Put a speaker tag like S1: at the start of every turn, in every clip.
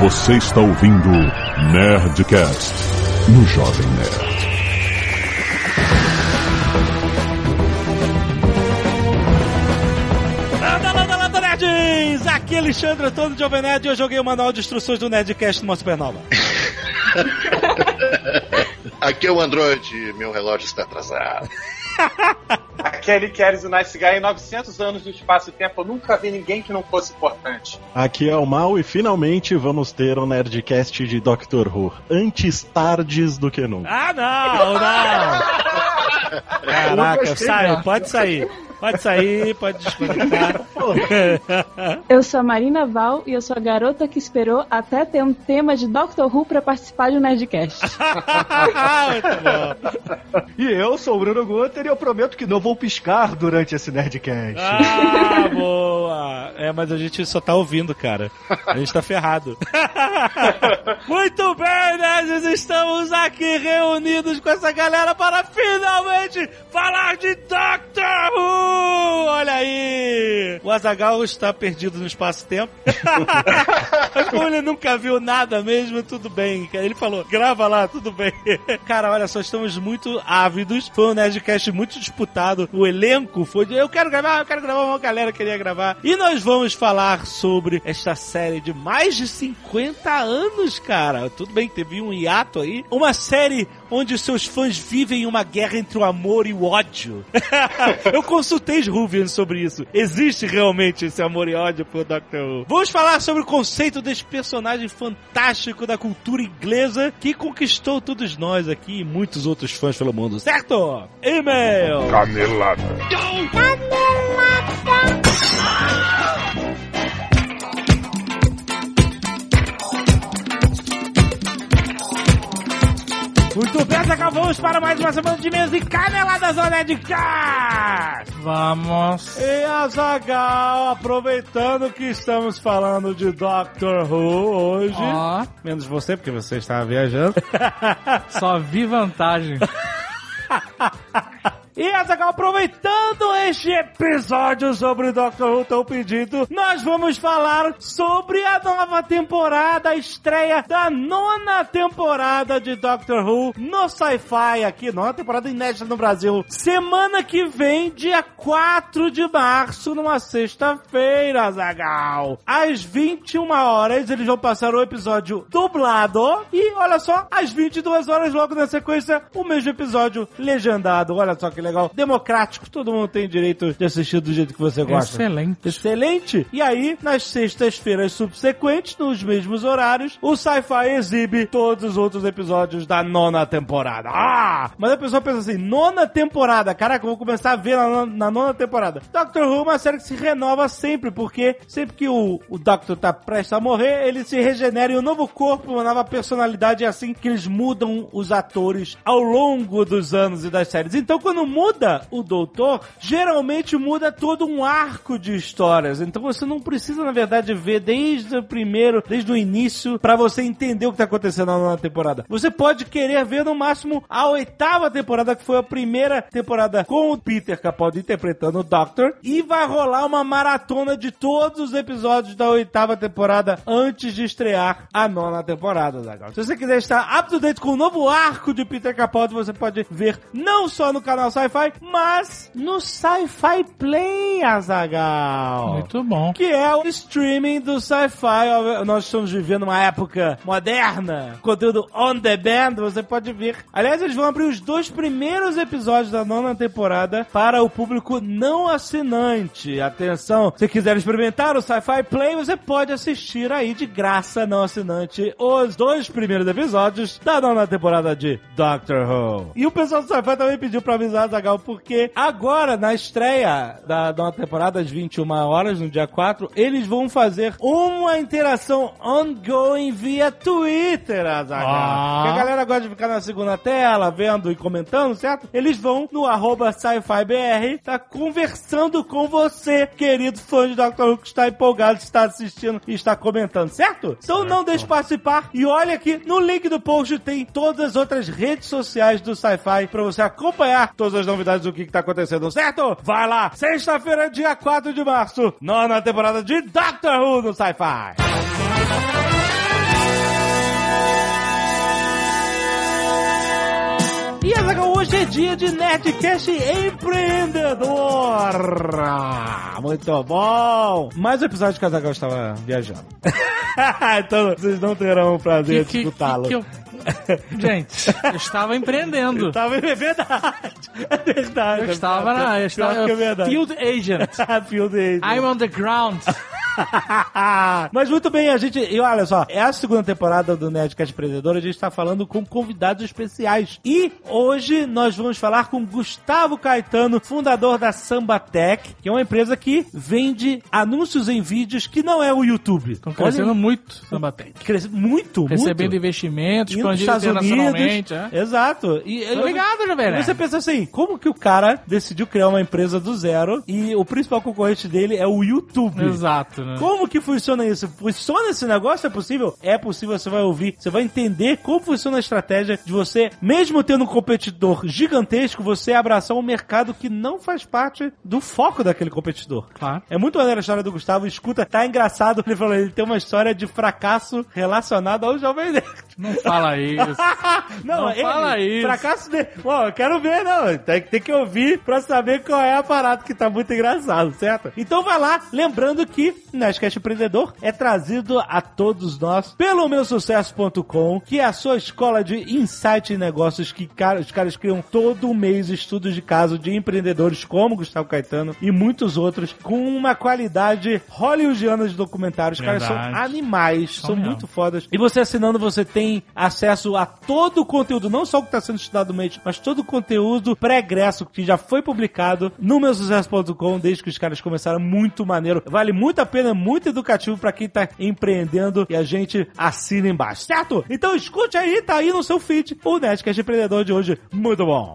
S1: Você está ouvindo Nerdcast no Jovem Nerd.
S2: Landa, landa, landa, nerds! Aqui é Alexandre Antônio de Jovem Nerd e eu joguei o manual de instruções do Nerdcast numa supernova.
S3: Aqui é o Android, meu relógio está atrasado.
S4: É Nick Harris, o Nice Guy. Em 900 anos do espaço e tempo, eu nunca vi ninguém que não fosse importante.
S5: Aqui é o Mal e finalmente vamos ter um Nerdcast de Doctor Who. Antes tardes do que nunca.
S2: Ah, não, não! Caraca, sai, pode sair. Pode sair, pode desconectar.
S6: Eu sou a Marina Val e eu sou a garota que esperou até ter um tema de Doctor Who pra participar de um Nerdcast.
S2: Muito bom.
S7: E eu sou o Bruno Guter e eu prometo que não vou piscar durante esse Nerdcast.
S2: Ah, boa! É, mas a gente só tá ouvindo, cara. A gente tá ferrado. Muito bem, nerds! Estamos aqui reunidos com essa galera para finalmente falar de Doctor Who! Olha aí! O Azagal está perdido no espaço-tempo. Mas como ele nunca viu nada mesmo, tudo bem. Ele falou, grava lá, tudo bem. Cara, olha só, estamos muito ávidos. Foi um Nerdcast muito disputado. O elenco foi eu quero gravar, eu quero gravar, uma galera queria gravar. E nós vamos falar sobre esta série de mais de 50 anos, cara. Tudo bem, teve um hiato aí. Uma série onde os seus fãs vivem uma guerra entre o amor e o ódio. eu consultei os Ruvians sobre isso. Existe realmente esse amor e ódio por Doctor Who. Vamos falar sobre o conceito desse personagem fantástico da cultura inglesa que conquistou todos nós aqui e muitos outros fãs pelo mundo, certo? E-mail!
S1: Canelada.
S2: Muito bem, acabamos para mais uma semana de mesa e caneladas ao Nerdcast!
S8: Vamos.
S2: E Azagal, aproveitando que estamos falando de Doctor Who hoje,
S8: Ó,
S2: menos você, porque você estava viajando.
S8: só vi vantagem.
S2: E Azaghal, aproveitando este episódio sobre Doctor Who tão pedido, nós vamos falar sobre a nova temporada, a estreia da nona temporada de Doctor Who no Sci-Fi aqui, nona temporada inédita no Brasil. Semana que vem, dia 4 de março, numa sexta-feira, Azaghal. Às 21 horas, eles vão passar o episódio dublado e, olha só, às 22 horas, logo na sequência, o mesmo episódio legendado. Olha só que legal. Democrático, todo mundo tem direito de assistir do jeito que você gosta.
S8: Excelente.
S2: Excelente! E aí, nas sextas-feiras subsequentes, nos mesmos horários, o Sci-Fi exibe todos os outros episódios da nona temporada. Ah! Mas a pessoa pensa assim, nona temporada? Caraca, eu vou começar a ver na nona, na nona temporada. Doctor Who é uma série que se renova sempre, porque sempre que o, o Doctor tá prestes a morrer, ele se regenera em um novo corpo, uma nova personalidade, é assim que eles mudam os atores ao longo dos anos e das séries. Então, quando muda o doutor, geralmente muda todo um arco de histórias. Então você não precisa, na verdade, ver desde o primeiro, desde o início, pra você entender o que tá acontecendo na nova temporada. Você pode querer ver no máximo a oitava temporada, que foi a primeira temporada com o Peter Capaldi interpretando o Doctor, e vai rolar uma maratona de todos os episódios da oitava temporada antes de estrear a nona temporada, Zagal. Se você quiser estar up to date com o novo arco de Peter Capaldi, você pode ver não só no canal Sci-Fi, mas no Sci-Fi Play, Azagal.
S8: Muito bom.
S2: Que é o streaming do Sci-Fi. Nós estamos vivendo uma época moderna, conteúdo on demand, você pode ver. Aliás, eles vão abrir os dois primeiros episódios da nona temporada para o público não assinante. Atenção, se quiser experimentar o Sci-Fi Play, você pode assistir aí de graça não assinante os dois primeiros episódios da nona temporada de Doctor Who. E o pessoal do Sci-Fi também pediu pra avisar, Zagal, porque agora, na estreia da nova temporada, às 21 horas, no dia 4, eles vão fazer uma interação ongoing via Twitter, Azaghal.
S8: Ah.
S2: Que a galera gosta de ficar na segunda tela, vendo e comentando, certo? Eles vão no arroba SciFiBR, tá conversando com você, querido fã de Doctor Who, que está empolgado, está assistindo e está comentando, certo? Então não deixe de participar e olha aqui, no link do post tem todas as outras redes sociais do Sci-Fi pra você acompanhar todas as as novidades do que, está acontecendo, certo? Vai lá, sexta-feira, dia 4 de março, nona temporada de Doctor Who no Sci-Fi. E é hoje é dia de Nerdcast empreendedor. Ah, muito bom. Mas o episódio de Casagal estava viajando. então vocês não terão o prazer que, de escutá-lo.
S8: Que, que, que eu Gente, eu estava empreendendo.
S2: Tava, é verdade. É verdade.
S8: Eu estava na. Eu estava
S2: é verdade.
S8: Field Agent.
S2: Field Agent.
S8: I'm on the ground.
S2: Mas muito bem, a gente. E olha só, é a segunda temporada do Nerdcast Empreendedor. A gente está falando com convidados especiais. E hoje nós vamos falar com Gustavo Caetano, fundador da Sambatec, que é uma empresa que vende anúncios em vídeos que não é o YouTube.
S8: Estão crescendo
S2: Olha,
S8: muito Sambatec.
S2: crescendo muito,
S8: Recebendo
S2: muito.
S8: investimentos, Expandindo
S2: Estados. Unidos.
S8: é.
S2: Exato. E
S8: Tô ligado, Jovem.
S2: Você pensa assim, como que o cara decidiu criar uma empresa do zero e o principal concorrente dele é o YouTube?
S8: Exato, né?
S2: Como que funciona isso? Funciona esse negócio? É possível? É possível, você vai ouvir, você vai entender como funciona a estratégia de você, mesmo tendo um competidor gigantesco, você abraçar um mercado que não faz parte do foco daquele competidor.
S8: Claro.
S2: É muito maneira a história do Gustavo, escuta, tá engraçado. Ele falou, ele tem uma história de fracasso relacionado ao Jovem Nerd.
S8: Não fala isso. Não fala isso.
S2: Fracasso dele. Bom, eu quero ver, não. Tem, tem que ouvir pra saber qual é a parada que tá muito engraçado, certo? Então vai lá, lembrando que Nerdcast Empreendedor é trazido a todos nós pelo meusucesso.com, que é a sua escola de insight em negócios que cara- os caras criam todo mês estudos de caso de empreendedores como Gustavo Caetano e muitos outros com uma qualidade hollywoodiana de documentários. Os caras são animais, são
S8: mesmo.
S2: muito fodas. E você assinando, você tem acesso a todo o conteúdo, não só o que está sendo estudado no mês, mas todo o conteúdo pregresso que já foi publicado no meusucesso.com desde que os caras começaram. Muito maneiro. Vale muito a pena, muito educativo pra quem tá empreendendo e a gente assina embaixo, certo? Então escute aí, tá aí no seu feed, o Nerdcast Empreendedor de hoje. Muito bom.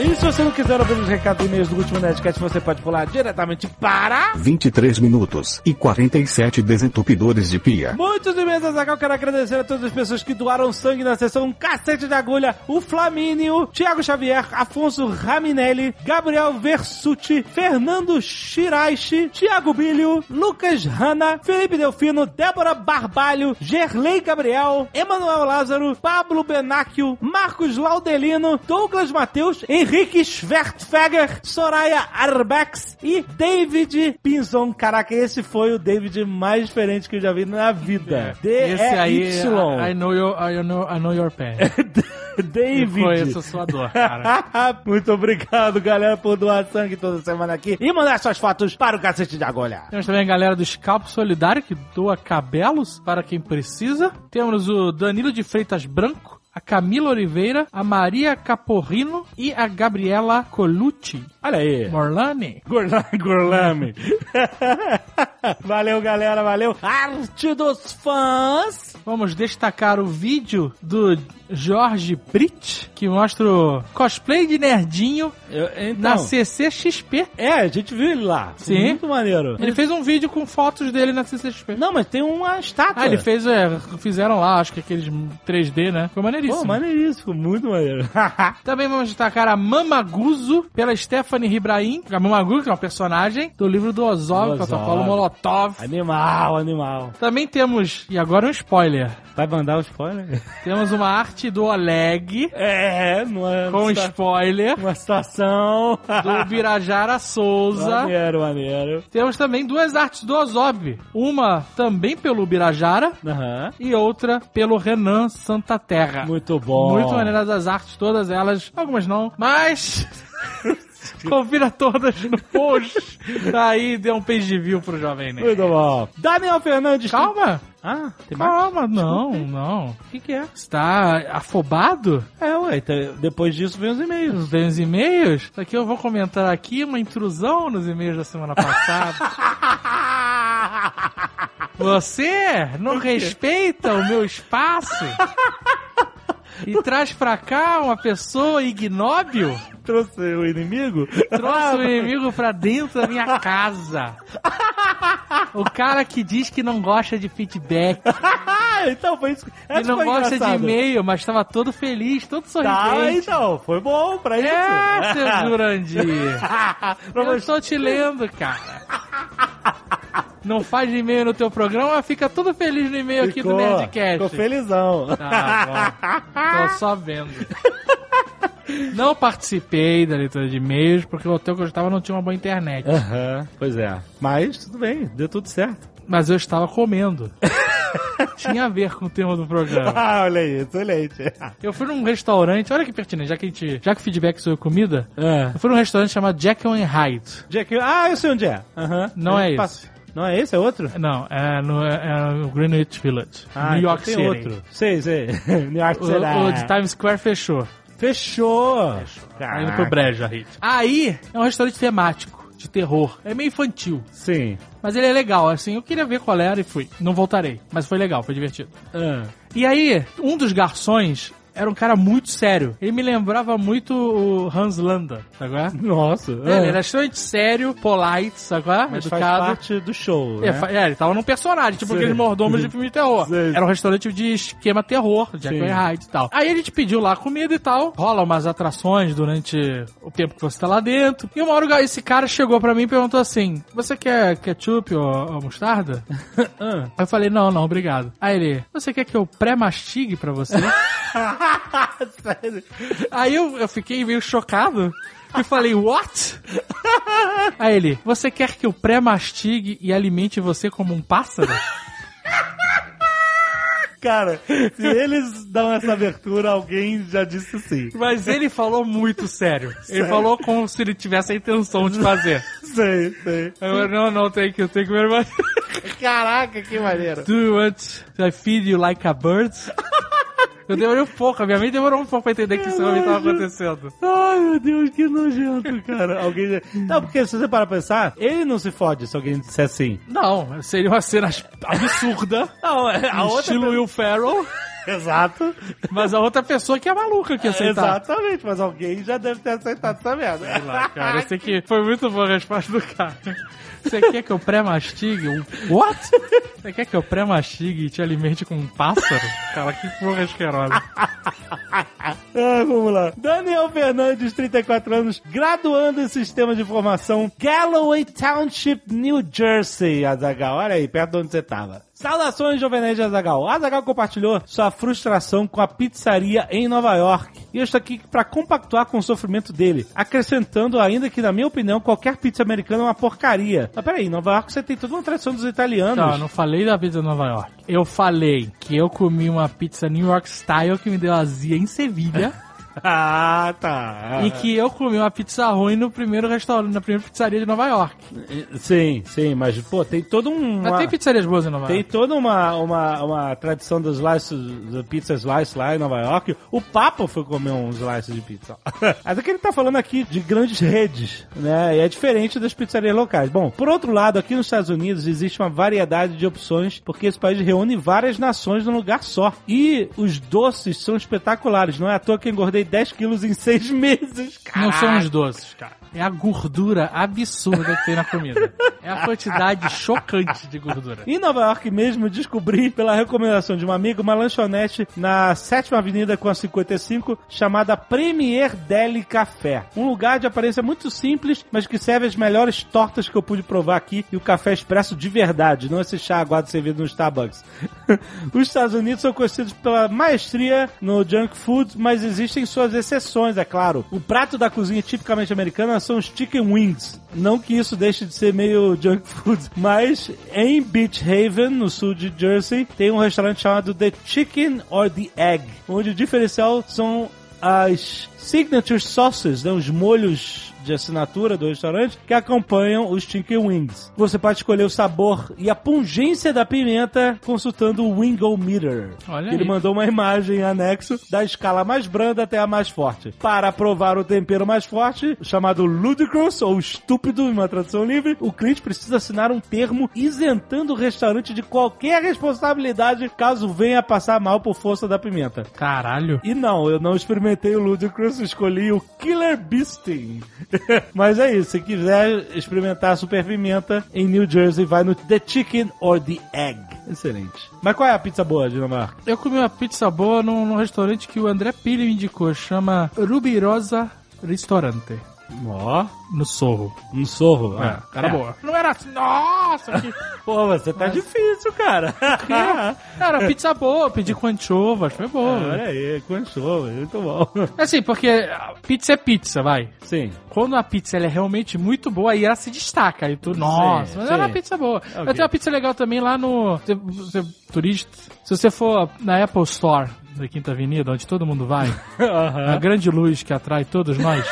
S2: E se você não quiser ouvir os recados e e-mails do último Nerdcast, você pode pular diretamente para...
S9: 23 minutos e 47 desentupidores de pia.
S2: Muitos e-mails da Zagal, quero agradecer a todas as pessoas que doaram sangue na sessão um Cacete de Agulha, o Flamínio, Thiago Xavier, Afonso Raminelli, Gabriel Versuti, Fernando Shiraishi, Thiago Bilho, Lucas Hanna, Felipe Delfino, Débora Barbalho, Gerlei Gabriel, Emanuel Lázaro, Pablo Benáquio, Marcos Laudelino, Douglas Mateus, Henrique Schwertfeger, Soraya Arbex e David Pinzon. Caraca, esse foi o David mais diferente que eu já vi na vida.
S8: Esse aí,
S2: D-E-Y.
S8: I know your, I know, I know your pain.
S2: David.
S8: Eu conheço a sua dor, cara.
S2: Muito obrigado, galera, por doar sangue toda semana aqui e mandar suas fotos para o cacete de agulha.
S8: Temos também a galera do Scalpo Solidário, que doa cabelos para quem precisa. Temos o Danilo de Freitas Branco, a Camila Oliveira, a Maria Caporrino e a Gabriela Colucci.
S2: Olha aí.
S8: Morlani.
S2: Gorlame. Gorlame. valeu, galera, valeu. Arte dos fãs.
S8: Vamos destacar o vídeo do Jorge Brit, que mostra o cosplay de nerdinho
S2: Eu, então,
S8: na CCXP.
S2: É, a gente viu ele lá.
S8: Sim.
S2: Muito maneiro.
S8: Ele fez um vídeo com fotos dele na CCXP.
S2: Não, mas tem uma estátua.
S8: Ah, ele fez, é, fizeram lá, acho que aqueles 3D, né? Foi maneiríssimo.
S2: Pô, maneiríssimo, muito maneiro.
S8: Também vamos destacar a Mamaguzo, pela Stephanie Ibrahim. A Mamaguzo, que é uma personagem do livro do Ozov, Protocolo. Molotov.
S2: animal, animal.
S8: Também temos, e agora um spoiler,
S2: Vai mandar o spoiler?
S8: temos uma arte do Oleg,
S2: É, numa,
S8: com
S2: situa-
S8: spoiler,
S2: uma situação.
S8: do Birajara Souza.
S2: maneiro, maneiro.
S8: Temos também duas artes do Ozob. Uma também pelo Birajara
S2: Aham.
S8: e outra pelo Renan Santa Terra.
S2: Muito bom.
S8: Muito maneiras as artes, todas elas. Algumas não, mas. Confira todas no post. Aí dê um page view pro jovem Nerd.
S2: Muito bom. Daniel Fernandes.
S8: Calma,
S2: Ah, tem mais?
S8: calma, não, não.
S2: O que, que é?
S8: Você tá afobado?
S2: É, ué, então, depois disso vem os e-mails.
S8: Vem os e-mails? Isso aqui eu vou comentar aqui uma intrusão nos e-mails da semana passada. Você não respeita o meu espaço? E traz pra cá uma pessoa ignóbil?
S2: Trouxe o inimigo?
S8: Trouxe o inimigo pra dentro da minha casa. O cara que diz que não gosta de feedback,
S2: então foi isso.
S8: que não gosta de
S2: engraçada.
S8: e-mail, mas tava todo feliz, todo
S2: Tá,
S8: sorridente.
S2: então, foi bom pra isso.
S8: É, seu Jurandir. Eu estou te lendo, cara. Não faz e-mail no teu programa, fica todo feliz no e-mail aqui do Nerdcast.
S2: ficou felizão.
S8: Tá bom. Tô só vendo. Não participei da leitura de e-mails porque o hotel que eu estava não tinha uma boa internet.
S2: Aham, pois é. Mas tudo bem, deu tudo certo.
S8: Mas eu estava comendo. Tinha a ver com o tema do programa.
S2: Ah, olha aí, excelente.
S8: Eu fui num restaurante, olha que pertinente, já que a gente, já que o feedback sobre comida,
S2: É.
S8: eu fui num restaurante chamado Jekyll and Hyde.
S2: Jack, ah, eu sei onde é. Aham.
S8: Não é
S2: Passa-
S8: esse.
S2: Não é esse? É outro?
S8: Não, é no, é no Greenwich Village,
S2: Ah,
S8: New
S2: então
S8: York
S2: tem
S8: City.
S2: outro. Sei, sei. New York
S8: O,
S2: City.
S8: o de Times Square fechou.
S2: Fechou.
S8: Tá indo pro Breja, Hit. Aí, é um restaurante temático, de terror. É meio infantil.
S2: Sim.
S8: Mas ele é legal, assim, eu queria ver qual era e fui. Não voltarei, mas foi legal, foi divertido.
S2: Ah.
S8: E aí, um dos garçons era um cara muito sério. Ele me lembrava muito o Hans Landa, sabe qual é?
S2: Nossa.
S8: É, Ele era extremamente sério, polite, sabe é?
S2: Mas faz
S8: Educado.
S2: parte do show,
S8: É,
S2: né?
S8: fa- é, ele tava num personagem, tipo
S2: Sim.
S8: aqueles mordomos de filme de terror.
S2: Sim.
S8: Era um restaurante de esquema terror,
S2: Sim.
S8: Hyde e tal. Aí a gente pediu lá comida e tal. Rola umas atrações durante o tempo que você tá lá dentro. E uma hora esse cara chegou pra mim e perguntou assim: Você quer ketchup ou, ou mostarda?
S2: Ah.
S8: Aí eu falei: Não, não, obrigado. Aí ele: Você quer que eu pré-mastigue pra você?
S2: Sério?
S8: Aí eu, eu fiquei meio chocado. E falei, what? Aí ele, você quer que eu pré-mastigue e alimente você como um pássaro?
S2: Cara, se eles dão essa abertura, alguém já disse sim.
S8: Mas ele falou muito sério. Ele falou como se ele tivesse a intenção de fazer.
S2: Sei, sei.
S8: Eu, não, não, thank you, thank you very much.
S2: Caraca, que maneiro.
S8: Do you want I feed you like a bird? Eu demorei um pouco, a minha mente demorou um pouco pra entender que isso realmente tava acontecendo.
S2: Ai, meu Deus, que nojento, cara. Alguém já... Não, porque se você parar pra pensar, ele não se fode se alguém disser assim.
S8: Não, seria uma cena absurda.
S2: Não, é a outra...
S8: estilo Will Ferrell.
S2: Exato.
S8: Mas a outra pessoa que é maluca que aceitar.
S2: Exatamente, mas alguém já deve ter aceitado essa merda.
S8: Sei lá, cara. Eu sei que foi muito boa a resposta do cara. Você quer que eu pré-mastigue? um- What? Você quer que eu pré-mastigue e te alimente com um pássaro? Cara, que porra asquerosa.
S2: Ah, vamos lá. Daniel Fernandes, 34 anos, graduando em Sistema de Informação, Galloway Township, New Jersey, Azagal. Olha aí, perto de onde você tava. Saudações, Jovem de Azagal. Azagal compartilhou sua frustração com a pizzaria em Nova York. E eu estou aqui para compactuar com o sofrimento dele, acrescentando ainda que, na minha opinião, qualquer pizza americana é uma porcaria. Mas peraí, em Nova York você tem toda uma tradição dos italianos.
S8: Não, eu não falei da pizza de Nova York. Eu falei que eu comi uma pizza New York Style que me deu azia em Sevilha.
S2: Ah, tá.
S8: e que eu comi uma pizza ruim no primeiro restaurante, na primeira pizzaria de Nova York.
S2: Sim, sim, mas, pô, tem todo um...
S8: Mas tem pizzarias boas em Nova
S2: Tem
S8: York.
S2: toda uma, uma, uma tradição dos slices, da pizza slice lá em Nova York. O Papa foi comer um slice de pizza. Mas é que ele tá falando aqui de grandes redes, né? E é diferente das pizzarias locais. Bom, por outro lado, aqui nos Estados Unidos existe uma variedade de opções, porque esse país reúne várias nações num lugar só. E os doces são espetaculares. Não é à toa que eu engordei 10 quilos em 6 meses, cara.
S8: Não são os doces, cara. É a gordura absurda que tem na comida. É a quantidade chocante de gordura.
S2: Em Nova York mesmo, descobri, pela recomendação de um amigo, uma lanchonete na 7 Avenida com a 55, chamada Premier Deli Café. Um lugar de aparência muito simples, mas que serve as melhores tortas que eu pude provar aqui e o café expresso de verdade, não esse chá aguado servido no Starbucks. Os Estados Unidos são conhecidos pela maestria no junk food, mas existem suas exceções, é claro. O prato da cozinha tipicamente americana são os chicken wings. Não que isso deixe de ser meio junk food, mas em Beach Haven, no sul de Jersey, tem um restaurante chamado The Chicken or the Egg, onde o diferencial são as signature sauces, né, os molhos de assinatura do restaurante que acompanham os chicken wings. Você pode escolher o sabor e a pungência da pimenta consultando o Wingometer.
S8: Olha
S2: Ele
S8: aí.
S2: mandou uma imagem em anexo da escala mais branda até a mais forte. Para provar o tempero mais forte, chamado ludicrous ou estúpido em uma tradução livre, o cliente precisa assinar um termo isentando o restaurante de qualquer responsabilidade caso venha passar mal por força da pimenta.
S8: Caralho.
S2: E não, eu não experimentei o Ludicrous, escolhi o Killer Beasting. Mas é isso, se quiser experimentar a super pimenta em New Jersey, vai no The Chicken or the Egg. Excelente. Mas qual é a pizza boa York?
S8: Eu comi uma pizza boa num, num restaurante que o André Pili me indicou, chama Rubirosa Restaurante.
S2: Ó,
S8: no sorro.
S2: no sorro.
S8: É, cara boa. Não era assim, nossa, que...
S2: Pô, você tá difícil, cara.
S8: Era pizza boa, pedi com anchovas, foi boa.
S2: Olha aí, com show, muito bom.
S8: Assim, porque pizza é pizza, vai.
S2: Sim.
S8: Quando a pizza é realmente muito boa, aí ela se destaca. Aí tu, nossa, mas
S2: sim.
S8: era uma pizza boa.
S2: Ok.
S8: Eu tenho uma pizza legal também lá no. Você, você- turista. Se você for na Apple Store da Quinta Avenida, onde todo mundo vai, a grande luz que atrai todos nós,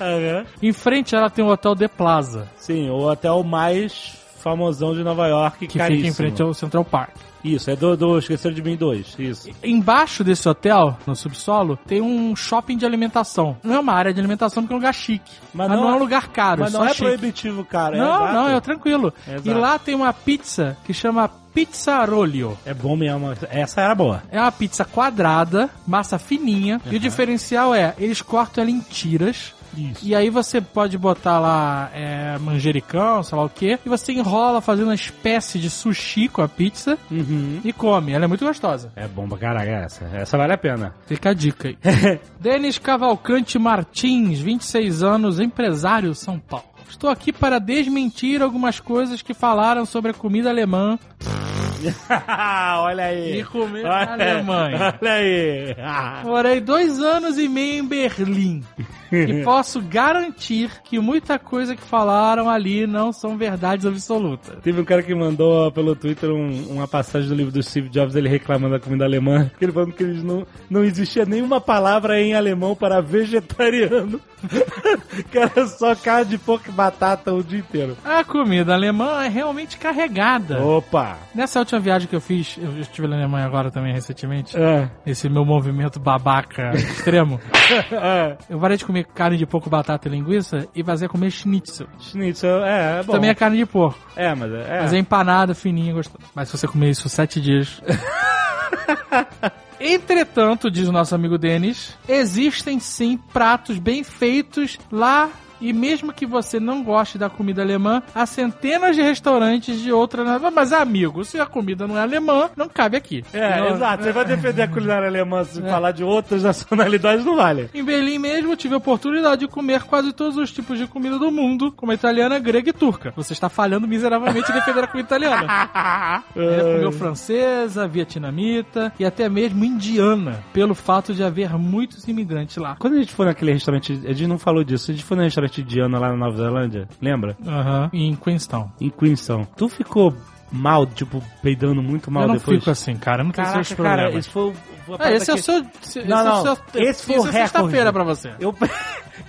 S2: Aham.
S8: em frente ela tem o Hotel The Plaza,
S2: Sim, o hotel mais famosão de Nova York,
S8: que
S2: caríssimo.
S8: fica em frente ao Central Park.
S2: Isso, é do, do Esqueceram de Mim 2, isso.
S8: Embaixo desse hotel, no subsolo, tem um shopping de alimentação. Não é uma área de alimentação porque é um lugar chique. Mas, não, é um lugar caro,
S2: Mas
S8: só
S2: não é
S8: chique.
S2: proibitivo, cara. é
S8: Não,
S2: exato.
S8: não, é tranquilo. E lá tem uma pizza que chama Pizzarolio.
S2: É bom mesmo. Essa era boa.
S8: É uma pizza quadrada, massa fininha. E o diferencial é, eles cortam ela em tiras.
S2: Isso.
S8: E aí você pode botar lá é, manjericão, sei lá o que. E você enrola fazendo uma espécie de sushi com a pizza
S2: Uhum.
S8: e come. Ela é muito gostosa.
S2: É bom pra caralho essa. Essa vale a pena.
S8: Fica a dica aí. Denis Cavalcante Martins, 26 anos, empresário São Paulo. Estou aqui para desmentir algumas coisas que falaram sobre a comida alemã
S2: olha aí.
S8: e comer
S2: Olha,
S8: na Alemanha.
S2: Olha aí.
S8: Morei dois anos e meio em Berlim. e posso garantir que muita coisa que falaram ali não são verdades absolutas.
S2: Teve um cara que mandou pelo Twitter um- uma passagem do livro do Steve Jobs, ele reclamando da comida alemã, ele falando que eles não, não existia nenhuma palavra em alemão para vegetariano. que era só carne de porco e batata o dia inteiro.
S8: A comida alemã é realmente carregada.
S2: Opa!
S8: Nessa última viagem que eu fiz, eu estive na Alemanha agora também recentemente,
S2: É.
S8: esse meu movimento babaca extremo,
S2: É.
S8: eu parei de comer carne de porco, batata e linguiça e vazei a comer schnitzel.
S2: Schnitzel, é, é bom.
S8: Também é carne de porco,
S2: É, mas é.
S8: mas é empanada, fininha, gostosa. Mas se você comer isso sete dias... Entretanto, diz o nosso amigo Denis, existem sim pratos bem feitos lá. E mesmo que você não goste da comida alemã, há centenas de restaurantes de outra. Mas, amigo, se a comida não é alemã, não cabe aqui.
S2: É,
S8: Não-
S2: exato. Você vai defender a culinária alemã se falar de outras nacionalidades, não vale.
S8: Em Berlim mesmo, eu tive a oportunidade de comer quase todos os tipos de comida do mundo, como a italiana, grega e turca. Você está falhando miseravelmente em defender a comida italiana. Ele comeu francesa, vietnamita e até mesmo indiana, pelo fato de haver muitos imigrantes lá.
S2: Quando a gente foi naquele restaurante, a gente não falou disso, a gente foi no restaurante indiano lá na Nova Zelândia, lembra?
S8: Aham. Em Queenstown.
S2: Em Queenstown. Tu ficou mal, tipo, peidando muito mal
S8: eu não
S2: depois?
S8: fico assim, cara. Eu não tenho seus
S2: cara,
S8: problemas.
S2: esse foi
S8: Ah, esse é o seu. Esse
S2: Não,
S8: é o
S2: não,
S8: seu-
S2: esse foi o
S8: é sexta-feira
S2: recorde.
S8: pra você.
S2: Eu...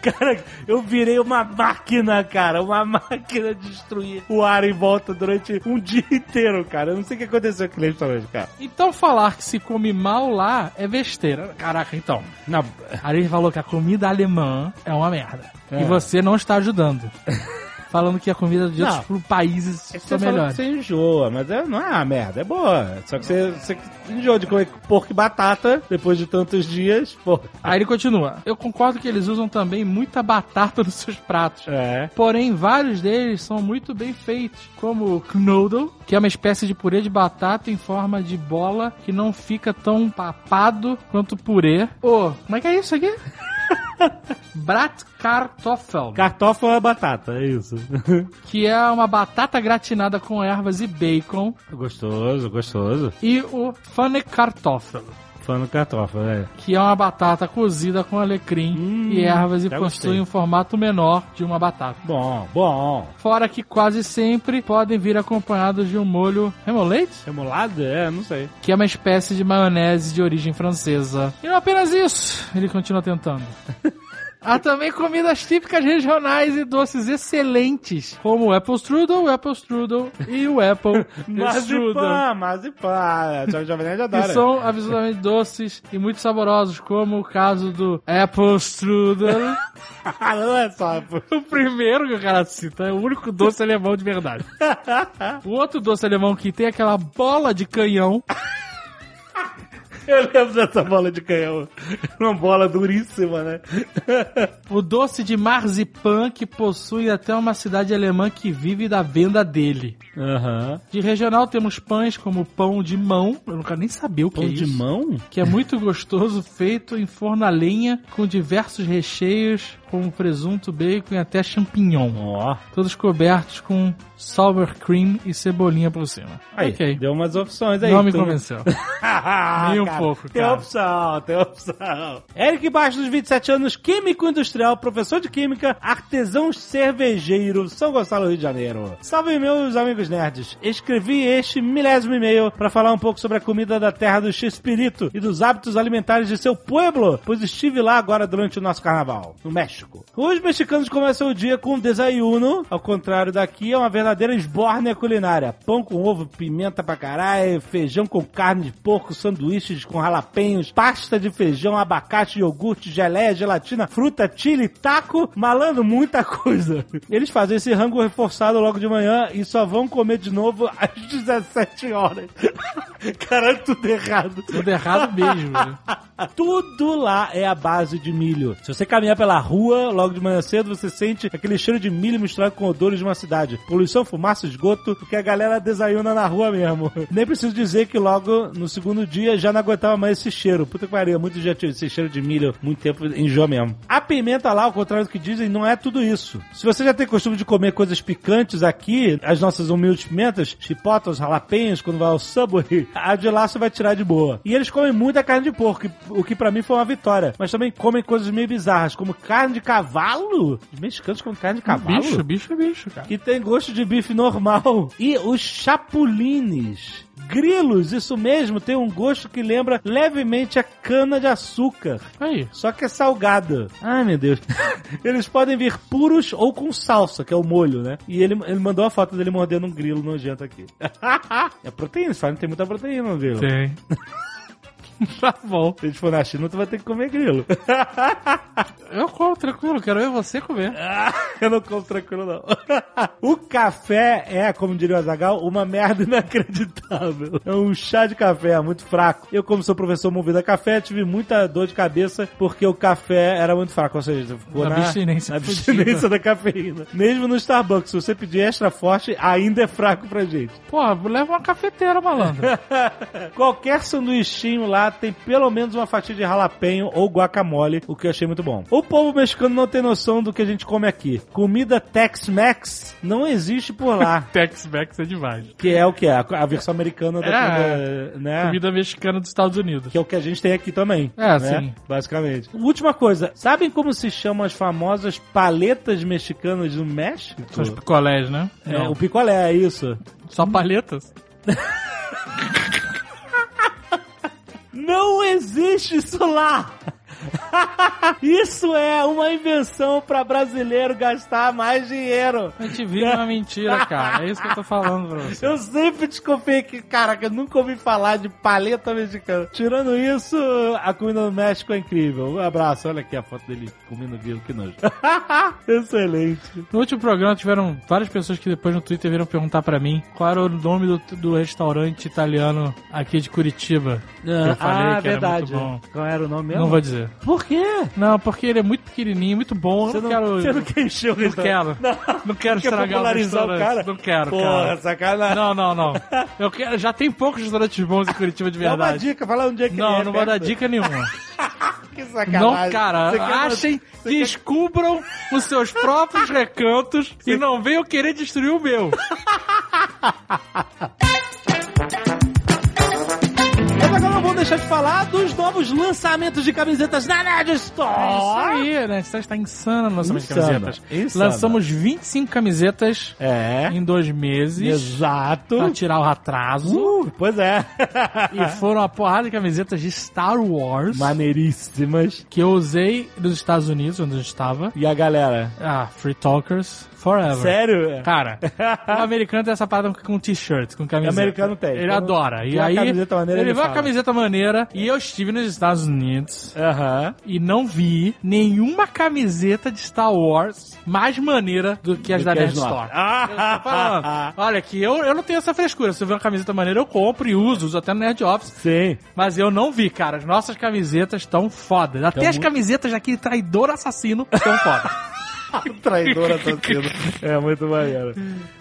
S2: Cara, eu virei uma máquina, cara. Uma máquina de destruir o ar em volta durante um dia inteiro, cara. Eu não sei o que aconteceu com aquele restaurante, cara.
S8: Então falar que se come mal lá é besteira. Caraca, então.
S2: Não,
S8: A gente falou que a comida alemã é uma merda.
S2: É.
S8: E você não está ajudando. Falando que a comida de
S2: Não.
S8: outros países
S2: é que
S8: são
S2: você
S8: melhores.
S2: enjoa, mas é, não é uma merda, é boa. Só que você, você enjoa de comer porco e batata depois de tantos dias, pô.
S8: Aí ele continua. Eu concordo que eles usam também muita batata nos seus pratos.
S2: É.
S8: Porém, vários deles são muito bem feitos, como o Knödel, que é uma espécie de purê de batata em forma de bola que não fica tão papado quanto purê. Ô, como é que é isso aqui? Bratkartoffel,
S2: Cartoffel é batata, é isso.
S8: que é uma batata gratinada com ervas e bacon,
S2: gostoso, gostoso.
S8: e o Pfannekartoffel,
S2: É.
S8: que é uma batata cozida com alecrim
S2: Hum,
S8: e ervas e possui
S2: gostei.
S8: um formato menor de uma batata.
S2: Bom, bom.
S8: Fora que quase sempre podem vir acompanhados de um molho remoulade,
S2: Remolado? É, não sei.
S8: que é uma espécie de maionese de origem francesa. E não apenas isso, ele continua tentando. Há também comidas típicas regionais e doces excelentes, como o Apple Strudel, o Apple Strudel e o Apple Strudel.
S2: Mazipã, que Jovem Nerd
S8: Que
S2: adora.
S8: são absolutamente doces e muito saborosos, como o caso do Apple Strudel.
S2: não é só. pô.
S8: O primeiro que o cara cita é o único doce alemão de verdade. O outro doce alemão que tem aquela bola de canhão.
S2: Eu lembro dessa bola de canhão. Uma bola duríssima, né?
S8: O doce de marzipan que possui até uma cidade alemã que vive da venda dele.
S2: Aham.
S8: De regional temos pães como pão de mão. Eu quero nem saber o que
S2: Pão
S8: é
S2: de
S8: isso.
S2: mão?
S8: Que é muito gostoso, feito em forno a lenha, com diversos recheios, como presunto, bacon e até champignon.
S2: Ó.
S8: Todos cobertos com sour cream e cebolinha por cima.
S2: Aí,
S8: ok.
S2: deu umas opções aí.
S8: Não me
S2: Tu-
S8: convenceu. Nem um pouco,
S2: Tem
S8: cara.
S2: opção, tem opção. Eric Baixo, dos 27 anos, químico industrial, professor de química, artesão cervejeiro, São Gonçalo, Rio de Janeiro. Salve, meus amigos nerds. Escrevi este milésimo e-mail para falar um pouco sobre a comida da terra do Chespirito e dos hábitos alimentares de seu pueblo, pois estive lá agora durante o nosso carnaval, no México. Os mexicanos começam o dia com um desayuno, ao contrário daqui, é uma verdadeira esbórnia culinária. Pão com ovo, pimenta pra caralho, feijão com carne de porco, sanduíches com jalapenhos, pasta de feijão, abacate, iogurte, geleia, gelatina, fruta, chile, taco, malando muita coisa. Eles fazem esse rango reforçado logo de manhã e só vão comer de novo às 17 horas. Caralho, tudo errado.
S8: Tudo errado mesmo. né?
S2: Tudo lá é a base de milho. Se você caminhar pela rua logo de manhã cedo, você sente aquele cheiro de milho misturado com odores de uma cidade. Poluição, fumaça, esgoto, porque a galera desayuna na rua mesmo. Nem preciso dizer que logo no segundo dia já não aguentava mais esse cheiro. Puta que pariu, muito já tinha esse cheiro de milho muito tempo enjoa mesmo. A pimenta lá, ao contrário do que dizem, não é tudo isso. Se você já tem costume de comer coisas picantes aqui, as nossas humildes pimentas, chipotas, jalapenhos, quando vai ao Subway, a de você vai tirar de boa. E eles comem muita carne de porco, o que pra mim foi uma vitória. Mas também comem coisas meio bizarras, como carne de cavalo. Os mexicanos comem carne de cavalo?
S8: Bicho, bicho bicho, cara.
S2: que tem gosto de bife normal. E os chapulines. Grilos, isso mesmo, tem um gosto que lembra levemente a cana de açúcar.
S8: Aí.
S2: Só que é salgada. Ai, meu Deus. Eles podem vir puros ou com salsa, que é o molho, né? E ele, ele mandou a foto dele mordendo um grilo nojento aqui. é proteína, que tem muita proteína no grilo.
S8: Tem. tá bom.
S2: Se a gente for na China, tu vai ter que comer grilo.
S8: Eu como tranquilo, quero ver você comer.
S2: Eu não como tranquilo, não. o café é, como diria o Azagal, uma merda inacreditável. É um chá de café muito fraco. Eu, como sou professor movido a café, tive muita dor de cabeça porque o café era muito fraco. Ou seja, ficou
S8: Na
S2: na,
S8: abstinência
S2: na abstinência da cafeína. Mesmo no Starbucks, se você pedir extra forte, ainda é fraco pra gente.
S8: Porra, leva uma cafeteira, malandro.
S2: Qualquer sanduichinho lá tem pelo menos uma fatia de jalapeño ou guacamole, o que eu achei muito bom. O povo mexicano não tem noção do que a gente come aqui. Comida Tex-Mex não existe por lá.
S8: Tex-Mex é demais.
S2: Que é o que é? A versão americana da
S8: É,
S2: comida, né?
S8: Comida mexicana dos Estados Unidos.
S2: Que é o que a gente tem aqui também.
S8: É,
S2: né?
S8: sim.
S2: Basicamente. Última coisa, sabem como se chamam as famosas paletas mexicanas do México?
S8: São os picolés, né?
S2: É,
S8: Não.
S2: o picolé, é isso.
S8: Só palhetas?
S2: Não existe isso lá! Isso é uma invenção pra brasileiro gastar mais dinheiro.
S8: A gente vive uma mentira, cara. É isso que eu tô falando pra você.
S2: Eu sempre desconfiei que, caraca, eu nunca ouvi falar de paleta mexicana. Tirando isso, a comida do México é incrível. Um abraço, olha aqui a foto dele comendo grilo, que nojo. Excelente.
S8: No último programa tiveram várias pessoas que depois no Twitter vieram perguntar pra mim qual era o nome do, do restaurante italiano aqui de Curitiba. Que eu falei
S2: ah,
S8: que era
S2: verdade.
S8: muito bom.
S2: Qual era o nome mesmo?
S8: Não vou dizer.
S2: Por quê?
S8: Não, porque ele é muito pequenininho, muito bom. Eu
S2: Você
S8: não,
S2: não,
S8: quero.
S2: você não quer encher o
S8: Não
S2: restaurante?
S8: quero. Não, quero
S2: Quer
S8: estragar o
S2: popularizar o
S8: restaurante.
S2: cara?
S8: Não quero,
S2: Porra,
S8: cara.
S2: sacanagem.
S8: Não, não, não. Eu quero, já tem poucos restaurantes bons em Curitiba de
S2: Dá uma
S8: verdade.
S2: dica, fala onde é que
S8: Não,
S2: é
S8: não vou dar
S2: perto.
S8: dica nenhuma.
S2: Que sacanagem.
S8: Não, cara,
S2: Você
S8: achem,
S2: você quer-
S8: descubram os seus próprios recantos e não venham querer destruir o meu.
S2: deixar de falar dos novos lançamentos de camisetas na Nerd Store.
S8: É isso aí, né? Você está insano no lançamento de camisetas.
S2: insano.
S8: Lançamos 25 camisetas
S2: É.
S8: em dois meses
S2: Exato.
S8: pra tirar o atraso.
S2: Uh, pois é.
S8: E foram uma porrada de camisetas de Star Wars
S2: Maneiríssimas.
S8: que eu usei nos Estados Unidos, onde eu estava.
S2: E a galera?
S8: Ah, Free Talkers Forever.
S2: Sério?
S8: Cara, o americano tem essa parada com t-shirt, com camiseta.
S2: O americano tem.
S8: Ele adora. E aí,
S2: camiseta maneira,
S8: ele
S2: ele
S8: viu a camiseta maneira e eu estive nos Estados Unidos
S2: Aham.
S8: e não vi nenhuma camiseta de Star Wars mais maneira do que as
S2: Do
S8: da
S2: que
S8: Nerd. Store. Falando. Olha aqui, eu, eu não tenho essa frescura. Se eu ver uma camiseta maneira, eu compro e uso, uso até no Nerd Office.
S2: Sim.
S8: Mas eu não vi, cara. As nossas camisetas estão foda. Até as camisetas daquele traidor assassino estão foda.
S2: Traidora torcida. É muito maneiro.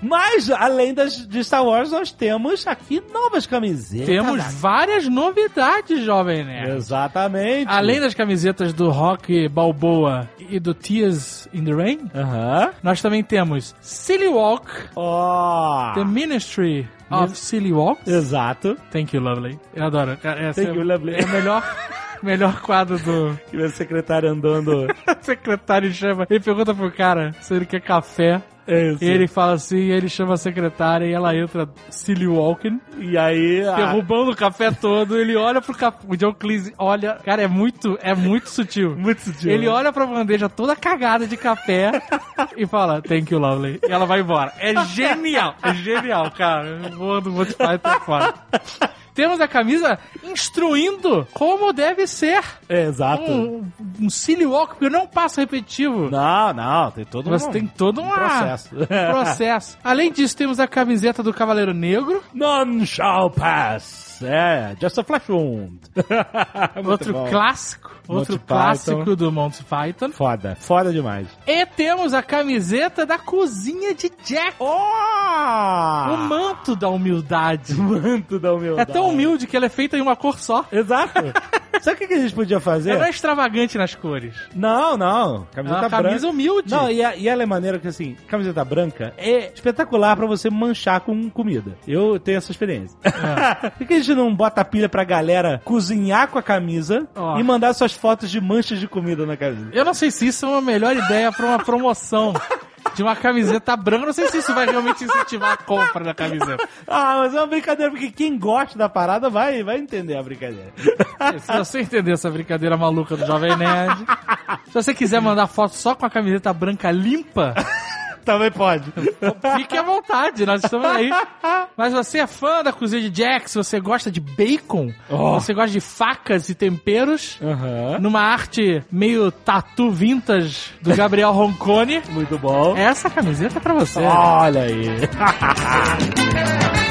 S2: Mas, além das, de Star Wars, nós temos aqui novas camisetas.
S8: Temos várias novidades, Jovem Nerd.
S2: Exatamente.
S8: Além das camisetas do Rock Balboa e do Tears in the Rain,
S2: Aham.
S8: nós também temos Silly Walk,
S2: Ó.
S8: The Ministry of Silly Walk.
S2: Exato.
S8: Thank you, Lovely. Eu adoro. Essa
S2: Thank
S8: é,
S2: you, lovely.
S8: É melhor, melhor quadro do
S2: E o secretário andando.
S8: secretário chama. Ele pergunta pro cara se ele quer café.
S2: É isso.
S8: E ele fala assim, ele chama a secretária e ela entra silly walking,
S2: E aí. a-
S8: derrubando o café todo. Ele olha pro café. O John Cleese olha. Cara, é muito, é muito sutil.
S2: Muito sutil.
S8: Ele olha pra bandeja toda cagada de café e fala, thank you, lovely. E ela vai embora. É genial, é genial, cara. Boa do Monty Python fora. Temos a camisa instruindo como deve ser
S2: É, exato.
S8: um, um silly walk, porque não passo repetitivo.
S2: Não, não, tem todo
S8: Você
S2: um,
S8: tem todo um
S2: processo.
S8: processo. Além disso, temos a camiseta do Cavaleiro Negro.
S2: None shall pass. É, Just a Flash Wound.
S8: Outro
S2: bom.
S8: clássico.
S2: Monty
S8: Outro
S2: Python.
S8: clássico do Monty Python.
S2: Foda, foda demais.
S8: E temos a camiseta da cozinha de Jack.
S2: Oh!
S8: O manto da humildade.
S2: manto da
S8: É
S2: humildade.
S8: tão humilde que ele é feito em uma cor só.
S2: Exato. Sabe o que que a gente podia fazer?
S8: Não é extravagante nas cores.
S2: Não, não.
S8: É
S2: Camiseta
S8: camisa
S2: branca.
S8: humilde.
S2: Não, e, a- e ela é maneira que assim, camiseta branca é espetacular pra você manchar com comida. Eu tenho essa experiência. Por que a gente não bota a pilha pra galera cozinhar com a camisa
S8: Ó.
S2: e mandar suas fotos de manchas de comida na camisa?
S8: Eu não sei se isso é uma melhor ideia pra uma promoção de uma camiseta branca. Não sei se isso vai realmente incentivar a compra da camiseta.
S2: Ah, mas é uma brincadeira, porque quem gosta da parada vai, vai entender a brincadeira.
S8: Se você entender essa brincadeira maluca do Jovem Nerd, se você quiser mandar foto só com a camiseta branca limpa,
S2: Também pode.
S8: fique à vontade, nós estamos aí. Mas você é fã da cozinha de Jack, se você gosta de bacon,
S2: Oh.
S8: você gosta de facas e temperos,
S2: Aham.
S8: numa arte meio tatu vintage do Gabriel Roncone,
S2: Muito bom.
S8: essa camiseta é pra você.
S2: Olha aí.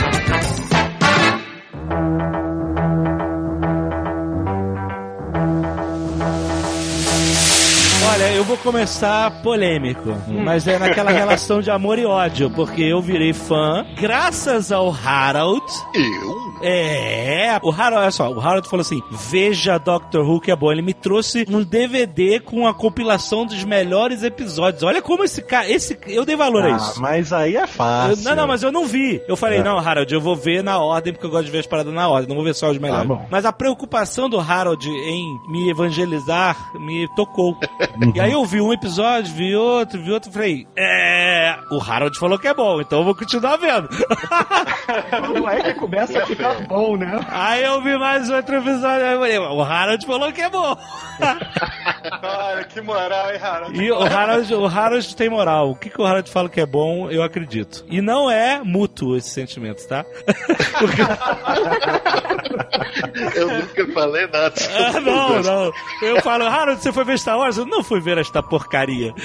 S2: Olha, eu vou começar polêmico, mas é naquela relação de amor e ódio, porque eu virei fã graças ao Harold.
S3: Eu?
S2: É, o Harold, olha só, o Harold falou assim: veja Doctor Who que é bom. Ele me trouxe um DVD com a compilação dos melhores episódios. Olha como esse cara, esse, eu dei valor a
S5: Ah,
S2: isso.
S5: mas aí é
S2: Eu-
S5: fácil.
S2: não, não, mas eu não vi. Eu falei,
S5: É.
S2: não, Harold, eu vou ver na ordem, porque eu gosto de ver as paradas na ordem, não vou ver só os melhores.
S5: Bom.
S2: mas a preocupação do Harold em me evangelizar me tocou. e aí eu vi um episódio, vi outro, vi outro, falei, é. O Harold falou que é bom, então eu vou continuar vendo.
S7: Não é que começa a ficar bom, né?
S2: aí eu vi mais outro episódio, aí eu falei, o Harold falou que é bom.
S4: Olha, que moral, hein, Harold?
S2: E o Harold, o Harold tem moral. O que, que o Harold fala que é bom, eu acredito. E não é mútuo esse sentimento, tá?
S3: Eu nunca falei nada.
S2: Ah, não, não. Eu falo, Harold, você foi ver Star Wars? Eu não fui ver esta porcaria.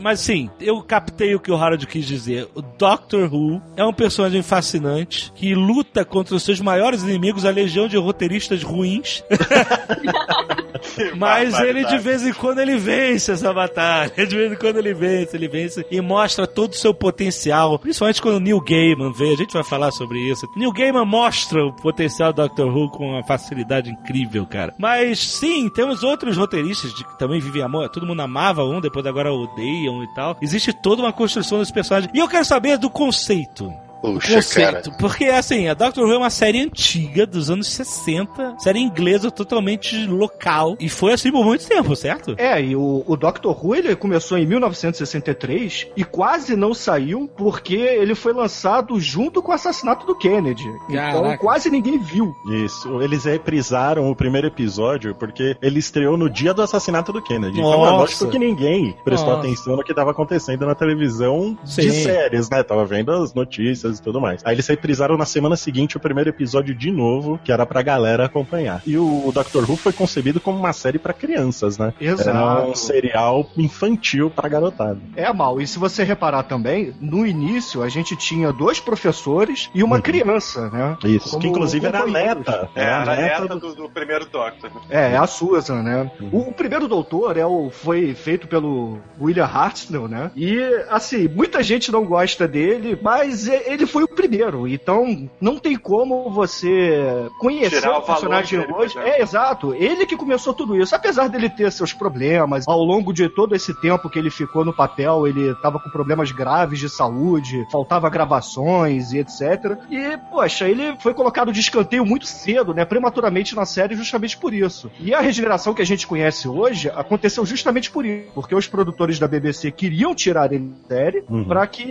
S2: Mas sim, eu captei o que o Harold quis dizer. O Doctor Who é um personagem fascinante que luta contra os seus maiores inimigos, a legião de roteiristas ruins. Mas ele de vez em quando ele vence essa batalha. De vez em quando ele vence, ele vence e mostra todo o seu potencial. Principalmente quando o Neil Gaiman vê, a gente vai falar sobre isso. Neil Gaiman mostra o potencial do Doctor Who com uma facilidade incrível, cara. Mas sim, temos outros roteiristas de, que também vivem amor. Todo mundo amava um, depois agora odeiam e tal. Existe toda uma construção desse personagem. E eu quero saber do conceito.
S3: Puxa, cara.
S2: Conceito. Porque, assim, a Doctor Who é uma série antiga, dos anos 60, série inglesa totalmente local. E foi assim por muito tempo, certo?
S7: É, e o, o Doctor Who ele começou em 1963 e quase não saiu porque ele foi lançado junto com o assassinato do Kennedy. Então
S2: Caraca.
S7: quase ninguém viu.
S5: Isso, eles reprisaram o primeiro episódio porque ele estreou no dia do assassinato do Kennedy. Então
S2: Nossa.
S5: é lógico que ninguém prestou
S2: Nossa.
S5: atenção no que estava acontecendo na televisão
S2: Sim.
S5: de séries, né? Tava vendo as notícias e tudo mais. Aí eles reprisaram na semana seguinte o primeiro episódio de novo, que era pra galera acompanhar. E o Doctor Who foi concebido como uma série pra crianças, né?
S7: Exato.
S5: Era um serial infantil pra garotada.
S7: É mal. E se você reparar também, no início a gente tinha dois professores e uma criança, né?
S5: Isso,
S7: Como
S5: que inclusive era a neta.
S4: É,
S5: Era
S4: a
S5: neta
S4: neta
S5: do...
S4: do, do primeiro Doctor.
S7: É, é a Susan, né? O, o primeiro doutor é o, foi feito pelo William Hartnell, né? E, assim, muita gente não gosta dele, mas é- ele foi o primeiro. Então, não tem como você conhecer
S4: Tirar o
S7: o personagem
S4: dele,
S7: hoje.
S4: exemplo.
S7: É, exato. Ele que começou tudo isso. Apesar dele ter seus problemas, ao longo de todo esse tempo que ele ficou no papel, ele tava com problemas graves de saúde, faltava gravações e etc. E, poxa, ele foi colocado de escanteio muito cedo, né? Prematuramente na série, justamente por isso. E a regeneração que a gente conhece hoje aconteceu justamente por isso. Porque os produtores da BBC queriam tirar ele da série
S5: Uhum.
S7: pra que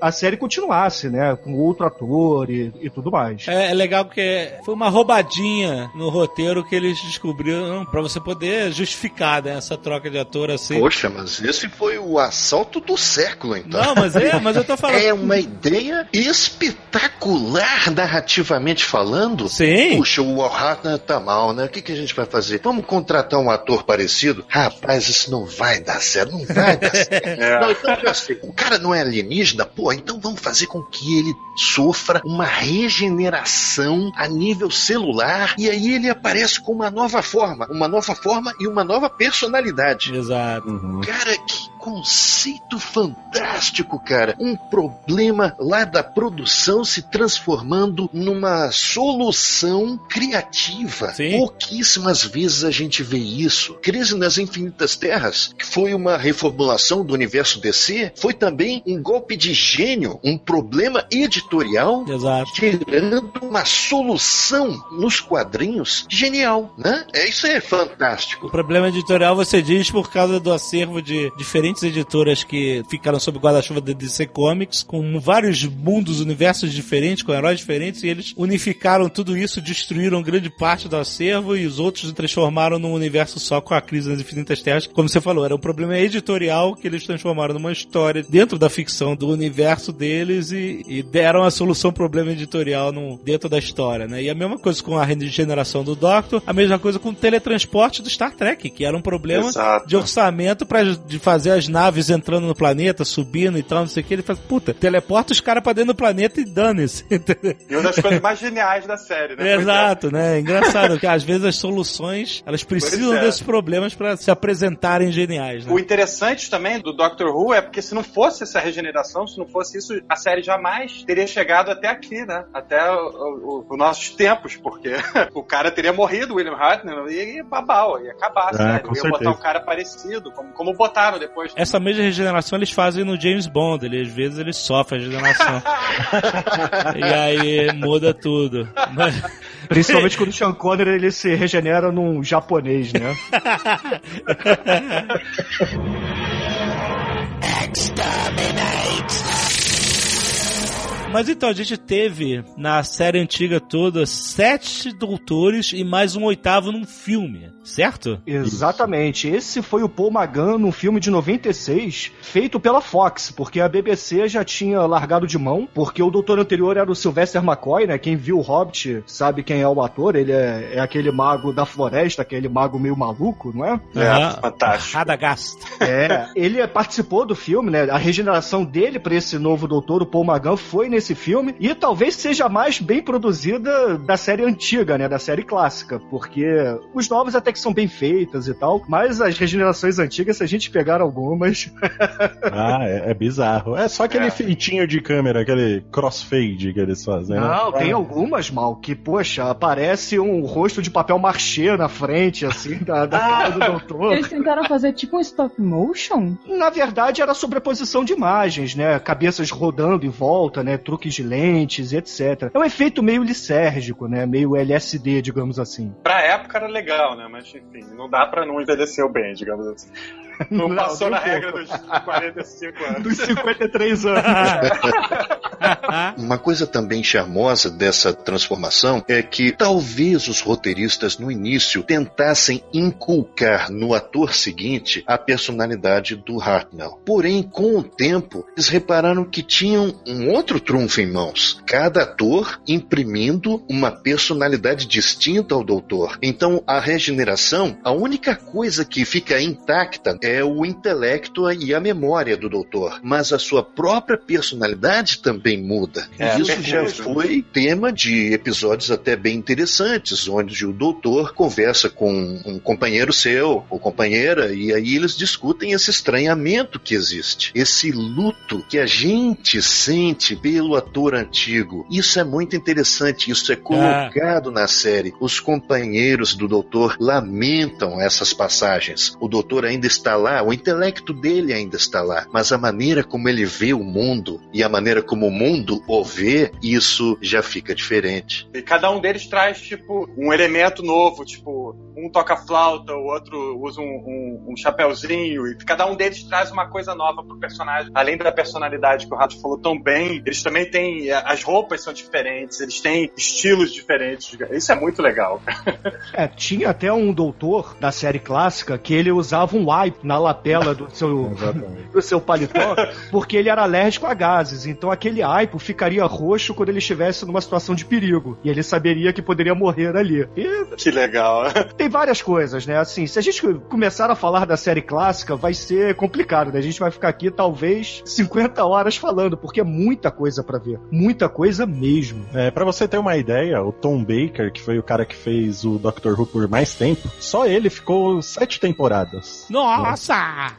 S7: a série continuasse, né? Com outro ator e, e tudo mais.
S2: É, é legal porque foi uma roubadinha no roteiro que eles descobriram pra você poder justificar né, essa troca de ator assim.
S3: Poxa, mas esse foi o assalto do século, então.
S2: Não, mas é, mas eu tô falando.
S3: É uma ideia espetacular narrativamente falando.
S2: Sim.
S3: Puxa, o Hartnell tá mal, né? O que, que a gente vai fazer? Vamos contratar um ator parecido? Rapaz, isso não vai dar certo, não vai dar certo. Não, então já sei. O cara não é alienígena? Pô, então vamos fazer com que ele sofra uma regeneração a nível celular e aí ele aparece com uma nova forma, uma nova forma e uma nova personalidade.
S2: Exato.
S5: Uhum.
S3: Cara, que conceito fantástico, cara. Um problema lá da produção se transformando numa solução criativa.
S2: Sim.
S3: Pouquíssimas vezes a gente vê isso. Crise nas Infinitas Terras, que foi uma reformulação do universo DC, foi também um golpe de gênio, um problema editorial
S2: Exato.
S3: gerando uma solução nos quadrinhos genial, né? É isso é fantástico.
S2: O problema editorial você diz por causa do acervo de diferentes editoras que ficaram sob guarda-chuva da DC Comics, com vários mundos, universos diferentes, com heróis diferentes, e eles unificaram tudo isso, destruíram grande parte do acervo e os outros transformaram num universo só com a crise nas infinitas terras. Como você falou, era um problema editorial que eles transformaram numa história dentro da ficção do universo deles e, e deram a solução problema editorial no, dentro da história, né? E a mesma coisa com a regeneração do Doctor, a mesma coisa com o teletransporte do Star Trek, que era um problema
S4: Exato.
S2: de orçamento pra, de fazer as naves entrando no planeta, subindo e tal, não sei o que. Ele faz, puta, teleporta os caras pra dentro do planeta e dane-se. entendeu?
S4: E uma das coisas mais geniais da série, né?
S2: Exato, né? É Engraçado, que às vezes as soluções, elas precisam
S4: é.
S2: desses problemas pra se apresentarem geniais, né?
S4: O interessante também do Doctor Who é porque se não fosse essa regeneração, se não fosse isso, a série jamais teria chegado até aqui, né? Até os nossos tempos, porque o cara teria morrido, William Hartnell, e ia babau, ia acabar
S5: É,
S4: ia
S5: certeza.
S4: botar um cara parecido, como, como botaram depois.
S2: Essa mesma regeneração eles fazem no James Bond, ele, às vezes ele sofre a regeneração. e aí muda tudo. Mas-
S7: Principalmente quando o Sean Connery ele se regenera num japonês, né?
S2: Mas então, a gente teve na série antiga toda sete doutores e mais um oitavo num filme, certo?
S7: Exatamente. Esse foi o Paul Magan num filme de 96, feito pela Fox, porque a BBC já tinha largado de mão, porque o doutor anterior era o Sylvester McCoy, né? Quem viu o Hobbit sabe quem é o ator, ele é, é aquele mago da floresta, aquele mago meio maluco, não é?
S4: É,
S2: Aham.
S4: fantástico.
S2: Radagast.
S7: É, ele participou do filme, né? A regeneração dele pra esse novo doutor, o Paul Magan, foi nesse filme e talvez seja a mais bem produzida da série antiga, né? Da série clássica, porque os novos até que são bem feitas e tal, mas as regenerações antigas, se a gente pegar algumas,
S5: Ah, é, é bizarro. É só aquele
S4: É.
S5: feitinho de câmera, aquele crossfade que eles fazem. né?
S7: não, tem algumas mal que, poxa, aparece um rosto de papel marchê na frente, assim, da, da cara do doutor.
S6: Eles tentaram fazer tipo um stop motion?
S7: Na verdade, era sobreposição de imagens, né? Cabeças rodando em volta, né? Truques de lentes, etc. É um efeito meio lisérgico, né? Meio LSD, digamos assim.
S4: Pra época era legal, né? Mas enfim, não dá pra não envelhecer bem, digamos assim. Não,
S7: Não,
S4: passou na regra dos 45 anos.
S7: Dos 53 anos.
S3: Uma coisa também charmosa dessa transformação é que talvez os roteiristas no início tentassem inculcar no ator seguinte a personalidade do Hartnell. Porém, com o tempo, eles repararam que tinham um outro trunfo em mãos. Cada ator imprimindo uma personalidade distinta ao doutor. Então, a regeneração, a única coisa que fica intacta é o intelecto e a memória do doutor. Mas a sua própria personalidade também muda.
S4: É,
S3: e isso já foi tema de episódios até bem interessantes, onde o doutor conversa com um companheiro seu ou companheira e aí eles discutem esse estranhamento que existe, esse luto que a gente sente pelo ator antigo. Isso é muito interessante, isso é colocado na série. Os companheiros do doutor lamentam essas passagens. O doutor ainda está lá, o intelecto dele ainda está lá, mas a maneira como ele vê o mundo e a maneira como o mundo o vê, isso já fica diferente.
S4: E cada um deles traz, tipo, um elemento novo, tipo, um toca flauta, o outro usa um, um, um chapéuzinho, e cada um deles traz uma coisa nova pro personagem. Além da personalidade que o Rato falou tão bem, eles também têm. As roupas são diferentes, eles têm estilos diferentes. Isso é muito legal.
S7: É, tinha até um doutor da série clássica que ele usava um wipe na lapela do seu, do seu paletó, porque ele era alérgico a gases. Então aquele aipo ficaria roxo quando ele estivesse numa situação de perigo. E ele saberia que poderia morrer ali. E
S4: Que legal.
S7: tem várias coisas, né? Assim, se a gente começar a falar da série clássica, vai ser complicado, né? A gente vai ficar aqui talvez 50 horas falando, porque é muita coisa pra ver. Muita coisa mesmo.
S5: É, para você ter uma ideia, o Tom Baker, que foi o cara que fez o Doctor Who por mais tempo, só ele ficou sete temporadas.
S8: Nossa!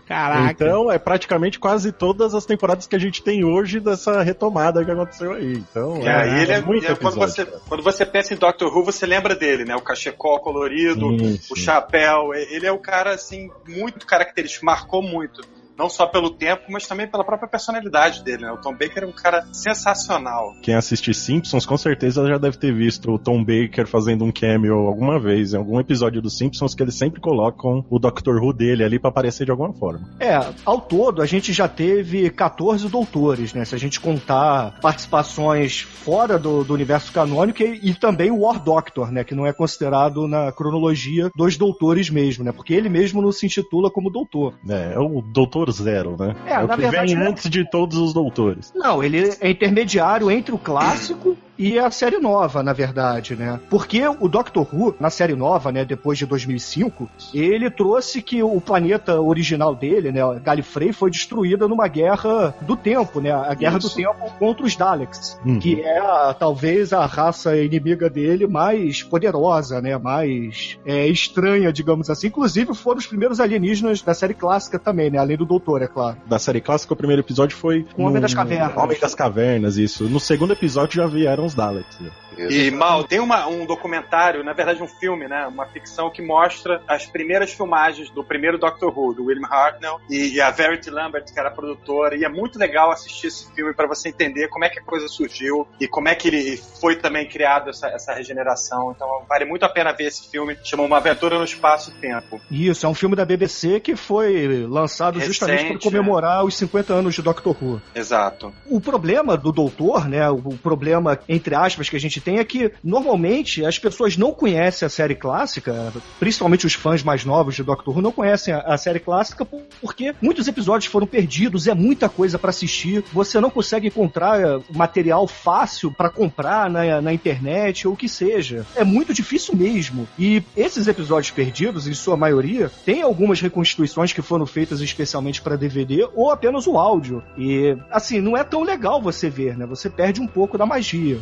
S8: Caraca!
S5: Então é praticamente quase todas as temporadas que a gente tem hoje dessa retomada que aconteceu aí. Então
S4: E aí ele é,
S5: muito
S4: é quando, você, quando você pensa em Doctor Who, você lembra dele, né? O cachecol colorido,
S5: Sim,
S4: o
S5: sim.
S4: chapéu. Ele é o cara, assim, muito característico, marcou muito. Não só pelo tempo, mas também pela própria personalidade dele, né? O Tom Baker é um cara sensacional.
S5: Quem assiste Simpsons com certeza já deve ter visto o Tom Baker fazendo um cameo alguma vez, em algum episódio dos Simpsons, que eles sempre colocam o Doctor Who dele ali pra aparecer de alguma forma.
S7: É, ao todo a gente já teve 14 doutores, né? Se a gente contar participações fora do, do universo canônico e, e também o War Doctor, né? Que não é considerado na cronologia dos doutores mesmo, né? Porque ele mesmo não se intitula como doutor.
S5: É, é o Doutor Zero, né?
S7: É,
S5: o
S7: na
S5: que
S7: verdade,
S5: vem
S7: não.
S5: antes de todos os doutores.
S7: Não, ele é intermediário entre o clássico e a série nova, na verdade, né? Porque o Doctor Who, na série nova, né, depois de 2005, ele trouxe que o planeta original dele, né, Gallifrey, foi destruída numa guerra do tempo, né? A guerra
S4: Isso.
S7: do tempo contra os Daleks,
S5: Uhum.
S7: que é a- talvez a raça inimiga dele mais poderosa, né? Mais é, estranha, digamos assim. Inclusive foram os primeiros alienígenas da série clássica também, né? Além do Doutor, é claro.
S5: Da série clássica, o primeiro episódio foi.
S7: O Homem
S5: no-
S7: das Cavernas.
S5: Homem das Cavernas, isso. No segundo episódio já vieram os Daleks. né?
S4: E, Mal, tem uma- um documentário, na verdade um filme, né? Uma ficção que mostra as primeiras filmagens do primeiro Doctor Who, do William Hartnell, e, e a Verity Lambert, que era a produtora. E é muito legal assistir esse filme para você entender como é que a coisa surgiu e como é que ele foi também criado essa, essa regeneração. Então vale muito a pena ver esse filme. Chama Uma Aventura no Espaço e Tempo.
S7: Isso, é um filme da BBC que foi lançado justamente para
S4: Recente,
S7: comemorar os 50 anos de Doctor Who.
S4: Exato.
S7: O problema do Doutor, né, o problema, entre aspas, que a gente tem é que, normalmente, as pessoas não conhecem a série clássica, principalmente os fãs mais novos de Doctor Who não conhecem a, a série clássica por- porque muitos episódios foram perdidos, é muita coisa para assistir, você não consegue encontrar eh, material fácil para comprar na, na internet ou o que seja. É muito difícil mesmo. E esses episódios perdidos, em sua maioria, tem algumas reconstituições que foram feitas especialmente para DVD ou apenas o áudio. E, assim, não é tão legal você ver, né? Você perde um pouco da magia.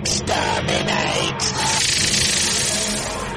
S7: Exterminate.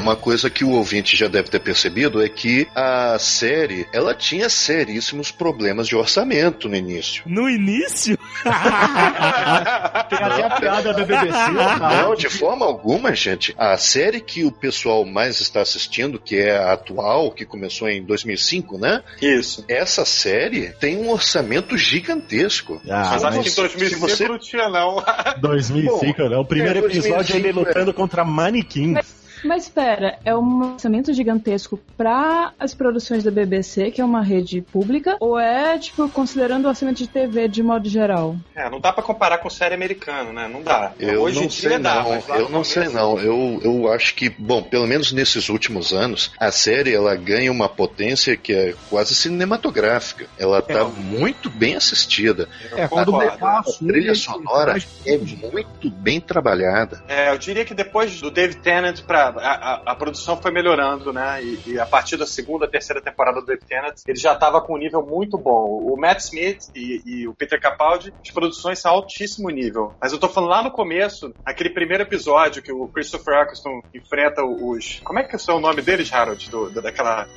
S3: Uma coisa que o ouvinte já deve ter percebido é que a série, ela tinha seríssimos problemas de orçamento no início.
S2: No início?
S7: Tem até a piada da BBC, cara.
S3: Não, de forma alguma, gente. A série que o pessoal mais está assistindo, que é a atual, que começou em 2005, né?
S4: Isso.
S3: Essa série tem um orçamento gigantesco.
S5: Ah,
S4: Mas acho que em
S3: mas
S4: 2005
S3: se você-
S4: não tinha, não.
S5: 2005, né? O primeiro
S3: é,
S5: episódio
S3: 2005,
S5: ele lutando contra manequins.
S6: Mas espera, é um orçamento gigantesco pra as produções da BBC, que é uma rede pública, ou é, tipo, considerando o orçamento de TV de modo geral?
S4: É, não dá pra comparar com série americana, né? Não dá.
S3: Eu
S4: Hoje
S3: não
S4: em
S3: sei
S4: dia dá,
S3: não,
S4: mas lá
S3: eu não sei
S4: começo-
S3: não. Eu, eu acho que, bom, pelo menos nesses últimos anos, a série ela ganha uma potência que é quase cinematográfica. Ela tá muito bem assistida.
S7: É, quando
S3: A trilha sonora é muito bem trabalhada.
S4: É, eu diria que depois do David Tennant, pra, a, a, a produção foi melhorando, né? E, e a partir da segunda, terceira temporada do Tennant, ele já estava com um nível muito bom. O Matt Smith e, e o Peter Capaldi, as produções são altíssimo nível. Mas eu tô falando lá no começo, aquele primeiro episódio que o Christopher Eccleston enfrenta os... Como é que é o nome deles, Harold? Do, do- daquela...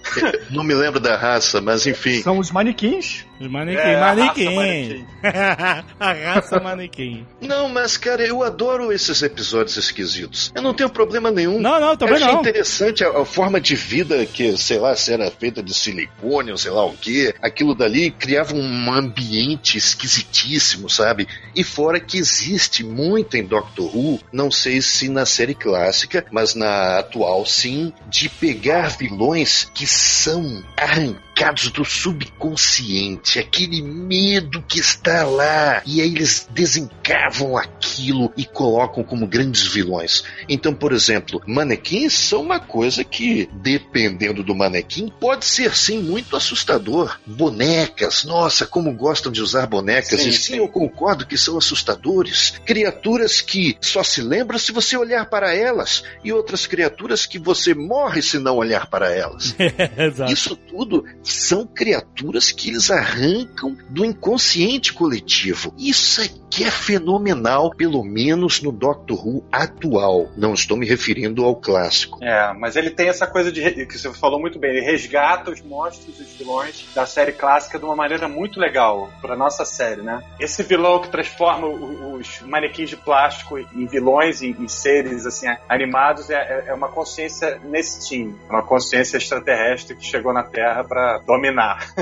S3: Não me lembro da raça, mas enfim.
S7: São os manequins.
S2: Manequim,
S4: É,
S2: manequim.
S4: manequim.
S2: a raça manequim.
S3: Não, mas cara, eu adoro esses episódios esquisitos. Eu não tenho problema nenhum.
S2: Não, não,
S3: Eu
S2: também
S3: achei
S2: não.
S3: interessante a, a forma de vida que, sei lá, se era feita de silicone ou sei lá o que, aquilo dali criava um ambiente esquisitíssimo, sabe? E fora que existe muito em Doctor Who, não sei se na série clássica, mas na atual sim, de pegar vilões que são arrancados do subconsciente, aquele medo que está lá, e aí eles desencavam aquilo e colocam como grandes vilões. Então, por exemplo, manequins são uma coisa que, dependendo do manequim, pode ser sim muito assustador. Bonecas, nossa, como gostam de usar bonecas.
S4: Sim,
S3: e sim,
S4: sim.
S3: eu concordo que são assustadores. Criaturas que só se lembra se você olhar para elas, e outras criaturas que você morre se não olhar para elas. Isso tudo são criaturas que eles arrancam do inconsciente coletivo. Isso aqui é fenomenal, pelo menos no Doctor Who atual. Não estou me referindo ao clássico.
S4: É, mas ele tem essa coisa de que você falou muito bem, ele resgata os monstros e os vilões da série clássica de uma maneira muito legal pra nossa série, né? Esse vilão que transforma os manequins de plástico em vilões, em, em seres assim animados, é, é- é uma consciência nesse time, É uma consciência extraterrestre que chegou na Terra dominar.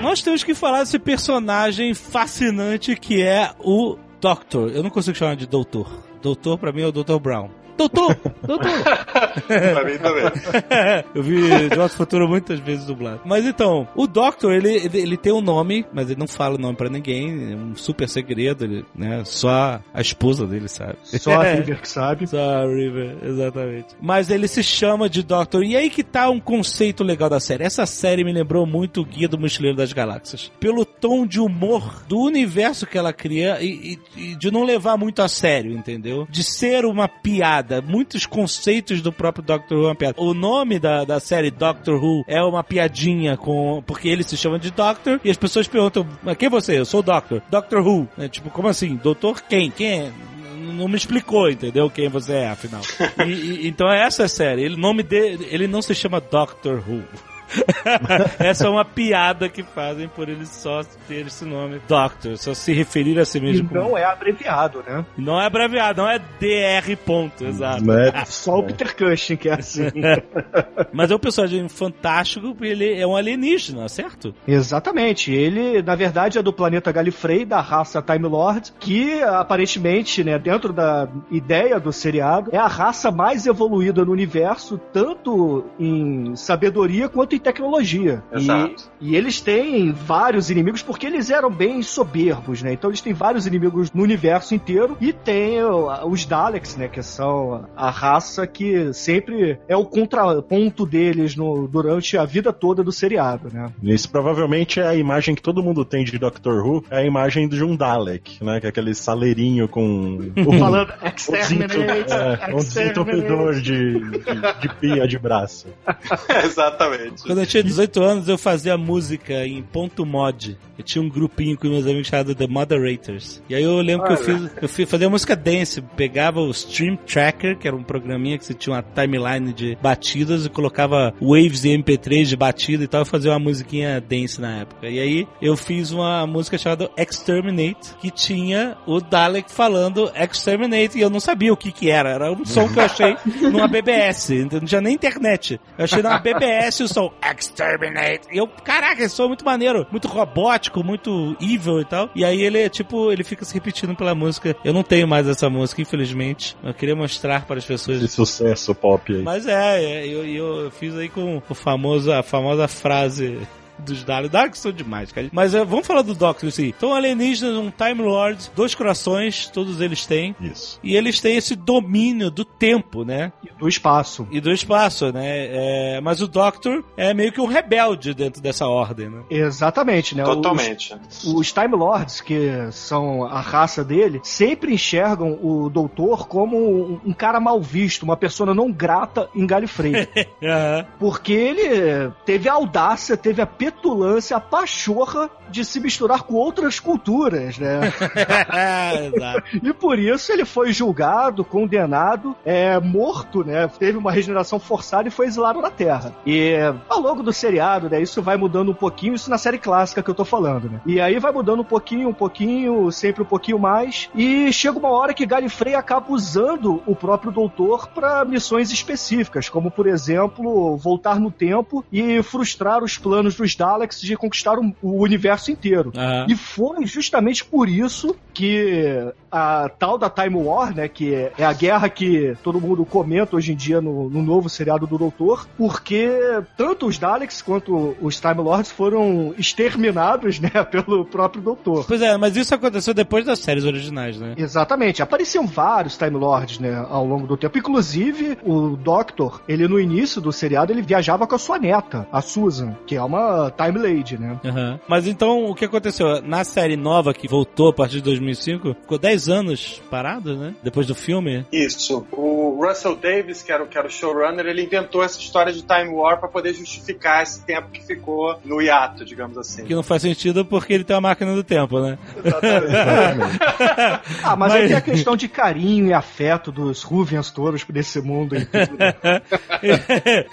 S2: Nós temos que falar desse personagem fascinante que é o Doctor. Eu não consigo chamar de doutor. Doutor pra mim é o Dr. Brown. Doutor! Doutor!
S4: pra mim também.
S2: Eu vi De Volta Futuro muitas vezes dublado. Mas então, o Doctor, ele, ele, ele tem um nome, mas ele não fala o nome pra ninguém. É um super segredo, ele, né? Só a esposa dele sabe.
S7: Só a River que sabe.
S2: Só a River, exatamente. Mas ele se chama de Doctor. E aí que tá um conceito legal da série. Essa série me lembrou muito o Guia do Mochileiro das Galáxias. Pelo tom de humor do universo que ela cria e, e- e de não levar muito a sério, entendeu? De ser uma piada. Muitos conceitos do próprio Doctor Who é uma piada. O nome da, da série Doctor Who é uma piadinha com. Porque ele se chama de Doctor e as pessoas perguntam: "Mas quem é você? Eu sou o Doctor. Doctor Who. É, tipo, como assim? Doutor quem? Quem é? não me explicou, entendeu? Quem você é, afinal. E- e- então é essa a série. Ele, o nome dele, ele não se chama Doctor Who. Essa é uma piada que fazem por ele só ter esse nome Doctor, só se referir a si
S7: E
S2: mesmo como.
S7: não é abreviado, né?
S2: Não é abreviado, não é DR. Ponto, exato.
S5: Né?
S7: Só o Peter Cushing que é assim.
S2: Mas é um personagem fantástico porque ele é um alienígena, certo?
S7: Exatamente. Ele, na verdade, é do planeta Galifrey, da raça Time Lord, que aparentemente, né, dentro da ideia do seriado, é a raça mais evoluída no universo, tanto em sabedoria quanto em tecnologia. E-
S4: Exato.
S7: E, eles têm vários inimigos porque eles eram bem soberbos, né? Então eles têm vários inimigos no universo inteiro e tem os Daleks, né, que são a raça que sempre é o contraponto deles no- durante a vida toda do seriado, né?
S5: Isso provavelmente é a imagem que todo mundo tem de Doctor Who, é a imagem de um Dalek, né? Que é aquele saleirinho com um,
S7: Falando
S5: um,
S7: exterminate,
S5: é, um desentupidor de, de, de pia de braço.
S4: Exatamente.
S2: Quando eu tinha 18 anos, eu fazia música em ponto mod. Eu tinha um grupinho com meus amigos chamado The Moderators. E aí eu lembro que eu fiz, eu fiz fazia música dance, pegava o Stream Tracker, que era um programinha que você tinha uma timeline de batidas e colocava waves e MP3 de batida e tal, eu fazia uma musiquinha dance na época. E aí eu fiz uma música chamada Exterminate, que tinha o Dalek falando Exterminate, e eu não sabia o que que era. Era um som que eu achei numa BBS, não tinha nem internet. Eu achei numa BBS o som exterminate. E eu, caraca, esse som é muito maneiro, muito robótico, muito evil e tal. E aí ele é tipo, ele fica se repetindo pela música. Eu não tenho mais essa música, infelizmente. Eu queria mostrar para as pessoas.
S5: Esse sucesso pop aí.
S2: Mas é, é, eu, eu fiz aí com o famoso, a famosa frase dos Daleks. Daleks são demais, cara. Mas é, vamos falar do Doctor, assim. Então, alienígenas, um Time Lord, dois corações, todos eles têm.
S5: Isso.
S2: E eles têm esse domínio do tempo, né?
S7: E do espaço.
S2: E do espaço, né? É, mas o Doctor é meio que um rebelde dentro dessa ordem, né?
S7: Exatamente, né?
S4: Totalmente.
S7: Os, os Time Lords, que são a raça dele, sempre enxergam o doutor como um, um cara mal visto, uma pessoa não grata em Galifrey.
S2: Aham.
S7: porque ele teve a audácia, teve a petulância, a pachorra de se misturar com outras culturas, né? E por isso ele foi julgado, condenado, é, morto, né? Teve uma regeneração forçada e foi exilado da Terra. E ao longo do seriado, né? Isso vai mudando um pouquinho, isso na série clássica que eu tô falando, né? E aí vai mudando um pouquinho, um pouquinho, sempre um pouquinho mais. E chega uma hora que Gallifrey acaba usando o próprio doutor para missões específicas, como por exemplo, voltar no tempo e frustrar os planos dos Daleks de conquistar o, o universo inteiro.
S2: Aham.
S7: E foi justamente por isso que a tal da Time War, né, que é- é a guerra que todo mundo comenta hoje em dia no, no novo seriado do Doutor, porque tanto os Daleks quanto os Time Lords foram exterminados, né, pelo próprio Doutor.
S2: Pois é, mas isso aconteceu depois das séries originais, né?
S7: Exatamente. Apareciam vários Time Lords, né, ao longo do tempo. Inclusive, o Doctor, ele no início do seriado, ele viajava com a sua neta, a Susan, que é uma Time Lady, né?
S2: Aham. Mas então, o que aconteceu? Na série nova que voltou a partir de 2005, ficou 10 anos parado, né? Depois do filme.
S4: Isso. O Russell Davis, que era, o- que era o showrunner, ele inventou essa história de Time War pra poder justificar esse tempo que ficou no hiato, digamos assim.
S2: Que não faz sentido porque ele tem uma máquina do tempo, né?
S7: Ah, mas,
S2: Mas-
S7: aí tem a questão de carinho e afeto dos Ruvians todos desse mundo e tudo.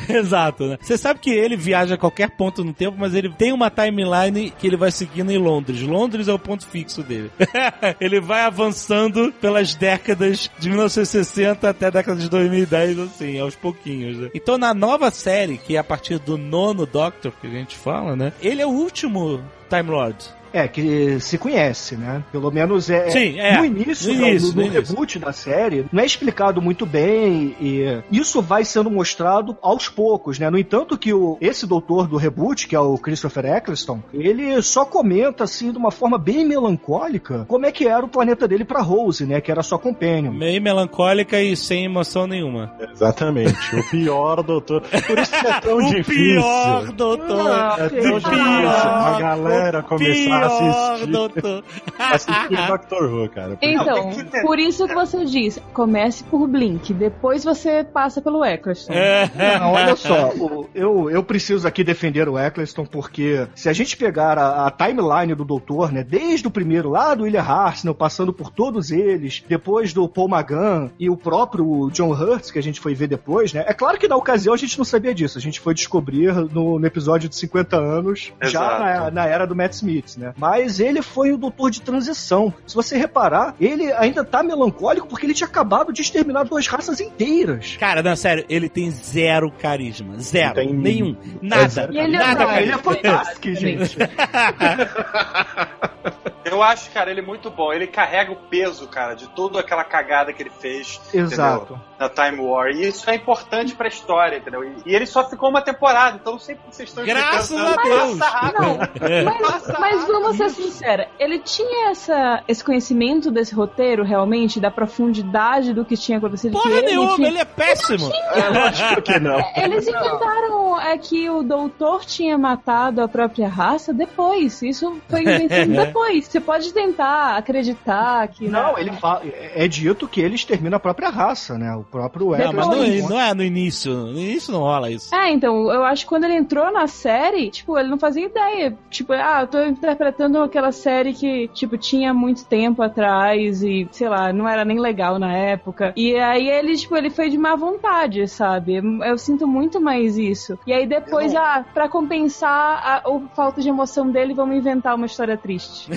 S2: Exato, né? Você sabe que ele viaja a qualquer ponto no tempo, mas ele tem uma timeline que ele vai seguindo em Londres. Londres é o ponto fixo dele. ele vai avançando pelas décadas de 1960 até a década de 2010, assim, aos pouquinhos, né? Então, na nova série, que é a partir do nono Doctor, que a gente fala, né? Ele é o último Time Lord.
S7: É, que se conhece, né? Pelo menos é.
S2: Sim, é.
S7: No início,
S2: No
S7: no,
S2: início,
S7: no
S2: no início.
S7: reboot da série, não é explicado muito bem e isso vai sendo mostrado aos poucos, né? No entanto, que o, esse doutor do reboot, que é o Christopher Eccleston, ele só comenta, assim, de uma forma bem melancólica, como é que era o planeta dele pra Rose, né? Que era sua companion.
S2: Meio melancólica e sem emoção nenhuma.
S5: Exatamente. O pior doutor. Por isso que é tão
S2: o
S5: difícil.
S2: pior doutor.
S7: Ah,
S5: É tão
S2: o
S5: difícil
S2: pior,
S5: a galera
S2: o
S5: começar a
S2: pior
S5: assistir,
S2: doutor.
S5: assistir Doctor Who, cara. Porque
S6: Então, por isso que você diz, comece por Blink, depois você passa pelo Eccleston.
S2: É.
S7: Não, olha só, eu, eu preciso aqui defender o Eccleston, porque se a gente pegar a, a timeline do Doutor, né, desde o primeiro lá do William Hartnell, passando por todos eles, depois do Paul Magan e o próprio John Hurt, que a gente foi ver depois, né, é claro que na ocasião a gente não sabia disso, a gente foi descobrir no, no episódio de 50 anos, já
S4: Exato.
S7: na, na era do Matt Smith, né, mas ele foi o Doutor de transição. Se você reparar, ele ainda tá melancólico porque ele tinha acabado de exterminar duas raças inteiras.
S2: Cara, não, sério, ele tem zero carisma. Zero.
S5: Tem-
S2: Nenhum. Nada.
S6: é
S2: nada, cara.
S7: ele é fantástico, gente.
S4: Eu acho, cara, ele muito bom. Ele carrega o peso, cara, de toda aquela cagada que ele fez.
S7: Exato.
S4: entendeu? Na Time War. E isso é importante pra história, entendeu? E, e ele só ficou uma temporada, então não sei por que vocês estão
S2: Graças a Deus.
S4: Passa rápido.
S6: Não, mas, mas vamos ser sinceros, ele tinha essa, esse conhecimento desse roteiro realmente, da profundidade do que tinha acontecido
S2: Porra
S6: ele?
S2: nenhuma,
S6: tinha-
S2: ele é péssimo.
S5: Por que não?
S6: Eles inventaram é que o doutor tinha matado a própria raça depois. Isso foi inventado depois. Você pode tentar acreditar que.
S7: Não, ele fala, é dito que ele extermina a própria raça, né? O próprio
S2: Não, mas não, não é no início. No início não rola isso.
S6: É, então, eu acho que quando ele entrou na série, tipo, ele não fazia ideia. Tipo, ah, eu tô interpretando aquela série que, tipo, tinha muito tempo atrás e, sei lá, não era nem legal na época. E aí ele, tipo, ele foi de má vontade, sabe? Eu sinto muito mais isso. E aí depois, ah, pra compensar a, a falta de emoção dele, vamos inventar uma história triste.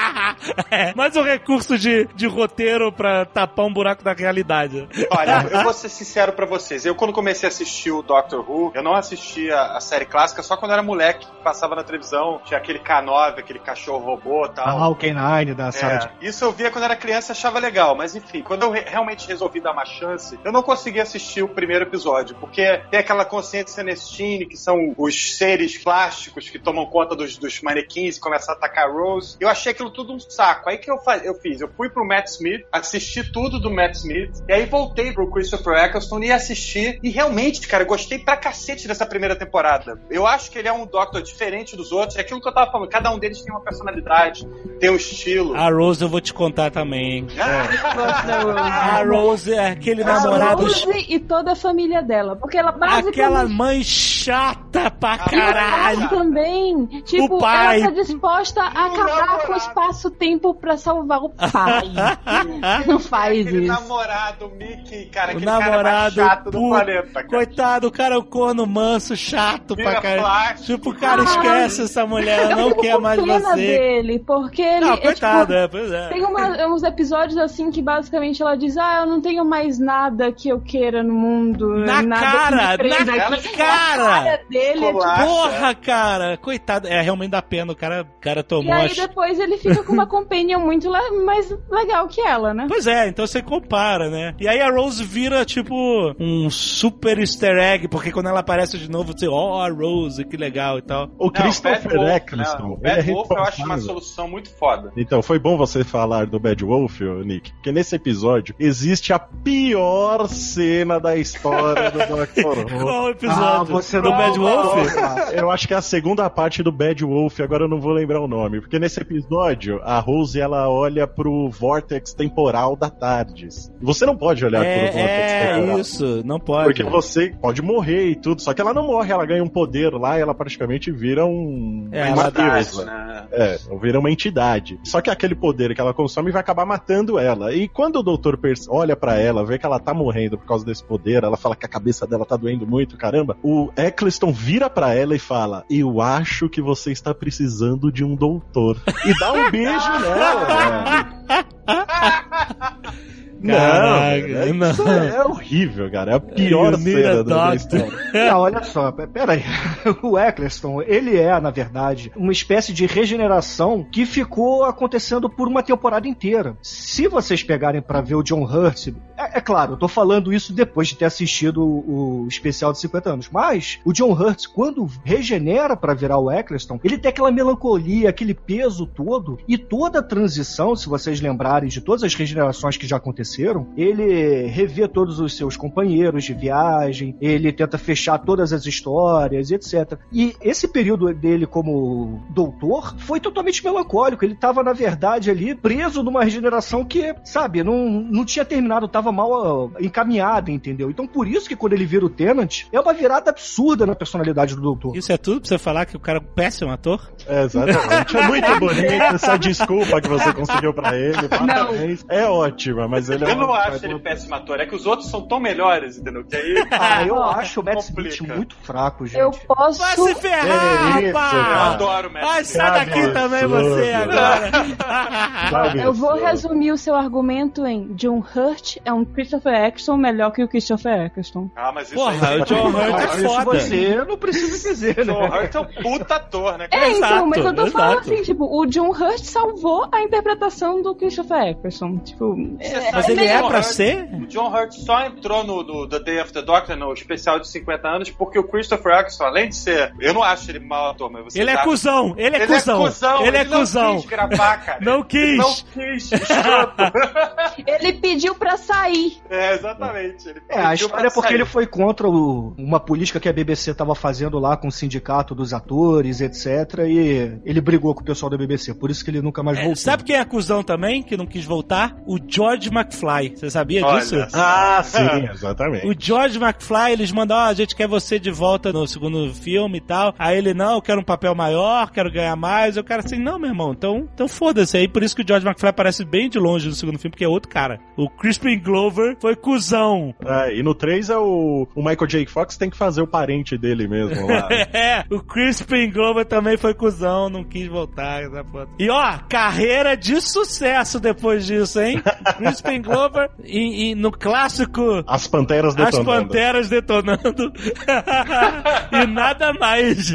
S2: é, mais um recurso de, de roteiro pra tapar um buraco da realidade.
S4: Olha, eu vou ser sincero pra vocês. Eu, quando comecei a assistir o Doctor Who, eu não assistia a série clássica só quando era moleque, que passava na televisão, tinha aquele K9, aquele cachorro robô e tal.
S7: Ah, o K9 da Sarah
S4: É, isso eu via quando era criança e achava legal, mas enfim, quando eu re- realmente resolvi dar uma chance, eu não consegui assistir o primeiro episódio, porque tem aquela consciência Celestine, que são os seres plásticos que tomam conta dos, dos manequins e começam a atacar a Rose. Eu achei aquilo tudo um saco. Aí que eu, eu fiz? Eu fui pro Matt Smith, assisti tudo do Matt Smith, e aí voltei pro Christopher Eccleston e assisti. E realmente, cara, gostei pra cacete dessa primeira temporada. Eu acho que ele é um Doctor diferente dos outros. É aquilo que eu tava falando, cada um deles tem uma personalidade, tem um estilo.
S2: A Rose eu vou te contar também,
S6: da Rose.
S2: A Rose é aquele
S6: A
S2: namorado.
S6: Rose e toda a família dela. Porque ela basicamente.
S2: Aquela mãe chata pra
S6: E o pai
S2: caralho.
S6: também. Tipo,
S2: O pai.
S6: ela tá disposta a acabar com o espaço-tempo pra salvar o pai. Não faz
S4: Aquele
S6: isso.
S4: namorado, o Mickey, cara,
S2: O
S4: aquele cara
S2: namorado
S4: chato do
S2: puto.
S4: planeta. Cara.
S2: Coitado, o cara é o corno manso, chato
S4: Vira
S2: pra caralho.
S4: plástico.
S2: Tipo, o cara esquece essa mulher, ela não quer mais
S6: pena
S2: você.
S6: dele, porque ele.
S2: Não,
S6: é,
S2: coitado,
S6: tipo,
S2: é, pois é.
S6: Tem uma- uns episódios assim que basicamente ela diz: Ah, eu não tenho mais nada que eu queira no mundo.
S2: Na
S6: nada
S2: cara, na
S6: aqui."
S2: cara.
S6: Cara dele é tipo.
S2: Porra, cara, coitado. É, realmente dá pena, o cara, o cara
S6: E
S2: tomou
S6: aí
S2: as...
S6: depois ele fica com uma companion muito le- mais legal que ela, né?
S2: Pois é, então você compara, né? E aí a Rose vira, tipo, um super easter egg, porque quando ela aparece de novo, você, ó, a Rose, que legal e tal.
S5: O
S4: Não,
S5: Christopher
S4: Bad Wolf,
S5: Eccleston,
S4: né?
S5: ele é
S4: Bad Wolf eu acho uma solução muito foda.
S5: Então, foi bom você falar do Bad Wolf, Nick, porque nesse episódio existe a pior cena da história do Doctor Who.
S2: Qual o
S7: Ah,
S2: episódio?
S7: você
S2: do
S7: não
S2: Bad Wolf?
S5: Eu acho que é a segunda parte do Bad Wolf, agora eu não vou lembrar o nome. Porque nesse episódio, a Rose ela olha pro vórtex temporal da Tardes. Você não pode olhar pro vórtex
S2: É, é isso, não pode.
S5: Porque você pode morrer e tudo, só que ela não morre, ela ganha um poder lá e ela praticamente vira um.
S2: É,
S5: uma deusa.
S4: né?
S5: É, vira uma entidade. Só que aquele poder que ela consome vai acabar matando ela. E quando o doutor olha pra ela, vê que ela tá morrendo por causa desse poder, ela fala que a cabeça dela tá doendo muito, caramba. O Eccleston vira pra ela e fala: Eu acho que você está precisando de um doutor. E dá um beijo nela, velho. Não,
S2: Caraca, não.
S5: isso é horrível, cara. É a pior cena da, história.
S7: Não, olha só, pe- peraí. O Eccleston, ele é, na verdade, uma espécie de regeneração que ficou acontecendo por uma temporada inteira. Se vocês pegarem pra ver o John Hurt, é, é claro, eu tô falando isso depois de ter assistido o, o especial de 50 anos, mas o John Hurt, quando regenera pra virar o Eccleston, ele tem aquela melancolia, aquele peso todo, e toda a transição, se vocês lembrarem de todas as regenerações que já aconteceram, ele revê todos os seus companheiros de viagem, ele tenta fechar todas as histórias, etc. E esse período dele como doutor foi totalmente melancólico. Ele estava, na verdade, ali preso numa regeneração que, sabe, não, não tinha terminado, estava mal ah, encaminhada, entendeu? Então, por isso que quando ele vira o Tenant, é uma virada absurda na personalidade do doutor.
S2: Isso é tudo pra você falar que o cara é um péssimo ator?
S5: É, exatamente. É muito bonito essa desculpa que você conseguiu pra ele. Parabéns. É ótima, mas ele é
S4: Eu não
S5: um-
S4: acho ele péssimo ator, é que os outros são tão melhores, entendeu? Que aí.
S7: Ah, eu acho o Matt. Smith muito fraco, gente.
S6: Eu posso.
S2: Vai se ferrar,
S5: É isso,
S4: Eu
S2: rapaz!
S4: adoro o Matt
S2: Ai,
S4: Smith.
S2: sai daqui
S5: Absurdo.
S2: também você agora!
S6: Eu vou resumir o seu argumento em John Hurt é um Christopher Eccleston melhor que o Christopher Eccleston.
S4: Ah, mas isso
S2: Porra,
S4: aí.
S2: o John Hurt
S7: Ah,
S2: é
S7: isso
S2: foda.
S7: você não precisa dizer, né?
S4: John Hurt é um puta ator, né?
S6: É,
S2: Exato,
S6: então, mas eu tô falando
S2: exato.
S6: assim, tipo, o John Hurt salvou a interpretação do Christopher Eccleston. Tipo, é,
S2: Mas ele
S4: John
S2: é pra
S4: Hurt-
S2: ser?
S4: O John Hurt só entrou no, no The Day of the Doctor, no especial de 50 anos, porque o Christopher Eccleston, além de ser. Eu não acho ele mau ator, mas você.
S2: Ele é
S4: sabe-
S2: cuzão, ele é
S4: Ele
S2: cuzão.
S4: é cuzão,
S2: Ele é
S4: não
S2: cuzão.
S4: quis gravar, cara.
S2: Não quis.
S4: Não quis,
S6: ele pediu pra sair.
S4: é, exatamente. Ele
S7: É, a história é porque
S4: sair.
S7: ele foi contra o- uma política que a BBC estava fazendo lá com o sindicato dos atores, etc. E ele brigou com o pessoal da BBC, por isso que ele nunca mais
S2: É,
S7: voltou.
S2: sabe quem é cuzão também, que não quis voltar? O George McFly. Você sabia
S4: Olha
S2: disso?
S4: só.
S5: Ah, sim, exatamente.
S2: O George McFly, eles mandam, ó, a gente quer você de volta no segundo filme e tal. Aí ele, não, eu quero um papel maior, quero ganhar mais. Eu quero assim, não, meu irmão, então, então foda-se. Aí por isso que o George McFly aparece bem de longe no segundo filme, porque é outro cara. O Crispin Glover foi cuzão.
S5: É, e no 3 é o, o Michael J. Fox tem que fazer o parente dele mesmo lá.
S2: É, o Crispin Glover também foi cuzão, não quis voltar. E ó, carreira de sucesso depois disso, hein? Crispin Glover e, e no clássico
S5: As Panteras
S2: As
S5: detonando.
S2: Panteras detonando e nada mais.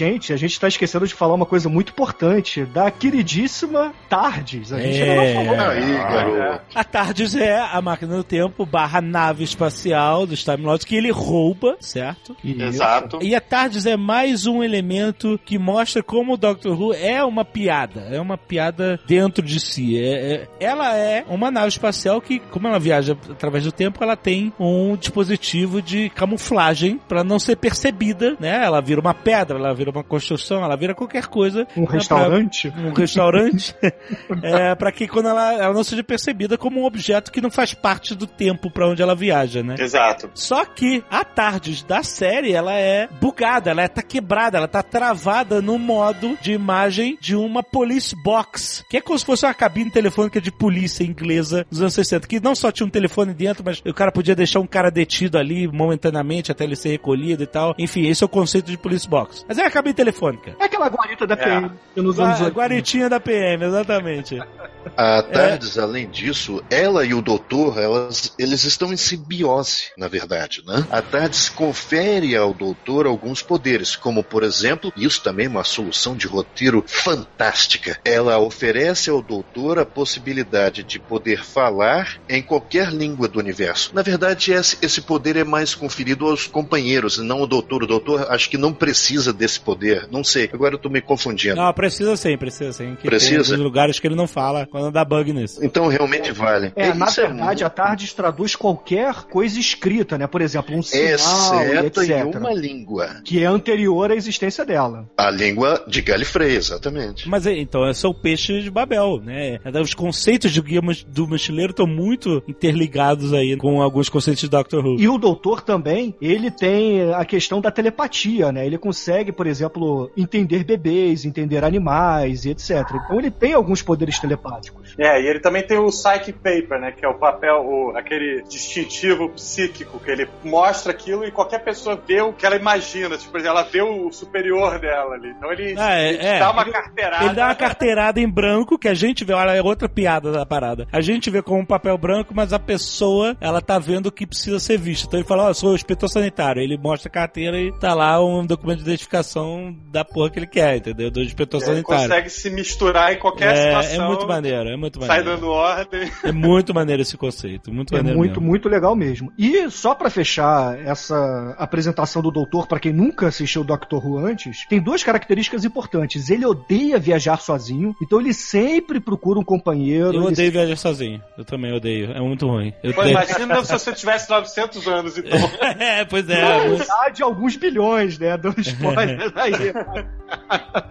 S7: Gente, a gente tá esquecendo de falar uma coisa muito importante da queridíssima Tardes. A gente
S2: É.
S7: ainda não falou.
S3: Aí, garoto.
S2: A TARDIS é a máquina do tempo barra nave espacial dos Time Lords que ele rouba, certo?
S4: Exato.
S2: E a TARDIS é mais um elemento que mostra como o Doctor Who é uma piada. É uma piada dentro de si. É- é- ela é uma nave espacial que, como ela viaja através do tempo, ela tem um dispositivo de camuflagem para não ser percebida, né? Ela vira uma pedra, ela vira uma construção, ela vira qualquer coisa.
S7: Um
S2: né, pra-
S7: restaurante.
S2: um restaurante, é, para que quando ela, ela não seja percebida como um objeto que não faz parte do tempo para onde ela viaja, né?
S4: Exato.
S2: Só que a Tardes da série, ela é bugada, ela tá quebrada, ela tá travada no modo de imagem de uma police box, que é como se fosse uma cabine telefônica de polícia inglesa dos anos 60, que não só tinha um telefone dentro, mas o cara podia deixar um cara detido ali momentaneamente até ele ser recolhido e tal. Enfim, esse é o conceito de police box. Mas é a cabine telefônica.
S7: É aquela guarita da PM que nos anos
S2: Gua-
S7: 80.
S2: Guaritinha da PM, exatamente.
S3: A Tardes, além disso, ela e o doutor, elas, eles estão em simbiose, na verdade, né? A Tardes confere ao doutor alguns poderes, como, por exemplo, isso também é uma solução de roteiro fantástica. Ela oferece ao doutor a possibilidade de poder falar em qualquer língua do universo. Na verdade, esse, poder é mais conferido aos companheiros, e não ao doutor. O doutor acho que não precisa desse poder. Não sei, agora eu tô me confundindo.
S2: Não, precisa sim, precisa sim. Que
S3: Precisa?
S2: Tem lugares que ele não fala quando dá bug nisso.
S3: Então realmente vale.
S7: É, na
S3: Isso é
S7: verdade,
S3: muito-
S7: a Tardes traduz qualquer coisa escrita, né? Por exemplo, um sinal,
S3: Exceto
S7: etc.
S3: em uma língua.
S7: Que é anterior à existência dela.
S3: A língua de Galifrey, exatamente.
S2: Mas é, então, esse é o peixe de Babel, né? Os conceitos do guia do mochileiro estão muito interligados aí com alguns conceitos de Doctor Who.
S7: E o doutor também, ele tem a questão da telepatia, né? Ele consegue, por exemplo, entender bebês, entender animais e etc. Então ele tem alguns poderes telepáticos.
S4: É, e ele também tem o Psychic Paper, né? Que é o papel, o, aquele distintivo psíquico, que ele mostra aquilo e qualquer pessoa vê o que ela imagina. Tipo, ela vê o superior dela ali. Então ele,
S2: Ah, é,
S4: ele
S2: é.
S4: dá uma
S2: Ele-
S4: carteirada.
S2: Ele dá uma carteirada em branco, que a gente vê, olha, é outra piada da parada. A gente vê como um papel branco, mas a pessoa, ela tá vendo o que precisa ser visto. Então ele fala, ó, sou o inspetor sanitário. Ele mostra a carteira e tá lá um documento de identificação da porra que ele quer, entendeu? Do inspetor
S4: Ele
S2: sanitário.
S4: consegue se misturar em qualquer
S2: É,
S4: situação.
S2: é muito maneiro, é muito
S4: Sai
S2: maneiro.
S4: dando ordem.
S2: É muito maneiro esse conceito, muito
S7: É
S2: maneiro
S7: muito,
S2: mesmo.
S7: muito legal mesmo. E só pra fechar essa apresentação do doutor, pra quem nunca assistiu o Doctor Who antes, tem duas características importantes. Ele odeia viajar sozinho, então ele sempre procura um companheiro.
S2: Eu
S7: ele
S2: odeio viajar sozinho. Eu também odeio. É muito ruim. Eu
S4: Pô,
S2: tenho-
S4: imagina se você tivesse 900 anos, então.
S2: é, pois
S7: Na
S2: é. muito-
S7: verdade, alguns bilhões, né? Dando spoiler aí.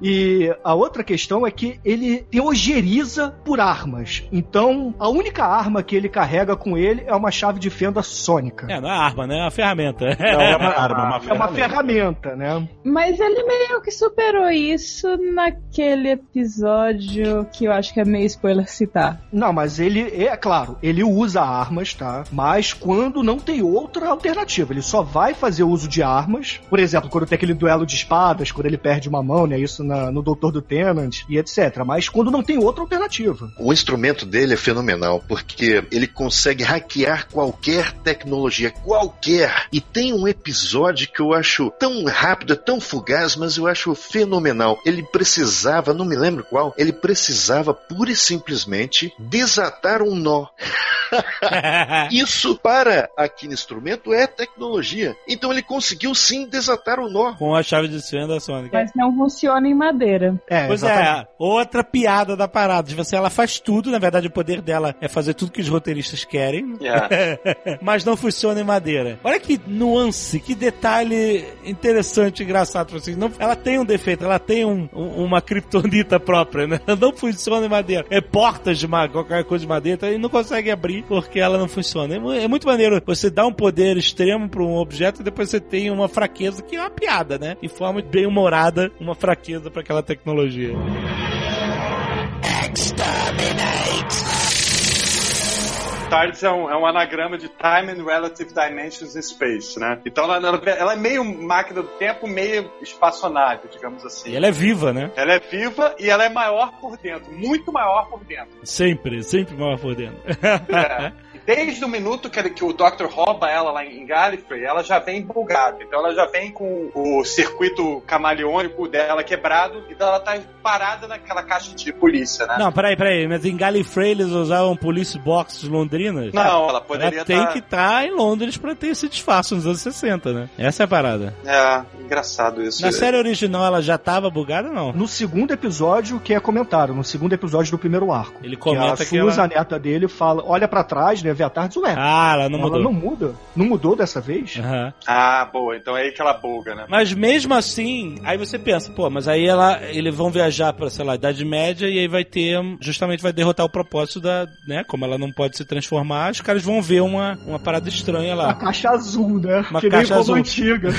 S7: e a outra questão é que ele teogeriza por armas. Então, a única arma que ele carrega com ele é uma chave de fenda sônica.
S2: É, não é arma, né? É uma ferramenta.
S5: Não é uma arma, é uma
S7: É uma
S5: ferramenta.
S7: ferramenta, né?
S6: Mas ele meio que superou isso naquele episódio que eu acho que é meio spoiler citar.
S7: Não, mas ele, é claro, ele usa armas, tá? Mas quando não tem outra alternativa, ele só vai fazer uso de armas. Por exemplo, quando tem aquele duelo de espadas, quando ele perde uma mão, né? Isso na- no Doutor do Tenant e etc. Mas quando não tem outra alternativa.
S3: O instrumento dele é fenomenal, porque ele consegue hackear qualquer tecnologia, qualquer. E tem um episódio que eu acho tão rápido, tão fugaz, mas eu acho fenomenal. Ele precisava, não me lembro qual, ele precisava pura e simplesmente desatar um nó. Isso para aquele instrumento é tecnologia. Então ele conseguiu sim desatar o nó.
S2: Com a chave de fenda da Sonic.
S6: Mas não funciona em madeira.
S7: É,
S2: Pois
S7: exatamente.
S2: é, outra piada da parada. Tipo assim, ela faz tudo, na verdade o poder dela é fazer tudo que os roteiristas querem.
S4: Yeah.
S2: mas não funciona em madeira. Olha que nuance, que detalhe interessante e engraçado. Tipo Assim, não, ela tem um defeito, ela tem um- um- uma kriptonita própria, né? Ela não funciona em madeira. É portas de ma- qualquer coisa de madeira, então ele não consegue abrir porque ela não funciona. É, é muito maneiro você dá um poder extremo para um objeto e depois você tem uma fraqueza, que é uma piada, né? E forma bem humorada uma fraqueza para aquela tecnologia.
S4: TARDIS é um, é um anagrama de Time and Relative Dimensions in Space, né? Então ela, ela- ela é meio máquina do tempo, meio espaçonave, digamos assim.
S2: E ela é viva, né?
S4: Ela é viva e ela é maior por dentro, muito maior por dentro.
S2: Sempre, sempre maior por dentro.
S4: É. Desde o minuto que, ele- que o Dr. rouba ela lá em Gallifrey, ela já vem bugada. Então ela já vem com o circuito camaleônico dela quebrado, então ela tá parada naquela caixa de polícia, né?
S2: Não, peraí, peraí, mas em Gallifrey eles usavam police boxes londrinas?
S4: Não, ela poderia
S2: Ela tem
S4: tá-
S2: que estar em Londres pra ter esse disfarce nos anos 60, né? Essa é a parada.
S4: É, engraçado isso.
S2: Na série original ela já tava bugada, não?
S7: No segundo episódio, que é comentário, no segundo episódio do primeiro arco.
S2: Ele
S7: Que
S2: comenta
S7: a
S2: que
S7: Susan,
S2: ela...
S7: a neta dele, fala, olha pra trás, né, tarde, ué,
S2: Ah, ela não
S7: ela
S2: mudou.
S7: não muda. Não mudou dessa vez?
S2: Aham.
S4: Ah, boa. Então é aí que ela buga, né?
S2: Mas mesmo assim, aí você pensa, pô, mas aí ela, eles vão viajar pra, sei lá, Idade Média e aí vai ter, justamente vai derrotar o propósito da, né, como ela não pode se transformar, os caras vão ver uma, uma parada estranha
S7: Uma
S2: lá.
S7: caixa azul, né?
S2: Uma
S7: que nem
S2: caixa azul.
S7: antiga.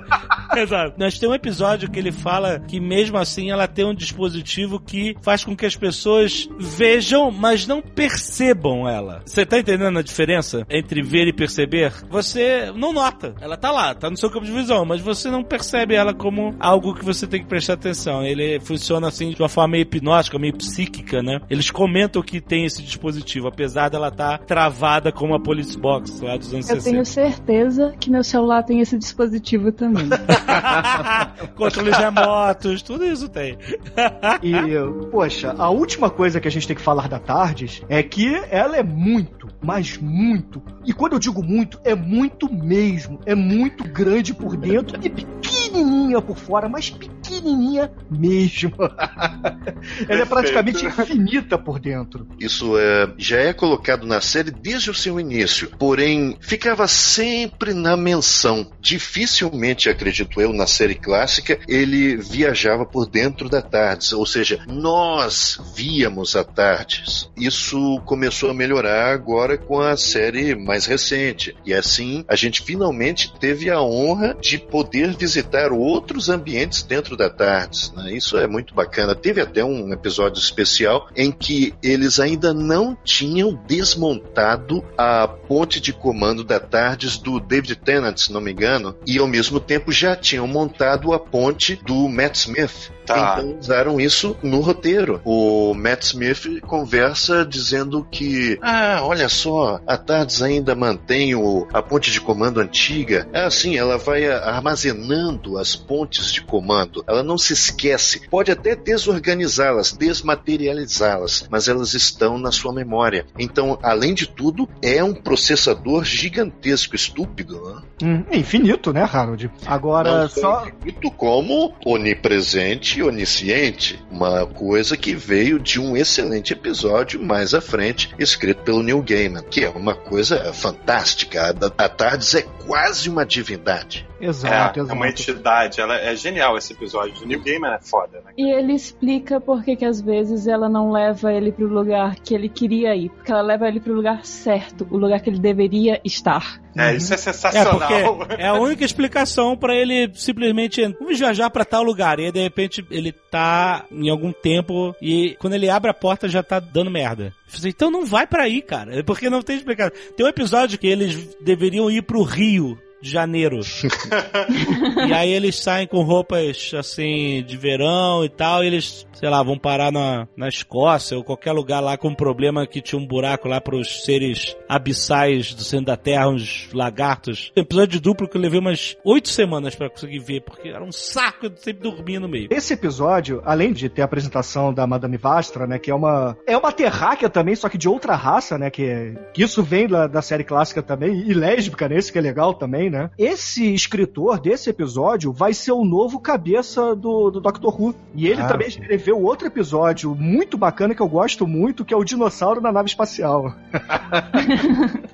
S2: Exato. Nós tem um episódio que ele fala que mesmo assim ela tem um dispositivo que faz com que as pessoas vejam, mas não percebam ela. Você tá entendendo a diferença entre ver e perceber? Você não nota. Ela tá lá, tá no seu campo de visão, mas você não percebe ela como algo que você tem que prestar atenção. Ele funciona assim de uma forma meio hipnótica, meio psíquica, né? Eles comentam que tem esse dispositivo, apesar dela estar travada como a Police Box lá dos anos
S6: Eu
S2: 60.
S6: tenho certeza que meu celular tem esse dispositivo também.
S2: Controles remotos, tudo isso tem.
S7: E, poxa, a última coisa que a gente tem que falar da Tardes é que ela é muito, mas muito, e quando eu digo muito, é muito mesmo, é muito grande por dentro e pequenininha por fora, mas pequenininha mesmo. ela é praticamente infinita por dentro.
S3: Isso é, já é colocado na série desde o seu início, porém ficava sempre na menção. Dificilmente, acredito eu, na série clássica, ele viajava por dentro da Tardes, ou seja, nós víamos a Tardes. Isso começou a melhorar agora com a série mais recente, e assim a gente finalmente teve a honra de poder visitar outros ambientes dentro da Tardes. né? Isso é muito bacana. Teve até um episódio especial em que eles ainda não tinham desmontado a ponte de comando da Tardes do David Tennant, se não me engano, e ao mesmo tempo já tinham montado a ponte do Matt Smith.
S4: Tá.
S3: Então usaram isso no roteiro. O Matt Smith conversa dizendo que, ah, olha só, a Tardes ainda mantém o, a ponte de comando antiga. É assim, ela vai armazenando as pontes de comando. Ela não se esquece. Pode até desorganizá-las, desmaterializá-las, mas elas estão na sua memória. Então, além de tudo, é um processador gigantesco, estúpido, né?
S7: Hum, é infinito, né, Harold? Agora,
S3: Não
S7: só.
S3: Muito como onipresente e onisciente. Uma coisa que veio de um excelente episódio mais à frente, escrito pelo Neil Gaiman, que é uma coisa fantástica. A, a Tardes é quase uma divindade.
S7: Exato,
S4: é, é
S7: exato.
S4: uma entidade. Ela é genial esse episódio. O New Gaiman é foda, né?
S6: E ele explica por que que às vezes ela não leva ele pro lugar que ele queria ir. Porque ela leva ele pro lugar certo, o lugar que ele deveria estar.
S4: É, isso é
S2: É,
S4: sensacional.
S2: porque é a única explicação pra ele simplesmente vamos viajar pra tal lugar. E aí, de repente, ele tá em algum tempo e quando ele abre a porta já tá dando merda. Falei, Então não vai pra aí, cara. Porque não tem explicação. Tem um episódio que eles deveriam ir pro Rio. De janeiro. e aí eles saem com roupas assim de verão e tal, e eles, sei lá, vão parar na, na Escócia ou qualquer lugar lá com um problema que tinha um buraco lá pros seres abissais do centro da Terra, uns lagartos. Episódio duplo que eu levei umas oito semanas pra conseguir ver, porque era um saco de sempre dormir no meio.
S7: Esse episódio, além de ter a apresentação da Madame Vastra, né, que é uma é uma terráquea também, só que de outra raça, né, que, que isso vem da, da série clássica também, e lésbica, né, esse que é legal também, né. Esse escritor desse episódio vai ser o novo cabeça do, do Doctor Who. E ele
S5: Ah,
S7: também
S5: sim.
S7: escreveu outro episódio muito bacana que eu gosto muito, que é o dinossauro na nave espacial.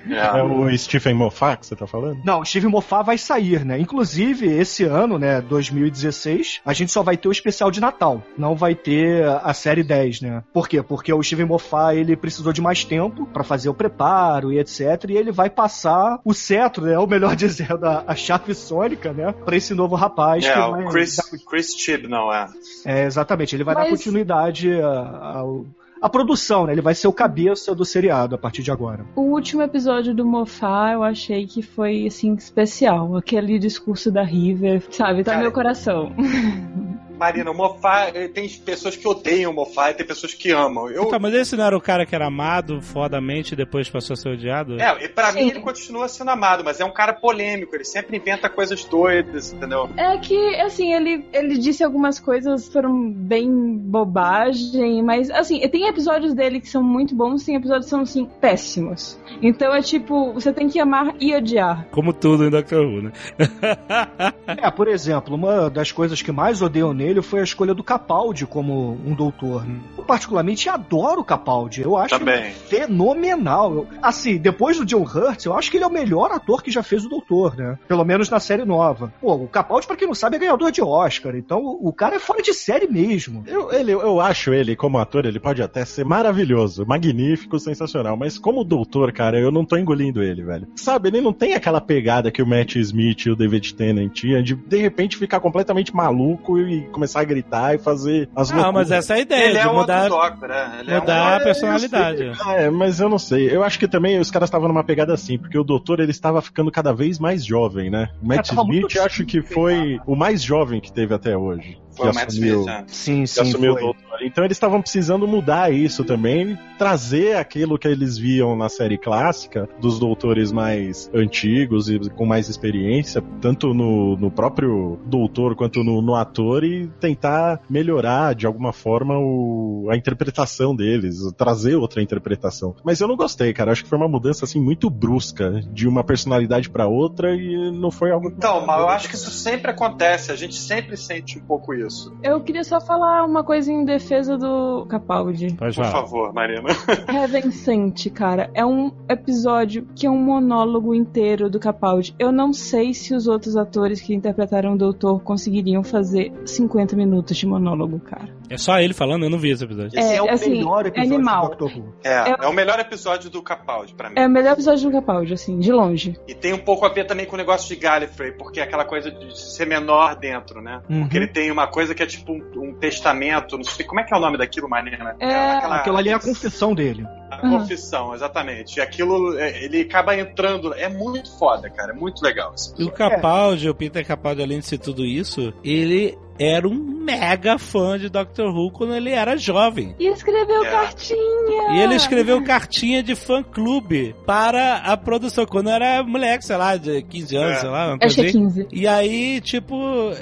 S4: É.
S5: É o Stephen Moffat que você tá falando?
S7: Não, o Steve Moffat vai sair, né? Inclusive, esse ano, né, 2016, a gente só vai ter o especial de Natal. Não vai ter a série 10, né? Por quê? Porque o Steve Moffat, ele precisou de mais tempo pra fazer o preparo e etc. E ele vai passar o cetro, né? Ou melhor dizendo, a, a chave sônica, né? Pra esse novo rapaz
S4: É,
S7: que
S4: o. Chris, Chris Chibb, não é?
S7: É, exatamente. Ele vai dar
S6: Mas-
S7: continuidade a- ao... A produção, né? Ele vai ser o cabeça do seriado a partir de agora.
S6: O último episódio do Mofá eu achei que foi, assim, especial. Aquele discurso da River, sabe? Tá
S4: Cara,
S6: no meu coração.
S4: Marina, o Mofá, eh, tem pessoas que odeiam o Mofá e tem pessoas que amam. Eu,
S2: Tá, mas esse não era o cara que era amado fodamente e depois passou a ser odiado?
S4: é, e pra
S6: Sim.
S4: mim ele continua sendo amado, mas é um cara polêmico, ele sempre inventa coisas doidas, entendeu?
S6: É que, assim, ele, ele disse algumas coisas que foram bem bobagem, mas, assim, tem episódios dele que são muito bons, tem episódios que são, assim, péssimos. Então é tipo, você tem que amar e odiar.
S2: Como tudo em Doctor Who, né?
S7: É, por exemplo, uma das coisas que mais odeio nele foi a escolha do Capaldi como um doutor. Eu particularmente adoro o Capaldi. Eu acho
S4: Também.
S7: ele fenomenal. Eu- assim, depois do John Hurt, eu acho que ele é o melhor ator que já fez o doutor, né? Pelo menos na série nova. Pô, o Capaldi, pra quem não sabe, é ganhador de Oscar. Então o o cara é fora de série mesmo.
S5: Eu, ele, eu acho ele, como ator, ele pode até ser maravilhoso, magnífico, sensacional, mas como doutor, cara, eu não tô engolindo ele, velho. Sabe, ele não tem aquela pegada que o Matt Smith e o David Tennant tinham de, de repente, ficar completamente maluco e começar a gritar e fazer as
S2: Não,
S5: loucuras.
S2: mas essa é a ideia,
S4: ele
S2: de
S4: é o
S2: mudar,
S4: outro Doctor, né? Ele é
S2: mudar
S4: um-
S2: a personalidade.
S5: Ah, é, mas eu não sei. Eu acho que também os caras estavam numa pegada assim, porque o doutor ele estava ficando cada vez mais jovem, né? O Matt Smith acho que foi o mais jovem que teve até hoje.
S4: Foi
S5: que
S4: o Matt
S5: assumiu-
S4: Smith, né?
S7: Sim, sim.
S5: assumiu o
S7: foi.
S5: doutor. Então eles estavam precisando mudar isso também, trazer aquilo que eles viam na série clássica, dos doutores mais antigos e com mais experiência, tanto no, no próprio doutor quanto no, no ator, e tentar melhorar de alguma forma o, a interpretação deles, trazer outra interpretação. Mas eu não gostei, cara. Acho que foi uma mudança assim muito brusca de uma personalidade pra outra e não foi algo.
S4: Então, mas eu acho que isso sempre acontece, a gente sempre sente um pouco isso.
S6: Eu queria só falar uma coisa em defesa do Capaldi.
S2: Pode
S4: Por favor, Marina.
S6: Heaven Sent, cara, é um episódio que é um monólogo inteiro do Capaldi. Eu não sei se os outros atores que interpretaram o Doutor conseguiriam fazer 50 minutos de monólogo, cara.
S2: É só ele falando, eu não vi esse episódio.
S7: Esse é,
S6: É,
S7: o
S6: assim,
S7: melhor episódio
S6: animal.
S7: do Doctor Who.
S4: É,
S6: Eu-
S4: é o melhor episódio do Capaldi pra mim.
S6: É o melhor episódio do Capaldi, assim, de longe.
S4: E tem um pouco a ver também com o negócio de Gallifrey, porque é aquela coisa de ser menor dentro, né?
S7: Uhum.
S4: Porque ele tem uma coisa que é tipo um, um testamento, não sei como é que é o nome daquilo, Marina.
S6: É,
S7: Aquilo ali é a confissão dele.
S4: A confissão, exatamente. E aquilo, é, ele acaba entrando. É muito foda, cara. É muito legal. Isso.
S2: E o Capaldi, o Peter Capaldi, além de ser tudo isso, ele era um mega fã de Doctor Who quando ele era jovem.
S6: E escreveu
S4: É.
S6: cartinha!
S2: E ele escreveu cartinha de fã-clube para a produção, quando era moleque, sei lá, de 15 anos,
S4: É.
S2: sei lá,
S6: Acho
S2: coisa
S6: que é
S2: assim.
S6: 15.
S2: E aí, tipo,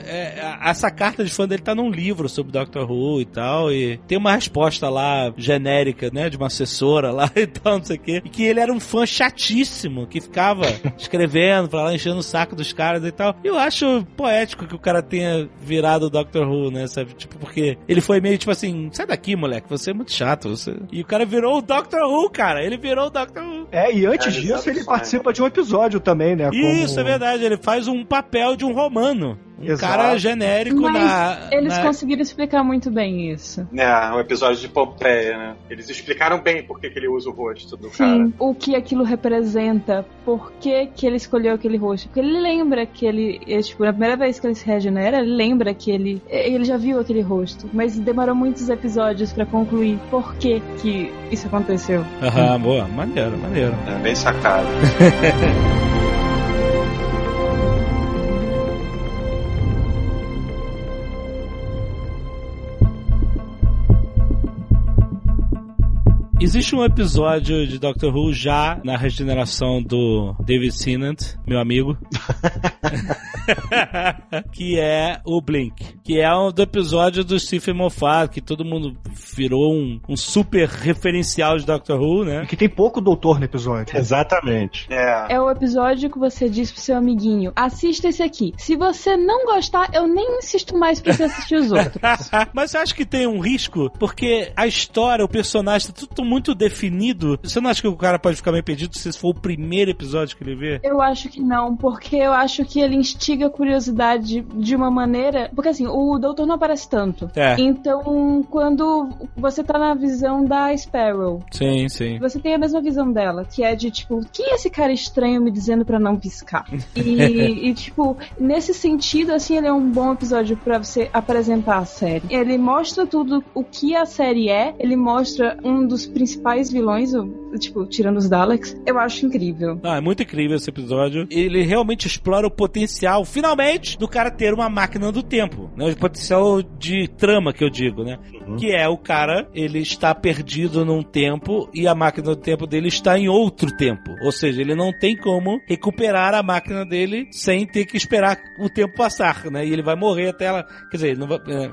S2: é, a- essa carta de fã dele tá num livro sobre Doctor Who e tal, e tem uma resposta lá, genérica, né, de uma assessora lá e tal, não sei o quê, e que ele era um fã chatíssimo, que ficava escrevendo pra lá, enchendo o saco dos caras e tal. Eu acho poético que o cara tenha virado o Doctor Who, né, sabe? Tipo, porque ele foi meio tipo assim, sai daqui, moleque, você é muito chato, você... E o cara virou o Doctor Who, cara, ele virou o Doctor Who.
S7: É, e antes
S4: É,
S7: disso ele
S4: isso,
S7: participa de um episódio também, né?
S2: Isso,
S7: como-
S2: é verdade, ele faz um papel de um romano. Um
S7: Exato.
S2: cara genérico
S6: Mas
S2: na...
S6: Eles
S2: na-
S6: conseguiram explicar muito bem isso.
S4: É, um episódio de Pompeia, né? Eles explicaram bem por que, que ele usa o rosto do cara.
S6: Sim, o que aquilo representa, por que, que ele escolheu aquele rosto. Porque ele lembra que ele, é, tipo, na primeira vez que ele se regenera, ele lembra que ele, ele já viu aquele rosto. Mas demorou muitos episódios pra concluir por que que isso aconteceu.
S2: Aham, boa, maneiro, maneiro.
S4: É bem sacado.
S2: Existe um episódio de Doctor Who já na regeneração do David Tennant, meu amigo, que é o Blink, que é um do episódio do Stephen Moffat, que todo mundo virou um, um super referencial de Doctor Who, né?
S7: Que tem pouco doutor no episódio.
S5: Exatamente.
S4: É.
S6: É o episódio que você diz pro seu amiguinho: assista esse aqui. Se você não gostar, eu nem insisto mais pra você assistir os outros.
S2: Mas você acha que tem um risco? Porque a história, o personagem, tá tudo muito definido. Você não acha que o cara pode ficar meio perdido se esse for o primeiro episódio que ele vê?
S6: Eu acho que não, porque eu acho que ele instiga a curiosidade de uma maneira. Porque assim, o doutor não aparece tanto.
S2: É.
S6: Então, quando você tá na visão da Sparrow,
S2: Sim, sim.
S6: você tem a mesma visão dela, que é de tipo, quem é esse cara estranho me dizendo pra não piscar? E, e, tipo, nesse sentido, assim, ele é um bom episódio pra você apresentar a série. Ele mostra tudo o que a série é, ele mostra um dos principais vilões, tipo, tirando os Daleks. Eu acho incrível.
S2: Ah, é muito incrível esse episódio. Ele realmente explora o potencial, finalmente, do cara ter uma máquina do tempo. Né? O potencial de trama, que eu digo, né? Que é o cara, ele está perdido num tempo e a máquina do tempo dele está em outro tempo. Ou seja, ele não tem como recuperar a máquina dele sem ter que esperar o tempo passar, né? E ele vai morrer até ela. Quer dizer, ele não vai, é,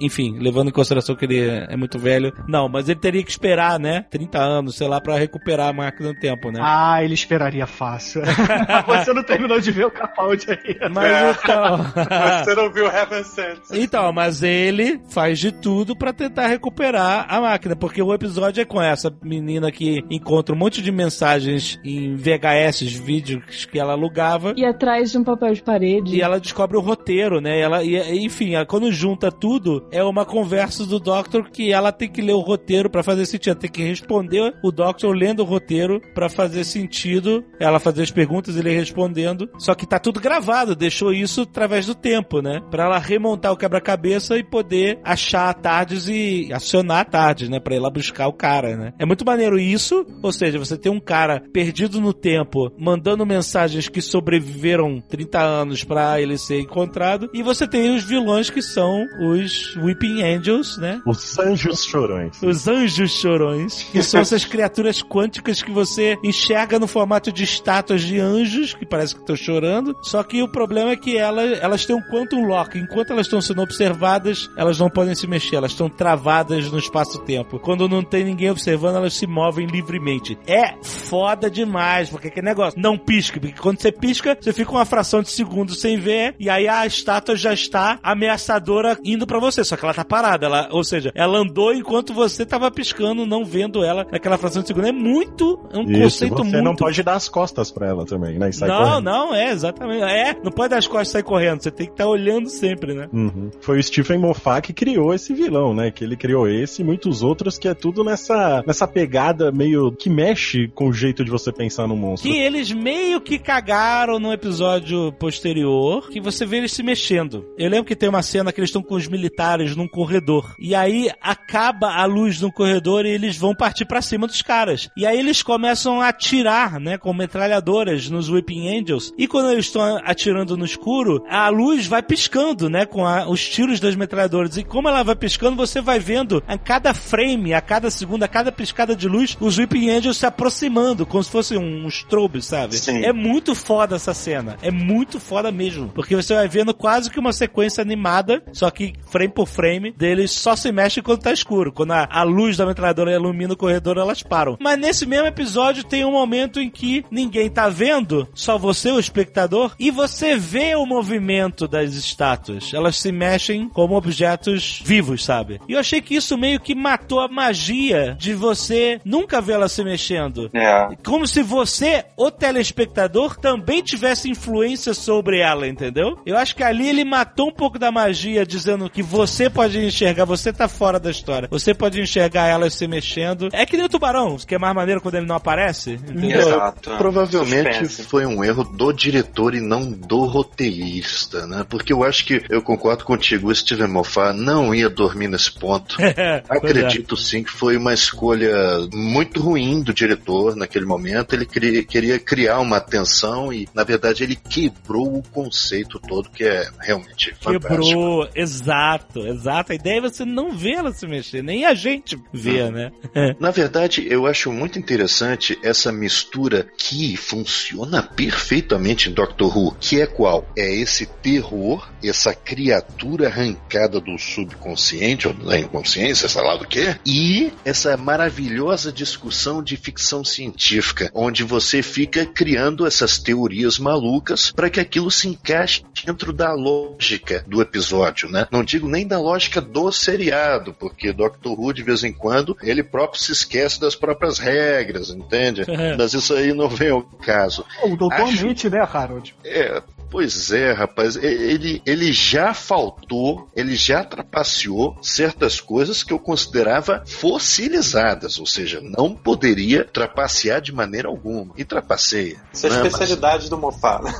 S2: enfim, levando em consideração que ele é é muito velho. Não, mas ele teria que esperar, né? 30 anos, sei lá, pra recuperar a máquina do tempo, né?
S7: Ah, ele esperaria fácil. Você não terminou de ver o Capaldi aí.
S2: Mas então.
S4: Você não viu Heaven Sent.
S2: Então, mas ele faz de tudo pra tentar recuperar a máquina, porque o episódio é com essa menina que encontra um monte de mensagens em VHS, vídeos que ela alugava.
S6: E atrás de um papel de parede.
S2: E ela descobre o roteiro, né? Ela, e, enfim, ela- quando junta tudo, é uma conversa do Doctor que ela tem que ler o roteiro pra fazer sentido. Ela que responder o Doctor lendo o roteiro pra fazer sentido. Ela fazer as perguntas, ele respondendo. Só que tá tudo gravado, deixou isso através do tempo, né? Pra ela remontar o quebra-cabeça e poder achar a Tardes e acionar a Tardes, né? Pra ir lá buscar o cara, né? É muito maneiro isso, ou seja, você tem um cara perdido no tempo, mandando mensagens que sobreviveram 30 anos pra ele ser encontrado, e você tem os vilões que são os Weeping Angels, né?
S5: Os anjos chorões.
S2: Os anjos chorões, que são essas criaturas quânticas que você enxerga no formato de estátuas de anjos, que parece que estão chorando. Só que o problema é que elas, elas têm um quantum lock. Enquanto elas estão sendo observadas, elas não podem se mexer, elas estão travadas no espaço-tempo. Quando não tem ninguém observando, elas se movem livremente. É foda demais, porque aquele negócio não pisca, porque quando você pisca, você fica uma fração de segundo sem ver, e aí a estátua já está ameaçadora indo pra você, só que ela tá parada, ela, ou seja, ela andou enquanto você tava piscando, não vendo ela naquela fração de segundo. É muito, é um
S5: Isso,
S2: conceito
S5: você
S2: muito
S5: não pode dar as costas pra ela também, né?
S2: Não,
S5: correndo.
S2: não, é, exatamente. É, não pode dar as costas e sair correndo. Você tem que estar olhando sempre, né?
S5: Uhum. Foi o Stephen Moffat que criou esse vilão, né? Que ele criou esse e muitos outros que é tudo nessa, nessa pegada meio que mexe com o jeito de você pensar no monstro.
S2: Que eles meio que cagaram no episódio posterior, que você vê eles se mexendo. Eu lembro que tem uma cena que eles estão com os militares num corredor. E aí acaba a luz no corredor e eles vão partir pra cima dos caras. E aí eles começam a atirar, né, com metralhadoras nos Weeping Angels. E quando eles estão atirando no escuro, a luz vai piscando, né, com a- os tiros das metralhadoras. E como ela vai piscando, você vai vendo a cada frame, a cada segundo, a cada piscada de luz, os Weeping Angels se aproximando, como se fosse um strobe, sabe?
S4: Sim.
S2: É muito foda essa cena. É muito foda mesmo. Porque você vai vendo quase que uma sequência animada, só que frame por frame, deles só se mexe quando tá escuro. Quando a, a luz da metralhadora ilumina o corredor, elas param. Mas nesse mesmo episódio tem um momento em que ninguém tá vendo, só você, o espectador, e você vê o movimento das estátuas. Elas se mexem como objetos vivos, sabe? E eu achei que isso meio que matou a magia de você nunca ver ela se mexendo.
S4: É.
S2: Como se você, o telespectador, também tivesse influência sobre ela, entendeu? Eu acho que ali ele matou um pouco da magia, dizendo que você pode enxergar, você tá fora da história. Você pode enxergar ela se mexendo. É que nem o tubarão, que é mais maneiro quando ele não aparece, entendeu?
S4: Exato.
S3: Provavelmente
S4: Suspense.
S3: foi um erro do diretor e não do roteirista, né? Porque eu acho que eu concordo contigo, o Steven Moffat não ia dormir nesse ponto.
S2: É.
S3: Acredito sim que foi uma escolha muito ruim do diretor naquele momento. Ele cri- queria criar uma tensão e, na verdade, ele quebrou o conceito todo que é realmente fantástico.
S2: Quebrou, exato, exato. A ideia é você não vê ela se mexer, nem a gente vê, né?
S3: Na verdade, eu acho muito interessante essa mistura que funciona perfeitamente em Doctor Who, que é qual? É esse terror, essa criatura arrancada do subconsciente ou da inconsciência, sei lá do que, e essa maravilhosa discussão de ficção científica, onde você fica criando essas teorias malucas para que aquilo se encaixe dentro da lógica do episódio, né? Não digo nem da lógica do seriado, porque Doctor Who de vez em quando ele próprio se esquece das próprias regras, entende? Mas isso aí não vem ao caso.
S7: O doutor
S3: Acho-
S7: mente, né, Harold?
S3: É, pois é, rapaz. Ele, ele já faltou, ele já trapaceou certas coisas que eu considerava fossilizadas, ou seja, não poderia trapacear de maneira alguma. E trapaceia.
S4: Isso é a
S3: né? Mas-
S4: especialidade do Mofá. né?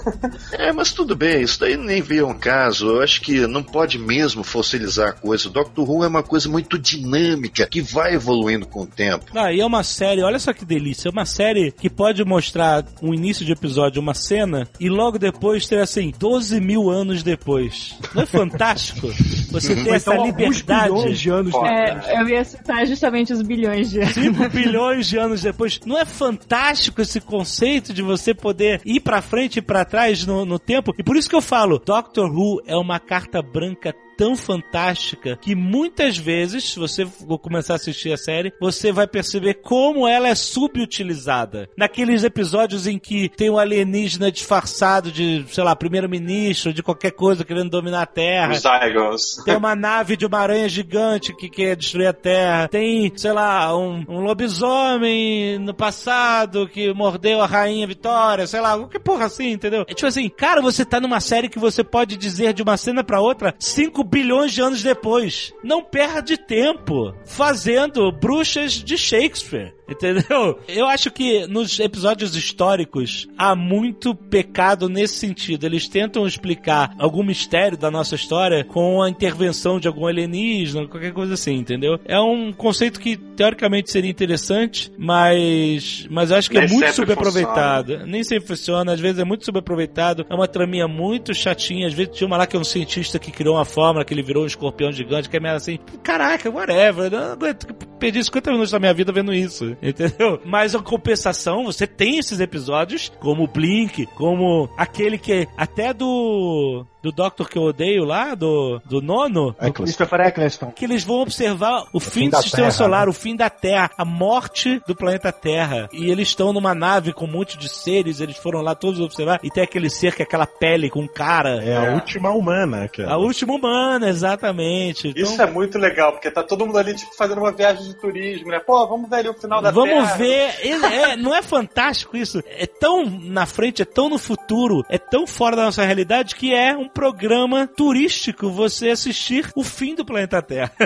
S3: é, mas tudo bem, isso daí nem veio um caso. Eu acho que não pode mesmo fossilizar a coisa. O Doctor Who é uma coisa muito dinâmica, que vai evoluindo com o tempo.
S2: Ah, e é uma série, olha só que delícia, é uma série que pode mostrar um início de episódio, uma cena, e logo depois ter assim, 12 mil anos depois. Não é fantástico? Você ter essa
S7: Então,
S2: liberdade.
S7: de anos
S4: Foda.
S7: depois.
S6: É, eu ia citar justamente os bilhões de anos.
S2: 5 bilhões de anos depois. Não é fantástico esse conceito de você poder ir pra frente e pra trás no, no tempo? E por isso que eu falo, Doctor Who é uma carta branca tão fantástica que muitas vezes, se você começar a assistir a série, você vai perceber como ela é subutilizada. Naqueles episódios em que tem um alienígena disfarçado de, sei lá, primeiro-ministro, de qualquer coisa querendo dominar a Terra.
S4: Os Zygons.
S2: Tem uma nave de uma aranha gigante que quer destruir a Terra. Tem, sei lá, um, um lobisomem no passado que mordeu a rainha Vitória, sei lá, que porra assim, entendeu? É tipo assim, cara, você tá numa série que você pode dizer de uma cena pra outra 5 bilhões de anos depois. Não perde tempo fazendo bruxas de Shakespeare. Entendeu? Eu acho que nos episódios históricos há muito pecado nesse sentido. Eles tentam explicar algum mistério da nossa história com a intervenção de algum alienígena, qualquer coisa assim, entendeu? É um conceito que teoricamente seria interessante, mas mas eu acho que é
S4: Nem
S2: muito
S4: sempre
S2: subaproveitado. Nem sempre funciona, às vezes é muito subaproveitado. É uma traminha muito chatinha. Às vezes tinha uma lá que é um cientista que criou uma fórmula que ele virou um escorpião gigante, que é meio assim, caraca, whatever. Eu não aguento, perdi 50 minutos da minha vida vendo isso, entendeu? Mas a compensação, você tem esses episódios, como o Blink, como aquele que até do do Doctor que eu odeio lá, do, do nono,
S5: Eccleston.
S7: Christopher Eccleston.
S2: que eles vão observar o, fim,
S5: fim
S2: do sistema
S5: Terra,
S2: solar,
S5: né?
S2: o fim da Terra, a morte do planeta Terra. E eles estão numa nave com um monte de seres, eles foram lá todos observar, e tem aquele ser que é aquela pele com um cara.
S5: É a última humana, cara.
S2: A última humana, exatamente. Então,
S4: Isso é muito legal, porque tá todo mundo ali, tipo, fazendo uma viagem de turismo, né? Pô, vamos ver ali o final da
S2: Vamos
S4: Terra.
S2: ver. Ele- é, não é fantástico isso? É tão na frente, é tão no futuro, é tão fora da nossa realidade que é um programa turístico você assistir o fim do planeta Terra.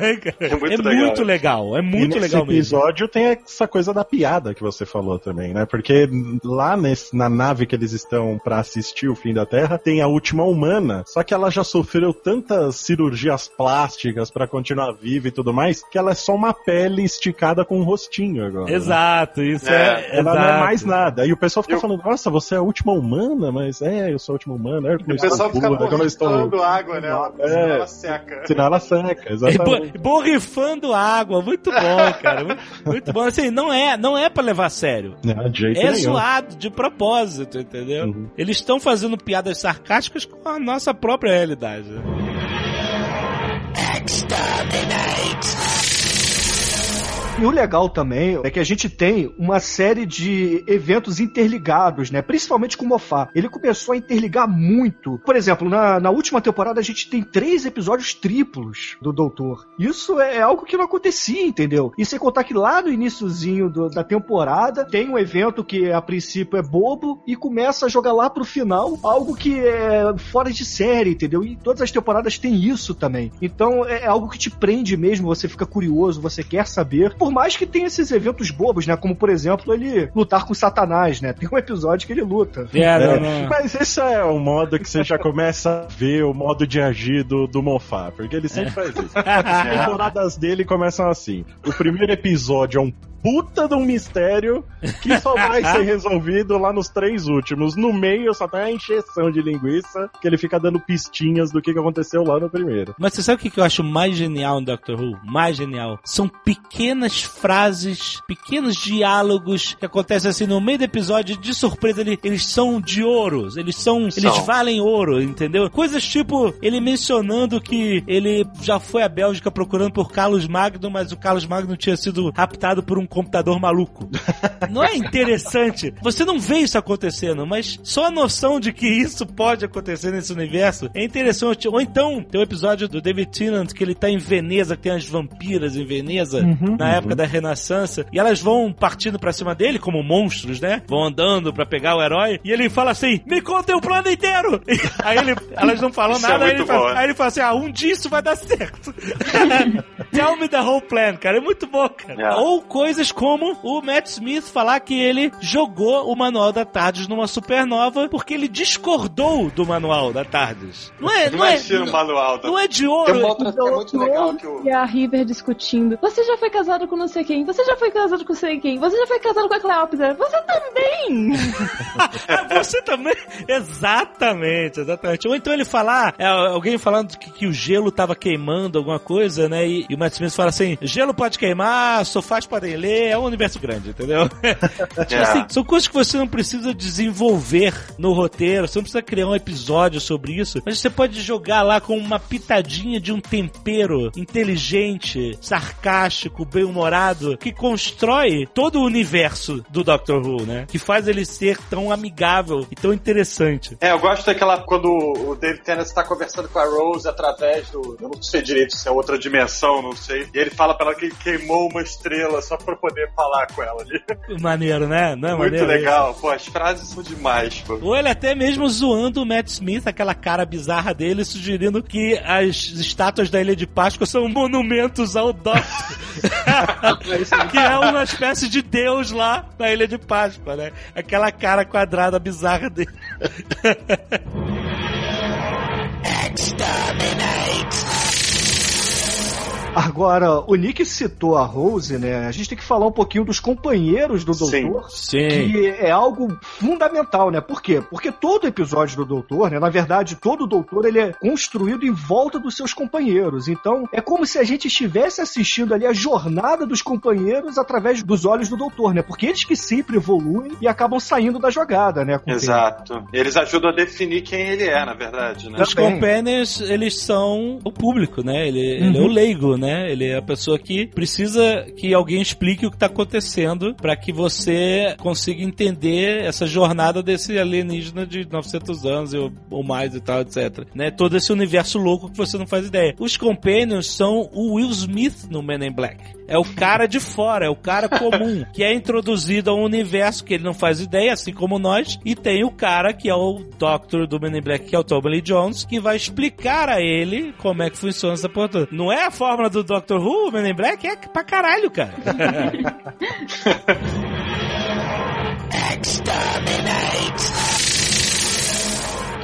S4: É muito
S2: é
S4: legal.
S2: muito legal, é
S5: e
S2: muito
S5: nesse
S2: legal mesmo.
S5: episódio tem essa coisa da piada que você falou também, né? Porque lá nesse- na nave que eles estão pra assistir o fim da Terra, tem a última humana, só que ela já sofreu tantas cirurgias plásticas pra continuar viva e tudo mais, que ela é só uma pele esticada com um rostinho agora. né?
S2: Exato, isso
S4: É,
S2: é.
S5: Ela não é
S2: exato.
S5: mais nada. E o pessoal fica
S4: Eu-
S5: falando, nossa, você é a última humana? Mas é, eu sou a última humana. É, como
S4: O pessoal fica
S5: pura, eu estou...
S4: borrifando água, né?
S5: É.
S4: Senão ela seca.
S5: Senão ela seca, exatamente.
S2: bo- borrifando água, muito bom, cara. Muito, muito bom. Assim, não é, não é pra levar a sério.
S5: Não, de jeito
S2: É
S5: nenhum.
S2: zoado, de propósito, entendeu?
S5: Uhum.
S2: Eles estão fazendo piadas sarcásticas com a nossa própria realidade.
S7: E o legal também é que a gente tem uma série de eventos interligados, né? Principalmente com o Mofá. Ele começou a interligar muito. Por exemplo, na, na última temporada a gente tem três episódios triplos do Doutor. Isso é algo que não acontecia, entendeu? E sem contar que lá no iníciozinho da temporada tem um evento que a princípio é bobo e começa a jogar lá pro final algo que é fora de série, entendeu? E todas as temporadas tem isso também. Então é algo que te prende mesmo, você fica curioso, você quer saber. Por mais que tenha esses eventos bobos, né? Como por exemplo, ele lutar com Satanás, né? Tem um episódio que ele luta.
S2: É,
S5: É,
S2: não, não.
S5: Mas esse é o modo que você já começa a ver o modo de agir do, do Mofá, porque ele sempre faz isso. As temporadas dele começam assim. O primeiro episódio é um puta de um mistério que só vai ser resolvido lá nos três últimos. No meio só tem a encheção de linguiça, que ele fica dando pistinhas do que que aconteceu lá no primeiro.
S2: Mas você sabe o que eu acho mais genial no Doctor Who? Mais genial. São pequenas frases, pequenos diálogos que acontecem assim no meio do episódio, de surpresa, ele- eles são de ouro. Eles são. Eles
S3: São.
S2: valem ouro, entendeu? Coisas tipo ele mencionando que ele já foi à Bélgica procurando por Carlos Magno, mas o Carlos Magno tinha sido raptado por um computador maluco. Não é interessante? Você não vê isso acontecendo, mas só a noção de que isso pode acontecer nesse universo é interessante. Ou então, tem um episódio do David Tennant que ele tá em Veneza, que tem as vampiras em Veneza, na época da Renascença, e elas vão partindo pra cima dele como monstros, né? Vão andando pra pegar o herói, e ele fala assim: Me contem o plano inteiro! aí ele, elas não falam
S4: Isso é
S2: nada, aí, ele fala,
S4: bom, é.
S2: aí ele fala assim: Ah, um dia isso vai dar certo. Tell me the whole plan, cara. É muito bom, cara.
S4: É.
S2: Ou coisas como o Matt Smith falar que ele jogou o manual da Tardes numa supernova porque ele discordou do manual da Tardes. Não é, não é,
S4: Imagina o manual da
S2: não é de
S4: Tem
S2: ouro.
S4: uma outra é muito legal que o.
S6: E a River discutindo. Você já foi casado com não sei quem? Você já foi casado com não sei quem? Você já foi casado com a Cleópatra? Você também!
S2: Ah, Você também. Exatamente, exatamente. Ou então ele falar, é, alguém falando que, que o gelo tava queimando alguma coisa, né? E, e o Matt Smith fala assim: gelo pode queimar, sofás podem ler, é um universo grande, entendeu? Tipo
S4: É.
S2: assim, são coisas que você não precisa desenvolver no roteiro, você não precisa criar um episódio sobre isso, mas você pode jogar lá com uma pitadinha de um tempero inteligente, sarcástico, bem-humorado, que constrói todo o universo do Doctor Who, né? Que faz ele ser tão amigável e tão interessante.
S4: É, eu gosto daquela quando o David Tennant está conversando com a Rose através do. Eu não sei direito se é outra dimensão, não sei. E ele fala pra ela que ele queimou uma estrela só pra poder falar com ela ali.
S2: Maneiro, né? Não é
S4: Muito
S2: maneiro
S4: legal. Pô, as frases são demais, pô.
S2: Ou ele até mesmo zoando o Matt Smith, aquela cara bizarra dele, sugerindo que as estátuas da Ilha de Páscoa são monumentos ao Doctor. que é uma espécie de deus lá na Ilha de Páscoa, né? Aquela cara quadrada bizarra dele.
S7: Agora, o Nick citou a Rose, né? A gente tem que falar um pouquinho dos companheiros do
S4: Sim.
S7: Doutor.
S2: Sim.
S7: Que é algo fundamental, né? Por quê? Porque todo episódio do Doutor, né? Na verdade, todo Doutor ele é construído em volta dos seus companheiros. Então, é como se a gente estivesse assistindo ali a jornada dos companheiros através dos olhos do Doutor, né? Porque eles que sempre evoluem e acabam saindo da jogada, né? com o tempo.
S4: Exato. Eles ajudam a definir quem ele é, na verdade, né?
S2: Os companions, eles são o público, né? Ele, ele é o leigo, né? Ele é a pessoa que precisa que alguém explique o que tá acontecendo para que você consiga entender essa jornada desse alienígena de 900 anos ou, ou mais e tal, etc. Né? Todo esse universo louco que você não faz ideia. Os companions são o Will Smith no Men in Black. É o cara de fora, é o cara comum, que é introduzido a um universo que ele não faz ideia, assim como nós, e tem o cara que é o Doctor do Men in Black, que é o Tommy Lee Jones, que vai explicar a ele como é que funciona essa porra toda. Não é a fórmula do Doctor Who, Men in Black? É pra caralho, cara.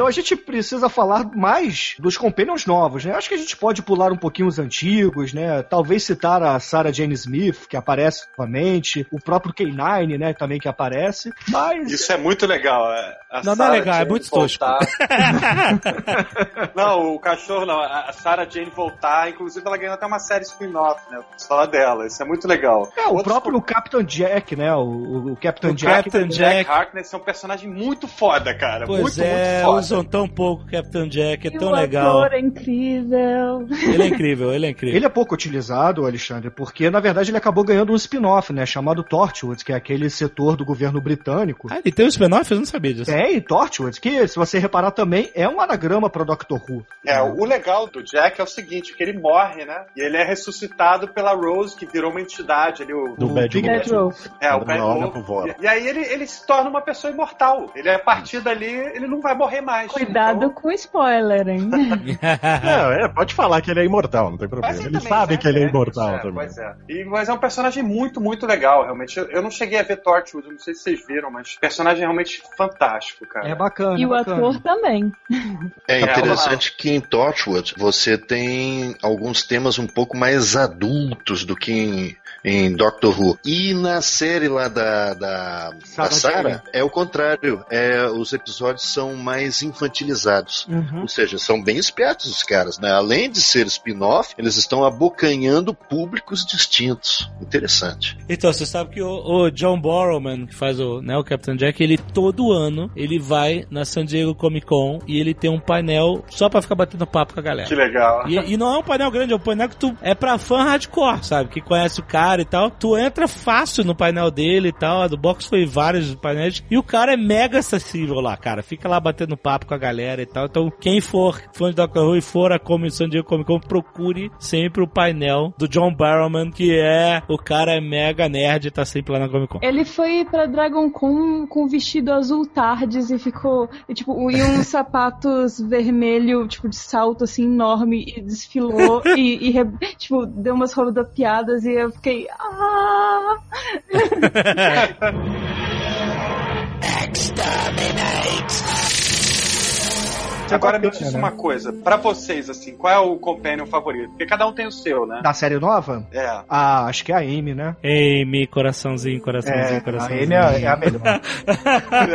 S7: Então a gente precisa falar mais dos Companions novos, né? Acho que a gente pode pular um pouquinho os antigos, né? Talvez citar a Sarah Jane Smith, que aparece novamente, o próprio K9, né? Também que aparece. Mas
S4: Isso é muito legal. é. A
S2: Não, não é
S4: Sarah
S2: legal, é
S4: Jane
S2: muito tosco.
S4: não, o cachorro não. A Sarah Jane voltar, inclusive ela ganhou até uma série spin-off, né? Só dela. Isso é muito legal.
S7: é o
S4: Outros
S7: próprio Captain Jack, né? O, o Captain
S2: O
S7: Jack.
S2: Captain
S4: Jack
S2: Jack.
S4: Harkness é um personagem muito foda, cara.
S2: Pois
S4: muito,
S2: é,
S4: muito foda.
S2: Usam tão pouco Captain Jack, é
S6: E
S2: tão
S6: o
S2: legal.
S6: ator é incrível.
S2: Ele é incrível, ele é incrível.
S7: Ele é pouco utilizado, Alexandre, porque na verdade ele acabou ganhando um spin-off, né? Chamado Torchwood, que é aquele setor do governo britânico.
S2: Ah, ele tem um spin-off? Eu não sabia disso.
S7: Tem Torchwood, que se você reparar também é um anagrama para Doctor Who.
S4: É, o legal do Jack é o seguinte, que ele morre, né? E ele é ressuscitado pela Rose, que virou uma entidade ali, o,
S5: Do
S7: O
S5: Bad.
S6: Bad Wolf.
S4: É, o Bad Wolf. E, e aí ele, ele se torna uma pessoa imortal. Ele, a partir dali, ele não vai morrer mais.
S6: Cuidado
S4: Então,
S6: com o spoiler, hein?
S5: Não, é, pode falar que ele é imortal, não tem problema.
S4: mas
S5: Eles sabem
S4: né?
S5: que ele é
S4: É,
S5: imortal
S4: é,
S5: também.
S4: Pois é. E, mas é um personagem muito, muito legal, realmente. Eu, eu não cheguei a ver Torchwood, não sei se vocês viram, mas personagem realmente fantástico, cara.
S7: É bacana.
S6: E
S7: é
S6: o
S7: bacana.
S6: ator também.
S3: É
S4: É,
S3: interessante que em Torchwood você tem alguns temas um pouco mais adultos do que em, em Doctor Who. E na série lá da, da,
S7: Sarah
S3: da Sarah é o contrário. É, os episódios são mais infantilizados.
S7: Uhum.
S3: Ou seja, são bem espertos os caras, né? Além de ser spin-off, eles estão abocanhando públicos distintos. Interessante.
S2: Então, você sabe que o, o John Borrowman, que faz o, né, o Captain Jack, ele todo ano, ele vai na San Diego Comic Con e ele tem um painel só pra ficar batendo papo com a galera.
S4: Que legal.
S2: E, e não é um painel grande, é um painel que tu é pra fã hardcore, sabe? Que conhece o cara e tal. Tu entra fácil no painel dele e tal. A do box foi vários painéis. E o cara é mega acessível lá, cara. Fica lá batendo papo com a galera e tal. Então, quem for fã de Doctor Who e for a comissão de Comic Con, procure sempre o painel do John Barrowman, que é o cara é mega nerd e tá sempre lá na Comic Con.
S6: Ele foi pra Dragon Con com vestido azul tardes e ficou, e, tipo, e uns sapatos vermelho, tipo, de salto, assim, enorme, e desfilou e, e, tipo, deu umas rodopiadas e eu fiquei, ah!
S4: Agora me
S7: bacana,
S4: diz
S7: né?
S4: uma coisa. Pra vocês, assim, qual é o companion favorito? Porque cada um tem o seu, né?
S7: Da série nova?
S4: É.
S7: Ah, acho que é a Amy, né?
S2: Amy, coraçãozinho, coraçãozinho,
S7: É, a
S2: coraçãozinho.
S7: Amy é, é a melhor.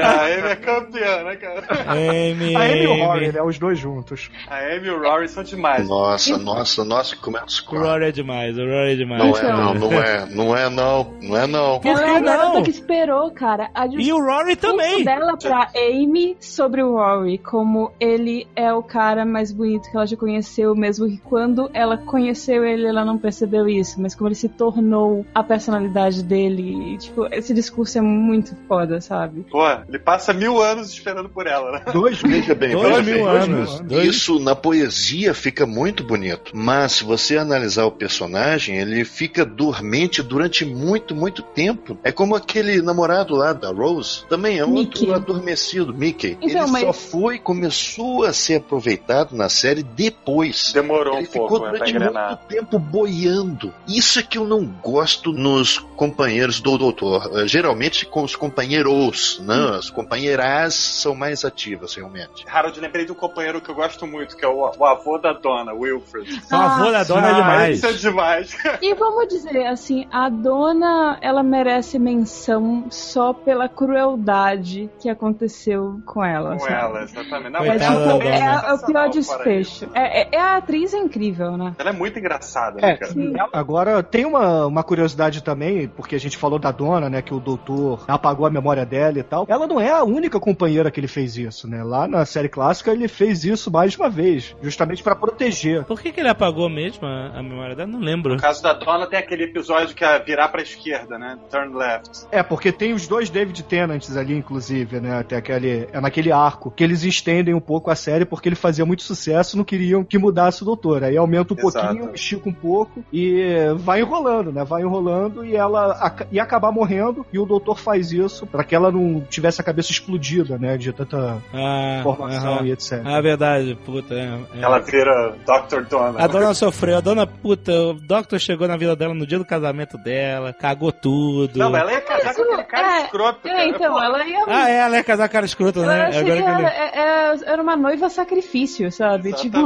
S4: a Amy é campeã, né, cara?
S2: Amy,
S7: A Amy e o. Rory, né? Os dois juntos.
S4: A Amy e o Rory são demais.
S3: Nossa, nossa, nossa, como é que
S2: O Rory é demais, o Rory é demais.
S3: Não é não, não é, não é não, não é não.
S2: Por que
S6: é
S2: não?
S6: que esperou, cara, a
S2: E o Rory também.
S6: dela pra Amy sobre o Rory, como ele é o cara mais bonito que ela já conheceu, mesmo que quando ela conheceu ele, ela não percebeu isso, mas como ele se tornou a personalidade dele, e, tipo, esse discurso é muito foda, sabe?
S4: Pô, ele passa mil anos esperando por ela, né?
S7: Dois
S3: Veja bem,
S2: Dois
S3: veja
S2: mil
S3: bem,
S2: anos. Dois-
S3: Isso na poesia fica muito bonito, mas se você analisar o personagem, ele fica dormente durante muito, muito tempo. É como aquele namorado lá da Rose, também é
S6: Mickey.
S3: outro adormecido, Mickey.
S6: Então,
S3: ele
S6: mas-
S3: só foi, começou a ser aproveitado na série depois.
S4: Demorou
S3: Ele
S4: um
S3: ficou
S4: pouco né,
S3: durante
S4: engrenar.
S3: muito tempo boiando. Isso é que eu não gosto nos companheiros do doutor. Eh, Geralmente com os companheiros, né? As companheiras são mais ativas, realmente.
S4: Harold, lembrei de um companheiro que eu gosto muito, que é o, o avô da dona, Wilfred.
S2: O avô da dona é
S4: Ah,
S2: demais.
S4: Isso é demais.
S6: E vamos dizer assim, a dona, ela merece menção só pela crueldade que aconteceu com ela,
S4: Com
S6: sabe?
S4: ela, exatamente. Não,
S6: É,
S2: Coitada dona.
S6: é, é o pior desfecho. É, é- é a atriz é incrível, né?
S4: Ela é muito engraçada, né,
S7: É,
S4: cara?
S6: Sim.
S7: agora tem uma, uma curiosidade também, porque a gente falou da dona, né, que o doutor apagou a memória dela e tal. Ela não é a única companheira que ele fez isso, né? Lá na série clássica ele fez isso mais uma vez, justamente pra proteger.
S2: Por que, que ele apagou mesmo a, a memória dela? Não lembro.
S4: No caso da dona, tem aquele episódio que é virar pra esquerda, né? Turn left.
S7: É, porque tem os dois David Tennants ali, inclusive, né? Até aquele, é naquele arco, que eles estendem um pouco a série porque ele fazia muito sucesso, não queriam que mudasse o doutor. Aí aumenta um
S4: Exato.
S7: pouquinho, estica um pouco e vai enrolando, né? Vai enrolando e ela ia acabar morrendo e o doutor faz isso pra que ela não tivesse a cabeça explodida, né? De tanta
S2: Ah,
S7: informação
S2: aham.
S7: e etc.
S2: Ah, verdade, puta. É, é.
S4: Ela vira Dr. Donna.
S2: A dona sofreu, a dona, puta, o Doctor chegou na vida dela no dia do casamento dela, cagou tudo.
S4: Não, mas ela ia casar com aquele cara
S6: É,
S4: escroto.
S6: É,
S4: cara.
S6: então,
S4: Pô,
S6: ela ia.
S2: Ah, é, ela ia casar com cara escroto,
S6: eu
S2: né?
S6: achei
S2: Agora
S6: que
S2: que
S6: era,
S2: ele...
S6: é- é- era uma noiva sacrifício, sabe? Tipo,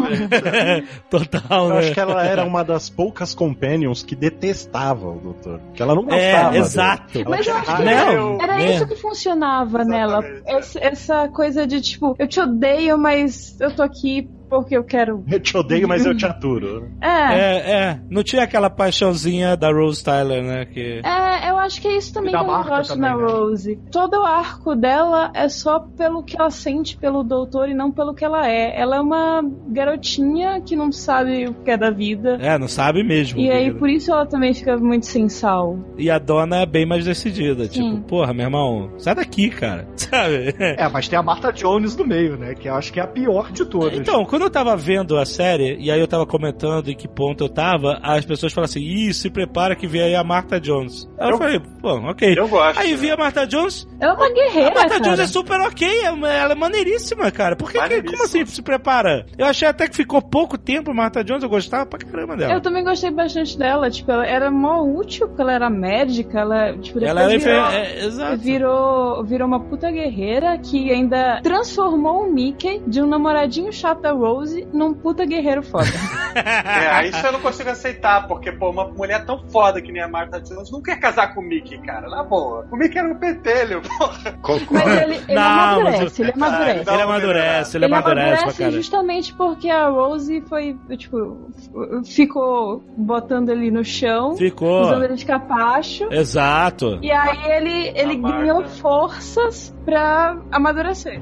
S2: Total,
S5: Eu
S2: né?
S5: acho que ela era uma das poucas companions que detestava o doutor. Que ela não gostava.
S2: É, exato.
S6: Mas eu acho que.
S2: Não,
S6: Era
S2: né?
S6: isso que funcionava nela.
S4: Exatamente.
S6: Essa, essa coisa de tipo, eu te odeio, mas eu tô aqui porque eu quero.
S5: Eu te odeio, mas eu te aturo.
S6: É.
S2: É, é. Não tinha aquela paixãozinha da Rose Tyler, né? Que...
S6: É, eu acho que é isso também que eu não gosto
S7: também,
S6: na
S7: né?
S6: Rose. Todo o arco dela é só pelo que ela sente pelo doutor e não pelo que ela é. Ela é uma garotinha que não sabe o que é da vida.
S2: É, não sabe mesmo.
S6: E
S2: que
S6: aí, por isso ela também fica muito sem sal.
S2: E a dona é bem mais decidida. Tipo,
S6: Sim.
S2: porra, meu irmão, sai daqui, cara. Sabe?
S7: É, mas tem a Martha Jones no meio, né? Que eu acho que é a pior de todas.
S2: Então, quando eu tava vendo a série, e aí eu tava comentando em que ponto eu tava, as pessoas falam assim, ih, se prepara que vem aí a Martha Jones. Aí eu,
S4: Eu-
S2: falei, pô, ok.
S4: Eu gosto.
S2: Aí vi a Martha Jones,
S6: Ela é uma
S2: a
S6: guerreira,
S2: Martha
S6: cara.
S2: Jones é super ok, é- ela é maneiríssima, cara. Por que, que como assim se prepara? Eu achei até que ficou pouco tempo Martha Jones, eu gostava pra caramba dela.
S6: Eu também gostei bastante dela. Tipo, ela era mó útil porque ela era médica. Ela, tipo,
S2: Ela era
S6: virou,
S2: enfer- é, exato.
S6: virou, virou uma puta guerreira que ainda transformou o Mickey de um namoradinho chato da Rose num puta guerreiro foda.
S4: É, isso eu não consigo aceitar, porque, pô, uma mulher tão foda que nem a Martha Jones não quer casar com o Mickey, cara. Na boa. O Mickey era um pentelho, porra.
S3: Concordo.
S6: Mas ele, ele
S2: Não,
S6: amadurece,
S2: mas o-
S6: ele amadurece.
S4: Dá
S2: Ele
S4: uma
S2: amadurece, ele
S6: Ele
S2: amadurece
S6: justamente porque a Rose foi, tipo, ficou botando ele no chão,
S2: Ficou.
S6: usando ele de capacho.
S2: Exato.
S6: E aí ele, ele ganhou forças pra amadurecer.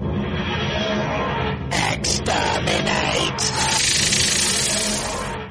S6: Exterminate!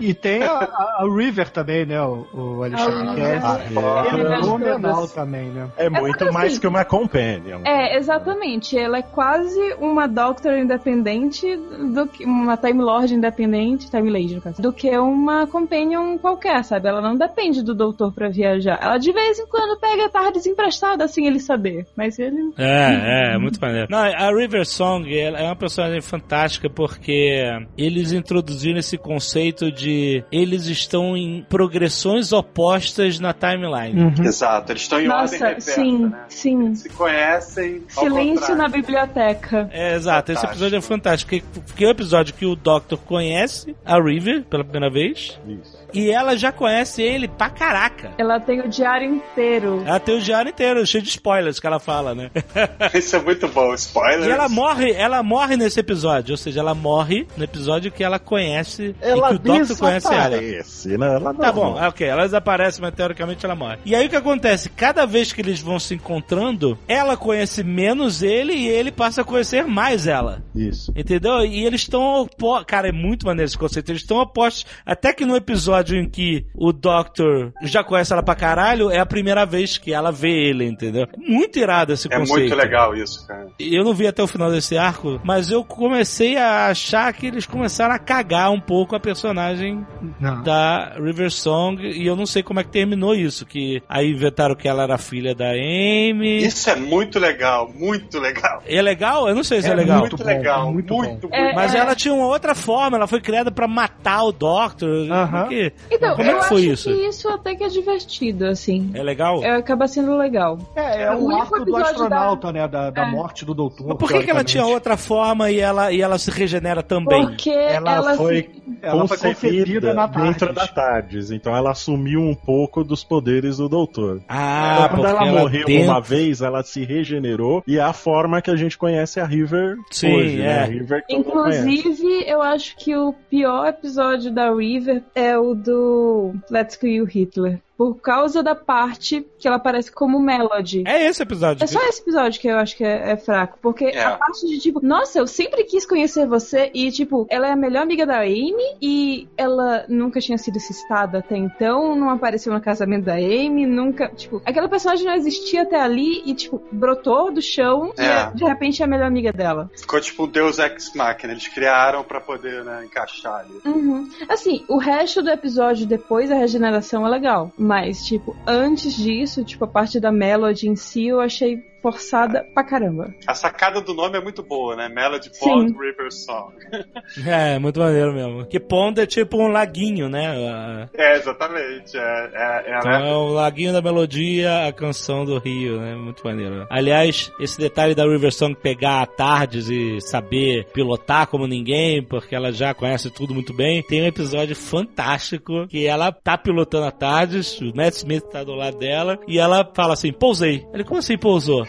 S7: E tem a, a- River também, né? O, o Alexandre que é.
S5: Ah,
S7: é
S6: Todas.
S7: fenomenal também, né?
S5: É muito
S6: porque,
S5: mais
S6: assim,
S5: que uma companion.
S6: É, exatamente. Ela é quase uma Doctor independente do que uma Time Lord independente, Time Lady no caso, do que uma Companion qualquer, sabe? Ela não depende do Doutor pra viajar. Ela de vez em quando pega tardes emprestadas sem ele saber, mas ele
S2: É, é, é muito maneiro. Não, a River Song ela é uma personagem fantástica porque eles introduziram esse conceito de eles estão em progressões opostas na timeline.
S4: Exato, eles estão em ordem
S6: Nossa,
S4: reversa,
S6: sim,
S4: né?
S6: sim.
S4: Se conhecem.
S6: Silêncio na biblioteca.
S2: É, exato, esse
S4: Fantástico.
S2: episódio é fantástico. Porque, porque é o episódio que o Doctor conhece a River pela primeira vez
S5: Isso.
S2: E ela já conhece ele pra caraca.
S6: Ela tem o diário inteiro.
S2: Ela tem o diário inteiro, cheio de spoilers que ela fala, né?
S4: Isso é muito bom, spoiler.
S2: E ela morre, ela morre nesse episódio, ou seja, ela morre no episódio que ela conhece e que o Doctor conhece ela.
S5: desaparece, né? Ela
S2: Tá bom, é ok, ela desaparece, mas teoricamente ela morre. E aí o que acontece? Cada vez que eles vão se encontrando, ela conhece menos ele e ele passa a conhecer mais ela.
S5: Isso.
S2: Entendeu? E eles estão. Cara, é muito maneiro esse conceito. Eles estão opostos. Até que no episódio em que o Doctor já conhece ela pra caralho, é a primeira vez que ela vê ele, entendeu? É muito irado esse
S4: É
S2: conceito.
S4: muito legal isso, cara.
S2: Eu não vi até o final desse arco, mas eu comecei a achar que eles começaram a cagar um pouco a personagem
S7: Não.
S2: da River Song e eu não sei como é que terminou isso, que aí inventaram que ela era filha da Amy.
S4: Isso é muito legal, muito legal.
S2: É legal? Eu não sei se é,
S7: É
S2: legal.
S4: muito
S7: bom,
S4: legal,
S7: é
S4: muito,
S7: muito
S4: muito,
S6: É,
S2: Mas
S6: é.
S2: ela tinha uma outra forma, ela foi criada pra matar o Doctor.
S7: Aham.
S2: Por
S6: Então,
S2: Como é
S6: eu
S2: que foi
S6: acho
S2: isso?
S6: que isso até que é divertido, assim.
S2: É legal?
S6: É, acaba sendo legal.
S7: É, é
S6: O
S7: o
S6: único
S7: arco do astronauta, né? Da, da
S6: É.
S7: morte do doutor.
S2: Mas por que, que ela tinha outra forma e ela, e ela se regenera também?
S6: Porque
S5: Ela,
S6: ela,
S5: foi
S6: se-
S7: Ela foi concebida na
S5: dentro
S7: TARDIS.
S5: da TARDIS. Então ela assumiu um pouco dos poderes do doutor.
S2: Ah,
S5: então, quando
S2: porque
S5: ela
S2: ela
S5: morreu
S2: dentro-
S5: uma vez, ela se regenerou e é a forma que a gente conhece a River
S2: Sim,
S5: hoje, né?
S2: é.
S5: A River.
S6: Inclusive, eu acho que o pior episódio da River é o do Let's Kill Hitler. Por causa da parte que ela aparece como Melody.
S2: É esse episódio.
S6: É só esse episódio que eu acho que é, é fraco. Porque
S4: É.
S6: a parte de tipo, nossa, eu sempre quis conhecer você. E, tipo, ela é a melhor amiga da Amy. E ela nunca tinha sido citada até então. Não apareceu no casamento da Amy. Nunca. Tipo, aquela personagem não existia até ali. E, tipo, brotou do chão. E
S4: É.
S6: de repente é a melhor amiga dela.
S4: Ficou tipo um Deus Ex Machina. Eles criaram pra poder né, encaixar ali.
S6: Uhum. Assim, o resto do episódio depois da regeneração é legal. Mas, tipo, antes disso, tipo, a parte da Melody em si eu achei forçada pra caramba.
S4: A sacada do nome é muito boa, né? Melody
S6: Sim.
S4: Pond River Song.
S2: É, muito maneiro mesmo. Que Pond é tipo um laguinho, né?
S4: É, exatamente. É, é, é,
S2: Então
S4: né?
S2: é o laguinho da melodia, a canção do Rio, né? Muito maneiro. Aliás, esse detalhe da River Song pegar a tardes e saber pilotar como ninguém, porque ela já conhece tudo muito bem. Tem um episódio fantástico que ela tá pilotando a tardes, o Matt Smith tá do lado dela, e ela fala assim, pousei. Ele, como assim pousou?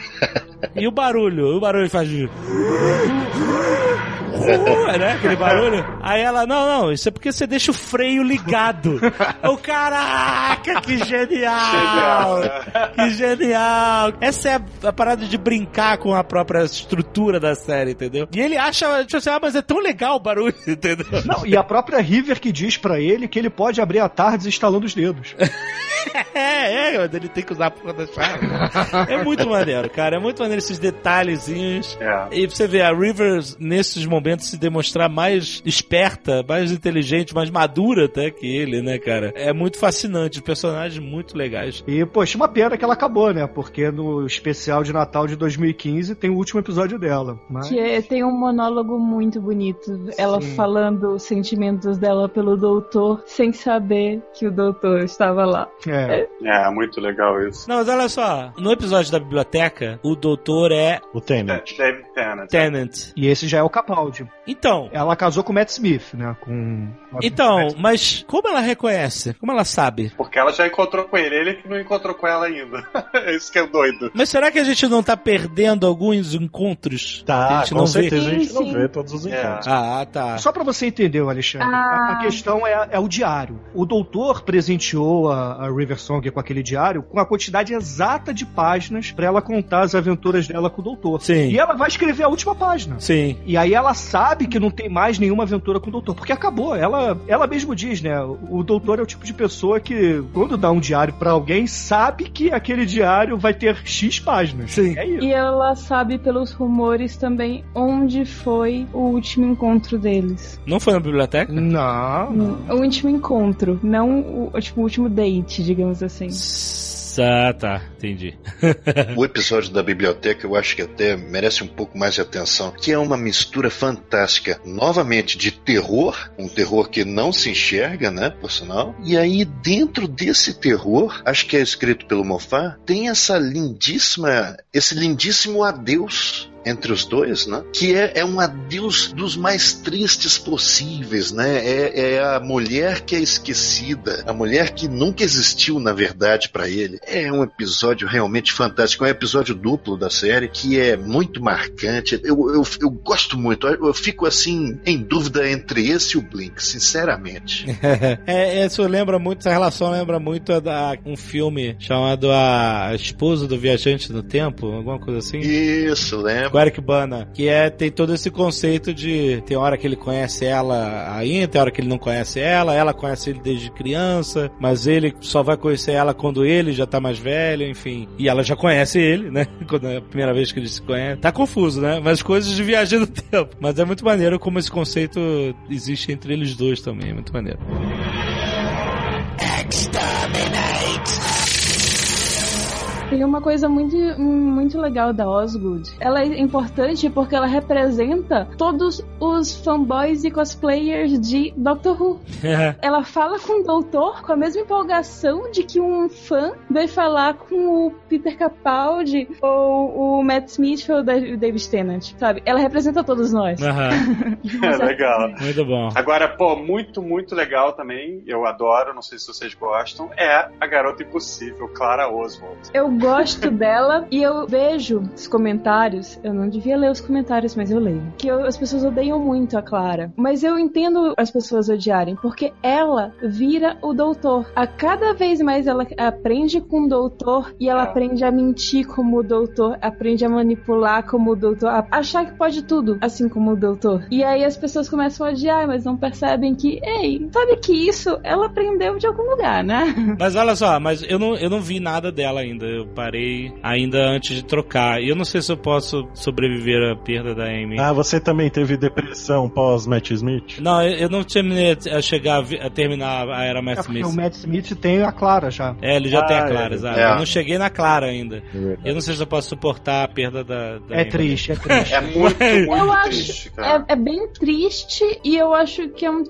S2: E o barulho? O barulho faz de... Uh, né? Aquele barulho. Aí ela, não, não, isso é porque você deixa o freio ligado. o caraca, que genial! Que genial! Essa é a, parada de brincar com a própria estrutura da série, entendeu? E ele acha, tipo assim, ah, mas é tão legal o barulho, entendeu?
S7: Não, e a própria River que diz pra ele que ele pode abrir a tardes instalando os dedos.
S2: É, é, ele tem que usar a porra da chave. É muito maneiro, cara? É muito maneiro esses detalhezinhos.
S4: É.
S2: E você vê a Rivers, nesses momentos, se demonstrar mais esperta, mais inteligente, mais madura até que ele, né, cara? É muito fascinante. Personagens muito legais.
S7: E, poxa, uma pena que ela acabou, né? Porque no especial de Natal de 2015 tem o último episódio dela. Mas...
S6: Que é- tem um monólogo muito bonito. Ela
S7: Sim.
S6: falando os sentimentos dela pelo doutor, sem saber que o doutor estava lá.
S7: É.
S4: É, muito legal isso.
S2: Não, mas olha só. No episódio da biblioteca, o doutor é
S5: O
S4: É,
S5: Tenant.
S4: David Tennant.
S2: Tennant.
S7: E esse já é o Capaldi.
S2: Então,
S7: Ela casou com o Matt Smith, né? Com.
S2: então, mas como ela reconhece? Como ela sabe?
S4: Porque ela já encontrou com ele, ele que não encontrou com ela ainda. Isso que é doido.
S2: Mas será que a gente não tá perdendo alguns encontros? a
S5: Tá,
S2: gente
S5: com
S2: não vê?
S5: certeza a gente
S6: Sim,
S5: não
S6: sim.
S5: vê todos os
S4: É.
S5: encontros.
S2: Ah, tá.
S7: Só pra você entender, Alexandre, a-
S6: Ah.
S7: a, questão é, é o diário. O doutor presenteou a, a River Song com aquele diário com a quantidade exata de páginas pra ela contar as aventuras dela com o doutor.
S2: Sim.
S7: E ela vai escrever a última página.
S2: Sim.
S7: E aí ela sabe que não tem mais nenhuma aventura com o doutor, porque acabou. Ela, ela mesmo diz, né? O doutor é o tipo de pessoa que, quando dá um diário pra alguém, sabe que aquele diário vai ter X páginas.
S2: Sim.
S7: É isso.
S6: E ela sabe pelos rumores também onde foi o último encontro deles.
S2: Não foi na biblioteca?
S7: Não.
S6: O último encontro, não o, tipo, o último date, digamos assim.
S2: Ah, tá. Entendi.
S3: O episódio da biblioteca eu acho que até merece um pouco mais de atenção, que é uma mistura fantástica, novamente de terror, um terror que não se enxerga, né, por sinal. E aí dentro desse terror, acho que é escrito pelo Moffat, tem essa lindíssima, esse lindíssimo adeus entre os dois, né? Que é, é um adeus dos mais tristes possíveis, né? É, é a mulher que é esquecida, a mulher que nunca existiu, na verdade, pra ele. É um episódio realmente fantástico, é um episódio duplo da série que é muito marcante. Eu, eu, eu gosto muito, eu fico assim em dúvida entre esse e o Blink, sinceramente.
S2: é, isso lembra muito, essa relação lembra muito a da, um filme chamado A Esposa do Viajante no Tempo, alguma coisa assim.
S3: Isso, lembra?
S2: Com Eric Bana, que é tem todo esse conceito de tem hora que ele conhece ela ainda, tem hora que ele não conhece ela, ela conhece ele desde criança, mas ele só vai conhecer ela quando ele já tá mais velho, enfim. E ela já conhece ele, né? Quando é a primeira vez que eles se conhecem. Tá confuso, né? Mas coisas de viagem no tempo. Mas é muito maneiro como esse conceito existe entre eles dois também, é muito maneiro.
S6: Tem uma coisa muito, muito legal da Osgood. Ela é importante porque ela representa todos os fanboys e cosplayers de Doctor Who. Ela fala com o doutor com a mesma empolgação de que um fã vai falar com o Peter Capaldi ou o Matt Smith ou o David Tennant, sabe? Ela representa todos nós.
S2: Aham.
S4: É legal.
S2: Muito bom.
S4: Agora, pô, muito, muito legal também, eu adoro, não sei se vocês gostam, é a Garota Impossível, Clara Oswald.
S6: Eu gosto dela e eu vejo os comentários. Eu não devia ler os comentários, mas eu leio. Que eu- as pessoas odeiam muito a Clara. Mas eu entendo as pessoas odiarem, porque ela vira o doutor. A cada vez mais ela aprende com o doutor e ela
S4: É.
S6: aprende a mentir como o doutor, aprende a manipular como o doutor, a achar que pode tudo, assim como o doutor. E aí as pessoas começam a odiar, mas não percebem que, ei, sabe que isso ela aprendeu de algum lugar, né?
S2: Mas olha só, mas eu não, eu não vi nada dela ainda. Eu parei ainda antes de trocar. E eu não sei se eu posso sobreviver à perda da Amy.
S5: Ah, você também teve depressão pós Matt Smith?
S2: Não, eu eu não terminei a chegar a, a terminar a era Matt
S7: É
S2: Smith.
S7: o Matt Smith tem a Clara já.
S2: É, ele já tem a
S5: Ah,
S2: Clara,
S5: é.
S2: exato.
S3: É.
S2: Eu não cheguei na Clara ainda. Eu não sei se eu posso suportar a perda da, da
S7: É
S2: Amy.
S7: triste, é triste.
S4: É muito, muito
S6: Eu acho-
S4: triste, cara.
S6: É, é bem triste e eu acho que é um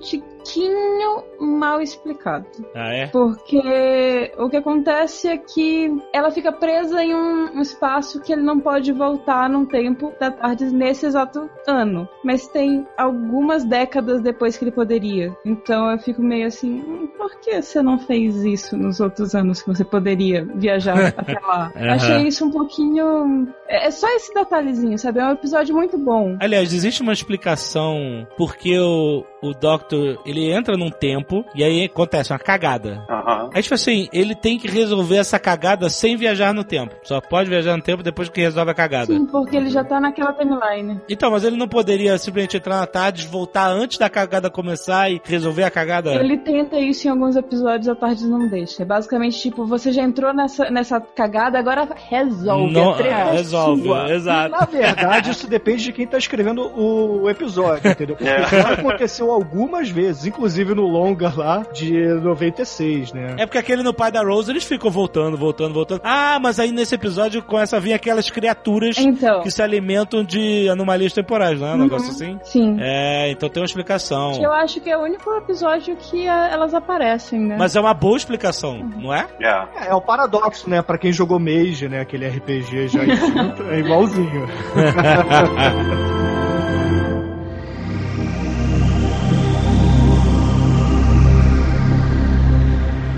S6: tiquinho mal explicado.
S2: Ah, é?
S6: Porque o que acontece é que ela fica presa em um, um espaço que ele não pode voltar num tempo da tarde nesse exato ano. Mas tem algumas décadas depois que ele poderia. Então eu fico meio assim, "Hum, por que você não fez isso nos outros anos que você poderia viajar até lá?
S2: Aham.
S6: Achei isso um pouquinho. É é só esse detalhezinho, sabe? É um episódio muito bom.
S2: Aliás, existe uma explicação porque o, o Doctor ele ele entra num tempo e aí acontece uma cagada.
S4: Aham.
S2: Aí, tipo assim, ele tem que resolver essa cagada sem viajar no tempo. Só pode viajar no tempo depois que resolve a cagada.
S6: Sim, porque ele já tá naquela timeline.
S2: Então, mas ele não poderia simplesmente entrar na tarde, voltar antes da cagada começar e resolver a cagada?
S6: Ele tenta isso em alguns episódios, a tarde não deixa. É basicamente tipo, você já entrou nessa, nessa cagada, agora resolve.
S2: Não,
S6: é
S2: resolve,
S6: sua.
S2: exato.
S7: Na verdade, isso depende de quem tá escrevendo o episódio, entendeu? Porque
S4: É.
S7: já aconteceu algumas vezes, inclusive no longa lá de 96, né?
S2: É porque aquele no pai da Rose, eles ficam voltando, voltando, voltando. Ah, mas aí nesse episódio começa a vir aquelas criaturas
S6: Então.
S2: que se alimentam de anomalias temporais, não é? Um
S6: Uhum.
S2: negócio assim?
S6: Sim.
S2: É, então tem uma explicação.
S6: Que eu acho que é o único episódio que ah, elas aparecem, né?
S2: Mas é uma boa explicação, não é?
S4: É.
S7: É, é o paradoxo, né? Pra quem jogou Mage, né? Aquele RPG já é igualzinho.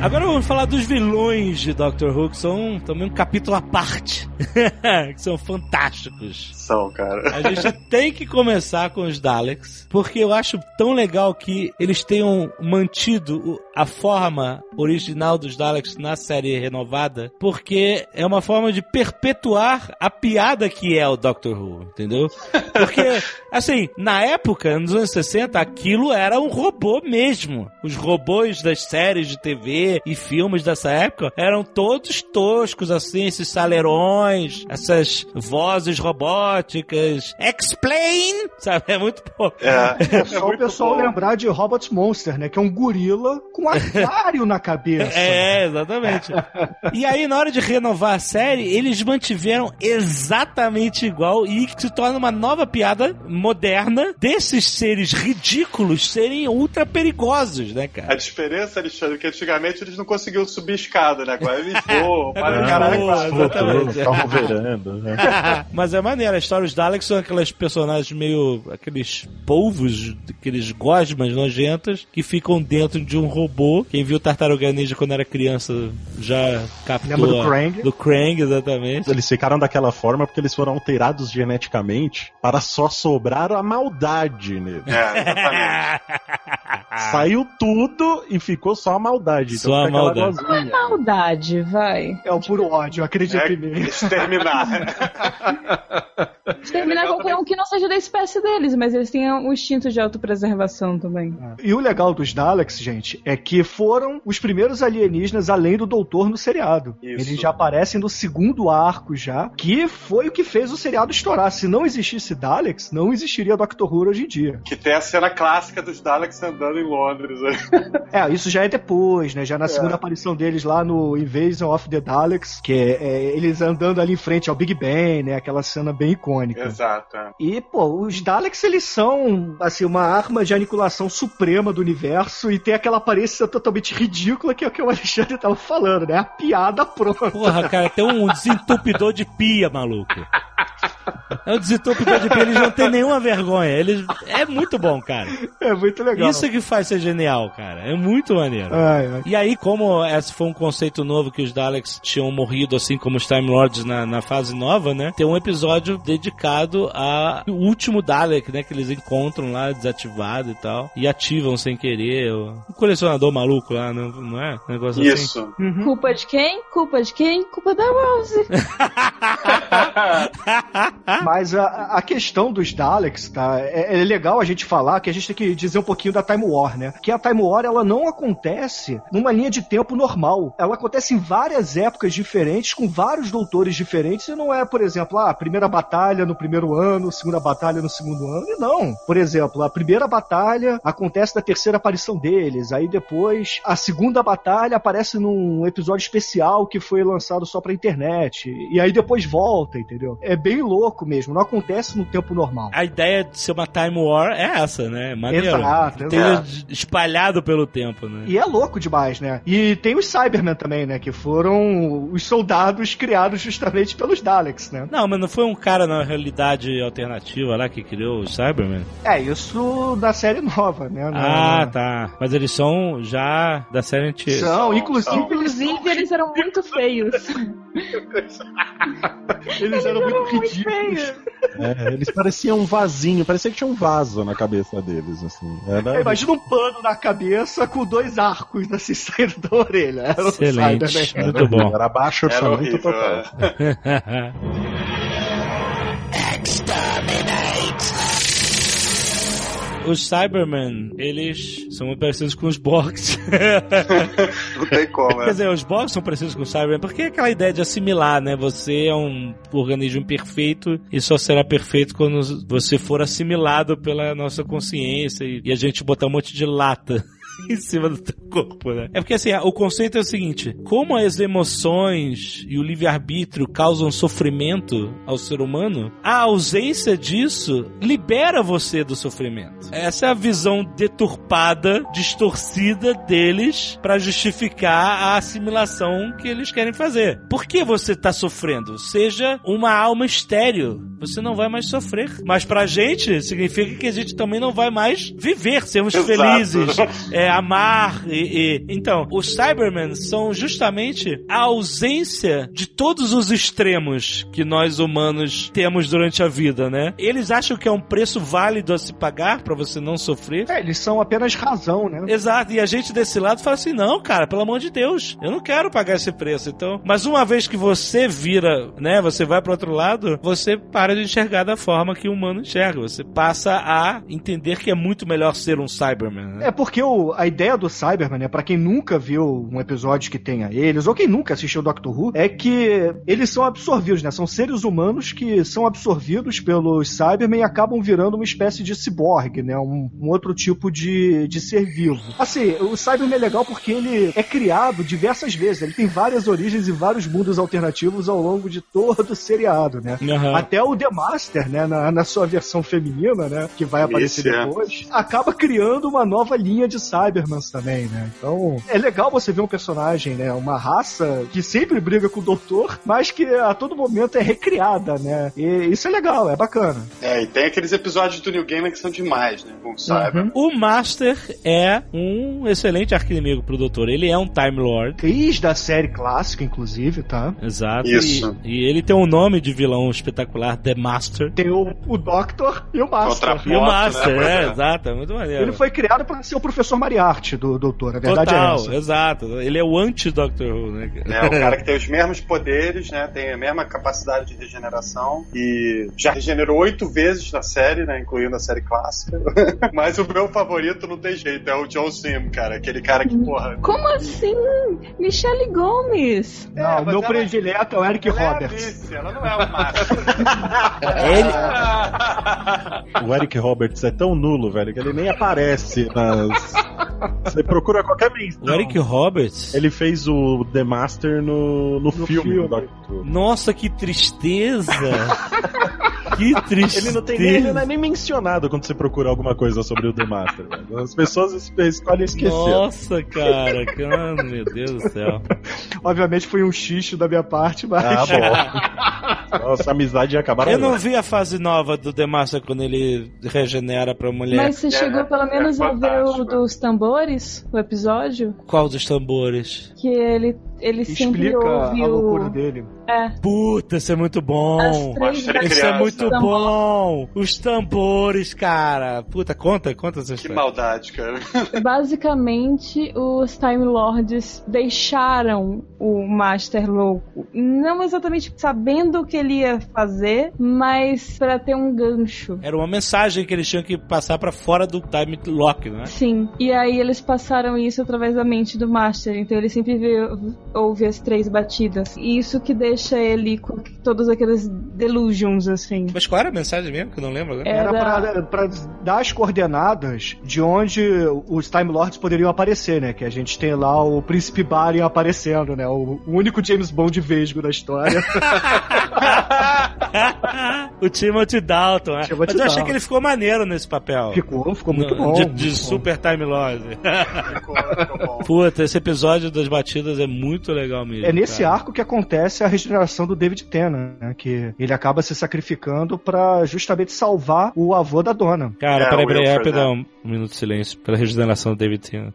S2: Agora vamos falar dos vilões de Doctor Who, que são também um capítulo à parte. que são fantásticos.
S4: São, cara.
S2: A gente tem que começar com os Daleks, porque eu acho tão legal que eles tenham mantido a forma original dos Daleks na série renovada, porque é uma forma de perpetuar a piada que é o Doctor Who, entendeu? Porque, assim, na época, nos anos 60, aquilo era um robô mesmo. Os robôs das séries de TV e filmes dessa época eram todos toscos, assim, esses salerões, essas vozes robóticas. Explain! Sabe? É muito pouco.
S4: É,
S7: É só o pessoal lembrar de Robot Monster, né? Que é um gorila com aquário na cabeça.
S2: É, exatamente. e aí, na hora de renovar a série, eles mantiveram exatamente igual e se torna uma nova piada moderna desses seres ridículos serem ultra perigosos, né,
S4: A
S2: cara?
S4: diferença, Alexandre, é que antigamente eles não conseguiam subir escada, né? Agora eles voam. Para
S2: verdade.
S4: caralho.
S5: Estavam verando, né?
S2: Mas é maneiro, a história dos Daleks são aqueles personagens meio. aqueles polvos, aqueles gosmas nojentas que ficam dentro de um robô. Quem viu Tartaruga Ninja quando era criança já captou.
S7: Lembra do Krang?
S2: Do Krang, exatamente.
S5: Eles ficaram daquela forma porque eles foram alterados geneticamente para só sobrar a maldade nele.
S4: É, exatamente.
S5: Saiu tudo e ficou só a maldade. Então
S2: Só a maldade.
S5: gozinha.
S6: Maldade, vai.
S7: É o puro ódio, acredita
S4: É
S7: em mim.
S4: exterminar.
S6: Exterminar qualquer um que não seja da espécie deles, mas eles têm um instinto de autopreservação também.
S7: E o legal dos Daleks, gente, é que foram os primeiros alienígenas além do Doutor no seriado.
S4: Isso.
S7: Eles já aparecem no segundo arco já, que foi o que fez o seriado estourar. Se não existisse Daleks, não existiria Doctor Who hoje em dia.
S4: Que tem a cena clássica dos Daleks andando em Londres. né?
S7: É, isso já é depois, né? Já na segunda aparição deles lá no Invasion of the Daleks, que é, é eles andando ali em frente ao Big Ben, né? Aquela cena bem icônica.
S4: Exato. é.
S7: E, pô, os Daleks, eles são, assim, uma arma de aniquilação suprema do universo e tem aquela aparência totalmente ridícula que é o que o Alexandre tava falando, né? A piada pronta.
S2: Porra, cara, tem um desentupidor de pia, maluco. É um desentupidor de pia, eles não têm nenhuma vergonha. Eles... É muito bom, cara.
S7: É muito legal.
S2: Isso que faz ser genial, cara. É muito maneiro.
S7: Ai, ai.
S2: E aí, como esse foi um conceito novo que os Daleks tinham morrido, assim como os Time Lords na, na fase nova, né? Tem um episódio dedicado ao último Dalek, né? Que eles encontram lá desativado e tal. E ativam sem querer. O um colecionador maluco lá, não, não é? Um negócio assim.
S4: Isso.
S6: Culpa de quem? Culpa de quem? Culpa da Rose.
S7: Mas a, a questão dos Daleks, tá? É, é legal a gente falar que a gente tem que dizer um pouquinho da Time War, né? Que a Time War, ela não acontece numa linha de tempo normal. Ela acontece em várias épocas diferentes, com vários doutores diferentes, e não é, por exemplo, ah, a primeira batalha no primeiro ano, segunda batalha no segundo ano, e não. Por exemplo, a primeira batalha acontece na terceira aparição deles, aí depois a segunda batalha aparece num episódio especial que foi lançado só pra internet, e aí depois volta, entendeu? É bem louco mesmo, não acontece no tempo normal.
S2: A ideia de ser uma Time War é essa, né? Maneiro.
S7: Exato, exato.
S2: espalhado pelo tempo, né?
S7: E é louco demais, né? E tem os Cybermen também, né? Que foram os soldados criados justamente pelos Daleks, né?
S2: Não, mas não foi um cara na realidade alternativa lá que criou os Cybermen?
S7: É, isso da série nova, né?
S2: Ah,
S7: Na-
S2: tá. Mas eles são já da série antiga.
S7: São, inclusive, eles
S6: Inclusive, eles eram muito feios.
S7: Eles eram muito
S6: Muito
S7: ridículos.
S5: É, eles pareciam um vasinho, parecia que tinha um vaso na cabeça deles, assim. Era...
S7: É, Imagina um pano na cabeça com dois arcos assim saindo da orelha. Era o
S2: Excelente.
S7: Cyberman.
S2: Muito bom.
S5: Era baixo
S4: Era
S5: orçamento
S4: horrível.
S5: total.
S4: é.
S2: Os Cybermen, eles são muito parecidos com os Borgs.
S4: Não tem como,
S2: Quer
S4: né?
S2: dizer, os Borgs são parecidos com os Cybermen porque é aquela ideia de assimilar, né? Você é um organismo perfeito e só será perfeito quando você for assimilado pela nossa consciência e, e a gente botar um monte de lata. Em cima do teu corpo, né? É porque assim, o conceito é o seguinte: como as emoções e o livre-arbítrio causam sofrimento ao ser humano, a ausência disso libera você do sofrimento. Essa é a visão deturpada, distorcida deles para justificar a assimilação que eles querem fazer. Por que você tá sofrendo? Seja uma alma estéreo, você não vai mais sofrer. Mas pra gente, significa que a gente também não vai mais viver, sermos
S4: Exato.
S2: felizes, é, amar e, e- Então, os Cybermen são justamente a ausência de todos os extremos que nós humanos temos durante a vida, né? Eles acham que é um preço válido a se pagar pra você não sofrer.
S7: É, eles são apenas razão, né?
S2: Exato, e a gente desse lado fala assim: não, cara, pelo amor de Deus, eu não quero pagar esse preço. Então, mas uma vez que você vira, né, você vai pro outro lado, você para de enxergar da forma que o humano enxerga. Você passa a entender que é muito melhor ser um Cyberman. Né?
S7: É porque o, a ideia do Cyberman, né, pra quem nunca viu um episódio que tenha eles, ou quem nunca assistiu Doctor Who, é que eles são absorvidos, né? São seres humanos que são absorvidos pelos Cybermen e acabam virando uma espécie de ciborgue, né? Um, um outro tipo de, de ser vivo. Assim, o Cyberman é legal porque ele é criado diversas vezes. Ele tem várias origens e vários mundos alternativos ao longo de todo o seriado, né?
S2: Aham.
S7: Até o The Master, né, na, na sua versão feminina, né, que vai aparecer
S4: Isso, é.
S7: depois, acaba criando uma nova linha de Cybermans também, né? Então, é legal você ver um personagem, né, uma raça que sempre briga com o doutor, mas que a todo momento é recriada, né? E isso é legal, é bacana.
S4: É, e tem aqueles episódios do New Game que são demais, né? Com o Cyber.
S2: O Master é um excelente arquinimigo pro Doutor. Ele é um Time Lord.
S7: Cris da série clássica, inclusive, tá?
S2: Exato.
S4: Isso.
S2: E, e ele tem um nome de vilão espetacular, The Master.
S7: Tem o, o Doctor e o Master.
S4: Outra
S2: E o
S4: Moto,
S2: Master,
S4: né?
S2: É,
S4: é.
S2: exato, é muito maneiro.
S7: Ele foi criado para ser o professor Mariarte do doutor, a verdade
S2: Total,
S7: é essa.
S2: exato. Ele é o anti-Doctor Who, né?
S4: É, o cara que tem os mesmos poderes, né? Tem a mesma capacidade de regeneração e já regenerou oito vezes na série, né? Incluindo a série clássica. Mas o meu favorito não tem jeito, é o John Sim, cara. Aquele cara que, porra.
S6: Como assim? Michele Gomes.
S7: Não,
S4: É,
S7: o meu
S4: ela-
S7: predileto é o Eric
S4: Ela é
S7: Roberts.
S4: Alice, ela não é o Master.
S5: O Eric Roberts é tão nulo, velho, que ele nem aparece nas. Você procura qualquer menção.
S2: O Eric Roberts?
S5: Ele fez o The Master no, no, filme.
S7: filme.
S5: Who.
S2: Nossa, que tristeza! que tristeza!
S5: Ele não, tem nem, ele não é nem mencionado quando você procura alguma coisa sobre o The Master. velho. As pessoas es- escolhem esquecer.
S2: Nossa, cara, cara, meu Deus do céu.
S7: Obviamente foi um xixo da minha parte, mas.
S5: Ah, bom. Nossa, a amizade ia acabar
S2: Eu não vi a fase nova do The Master quando ele regenera pra mulher.
S6: Mas você chegou pelo menos
S4: é
S6: a ver o dos tambores, o episódio?
S2: Qual dos tambores?
S6: Que ele, ele sempre
S7: Explica
S6: ouve
S7: a loucura
S6: o.
S7: dele.
S6: É,
S2: Puta, isso é muito bom! Isso é muito bom! Os tambores, cara! Puta, conta, conta essa
S4: Que
S2: história.
S4: maldade, cara.
S6: Basicamente, os Time Lords deixaram o Master louco. Não exatamente sabendo o que ele ia fazer, mas pra ter um gancho.
S2: Era uma mensagem que eles tinham que passar pra fora do time lock, né?
S6: Sim. E aí eles passaram isso através da mente do Master. Então ele sempre vê, ouve as três batidas. E isso que deixa ele com todos aqueles delusions, assim.
S2: Mas qual era a mensagem mesmo? Que eu não lembro agora.
S6: Era-
S7: Era pra, pra dar as coordenadas de onde os Time Lords poderiam aparecer, né? Que a gente tem lá o Príncipe Baren aparecendo, né? O, único James Bond vesgo da história.
S2: o Timothy Dalton, é.
S7: Timothy
S2: Mas eu achei
S7: Dalton.
S2: que ele ficou maneiro nesse papel.
S7: ficou, ficou muito
S2: No-
S7: bom.
S2: De,
S7: muito
S2: de
S7: bom.
S2: Super Time Lord.
S4: Ficou, ficou bom.
S2: Puta, esse episódio das batidas é muito legal mesmo.
S7: É nesse
S2: cara.
S7: arco que acontece a regeneração do David Tennant, né? Que ele acaba se sacrificando pra justamente salvar o avô da dona.
S2: Cara,
S4: É,
S2: peraí,
S4: o
S2: peraí, rapidão. Um minuto de silêncio pela regeneração do David Tennant.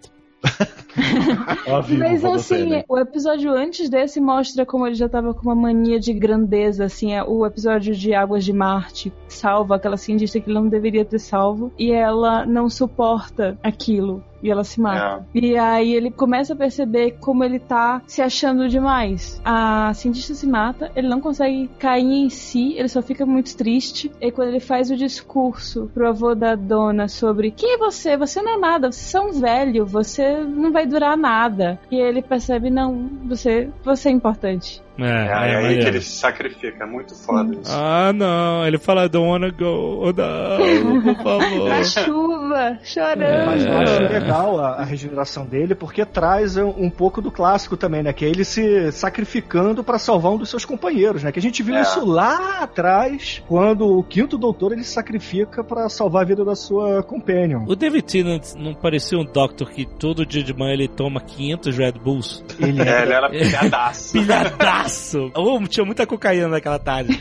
S5: Ó, vivo
S6: Mas assim,
S5: você, né?
S6: o episódio antes desse mostra como ele já tava com uma mania de grandeza, assim, é o episódio de Águas de Marte salva aquela cientista que ele não deveria ter salvo e ela não suporta aquilo. E ela se mata. E aí ele começa a perceber como ele tá se achando demais. A cientista se mata, ele não consegue cair em si, ele só fica muito triste. E quando ele faz o discurso pro avô da dona sobre quem é você? Você não é nada, você é um velho, você não vai durar nada. E ele percebe, não, você, você é importante.
S2: É,
S4: É,
S2: é,
S4: aí
S2: maneiro.
S4: que ele se sacrifica. É muito foda isso.
S2: Ah, não. Ele fala, don't wanna go. Não, por favor.
S6: Na chuva, chorando.
S7: Mas eu acho legal a, a regeneração dele, porque traz um, um pouco do clássico também, né? Que é ele se sacrificando pra salvar um dos seus companheiros, né? Que a gente viu
S4: É.
S7: isso lá atrás, quando o quinto doutor ele se sacrifica pra salvar a vida da sua companion.
S2: O David Tennant não parecia um Doctor que todo dia de manhã ele toma 500 Red Bulls?
S7: Ele
S4: É,
S7: é.
S4: ele era pilhadaço.
S2: Pilhadaço! Oh, tinha muita cocaína naquela tarde.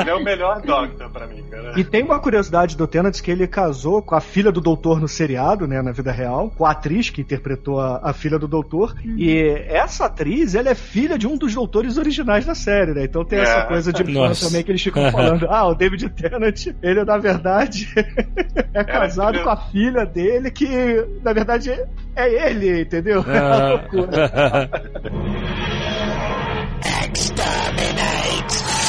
S4: ele é o melhor Doctor pra mim, cara.
S7: E tem uma curiosidade do Tennant que ele casou com a filha do doutor no seriado, né, na vida real, com a atriz que interpretou a, a filha do doutor. E essa atriz, ela é filha de um dos doutores originais da série, né? Então tem
S4: É.
S7: essa coisa de
S2: Nossa.
S7: também que eles ficam falando. Ah, o David Tennant, ele na verdade é casado
S4: filha-
S7: com a filha dele, que na verdade é ele, entendeu? É uma loucura. Exterminate.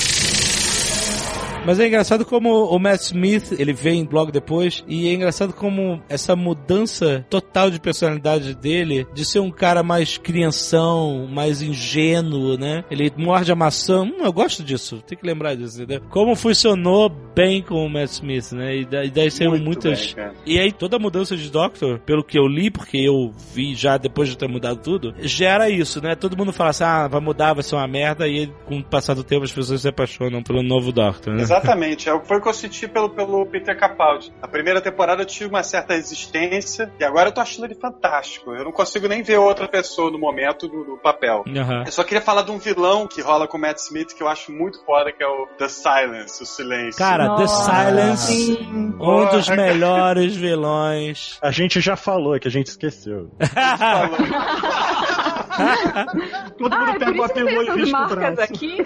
S2: Mas é engraçado como o Matt Smith, ele vem logo depois, e é engraçado como essa mudança total de personalidade dele, de ser um cara mais crianção, mais ingênuo, né? Ele morde a maçã. Hum, eu gosto disso, tem que lembrar disso, entendeu? Como funcionou bem com o Matt Smith, né? E da- e daí saíram
S4: Muito
S2: muitas.
S4: bem.
S2: E aí toda a mudança de Doctor, pelo que eu li, porque eu vi já depois de ter mudado tudo, gera isso, né? Todo mundo fala assim, ah, vai mudar, vai ser uma merda, e com o passar do tempo as pessoas se apaixonam pelo novo Doctor, né?
S4: Exatamente, é o que foi o que eu senti pelo, pelo Peter Capaldi. A primeira temporada eu tive uma certa resistência e agora eu tô achando ele fantástico. Eu não consigo nem ver outra pessoa no momento do, do papel.
S2: Aham.
S4: Eu só queria falar de um vilão que rola com o Matt Smith que eu acho muito foda, que é o The Silence, o silêncio.
S2: Cara, The
S6: Nossa,
S2: Silence,
S6: sim.
S2: um dos melhores vilões.
S5: A gente já falou, é que a gente esqueceu.
S4: Falou.
S7: Todo
S6: Ah,
S7: mundo
S6: é por
S7: pega uma pilô e risca o
S6: marcas
S7: braço.
S6: aqui.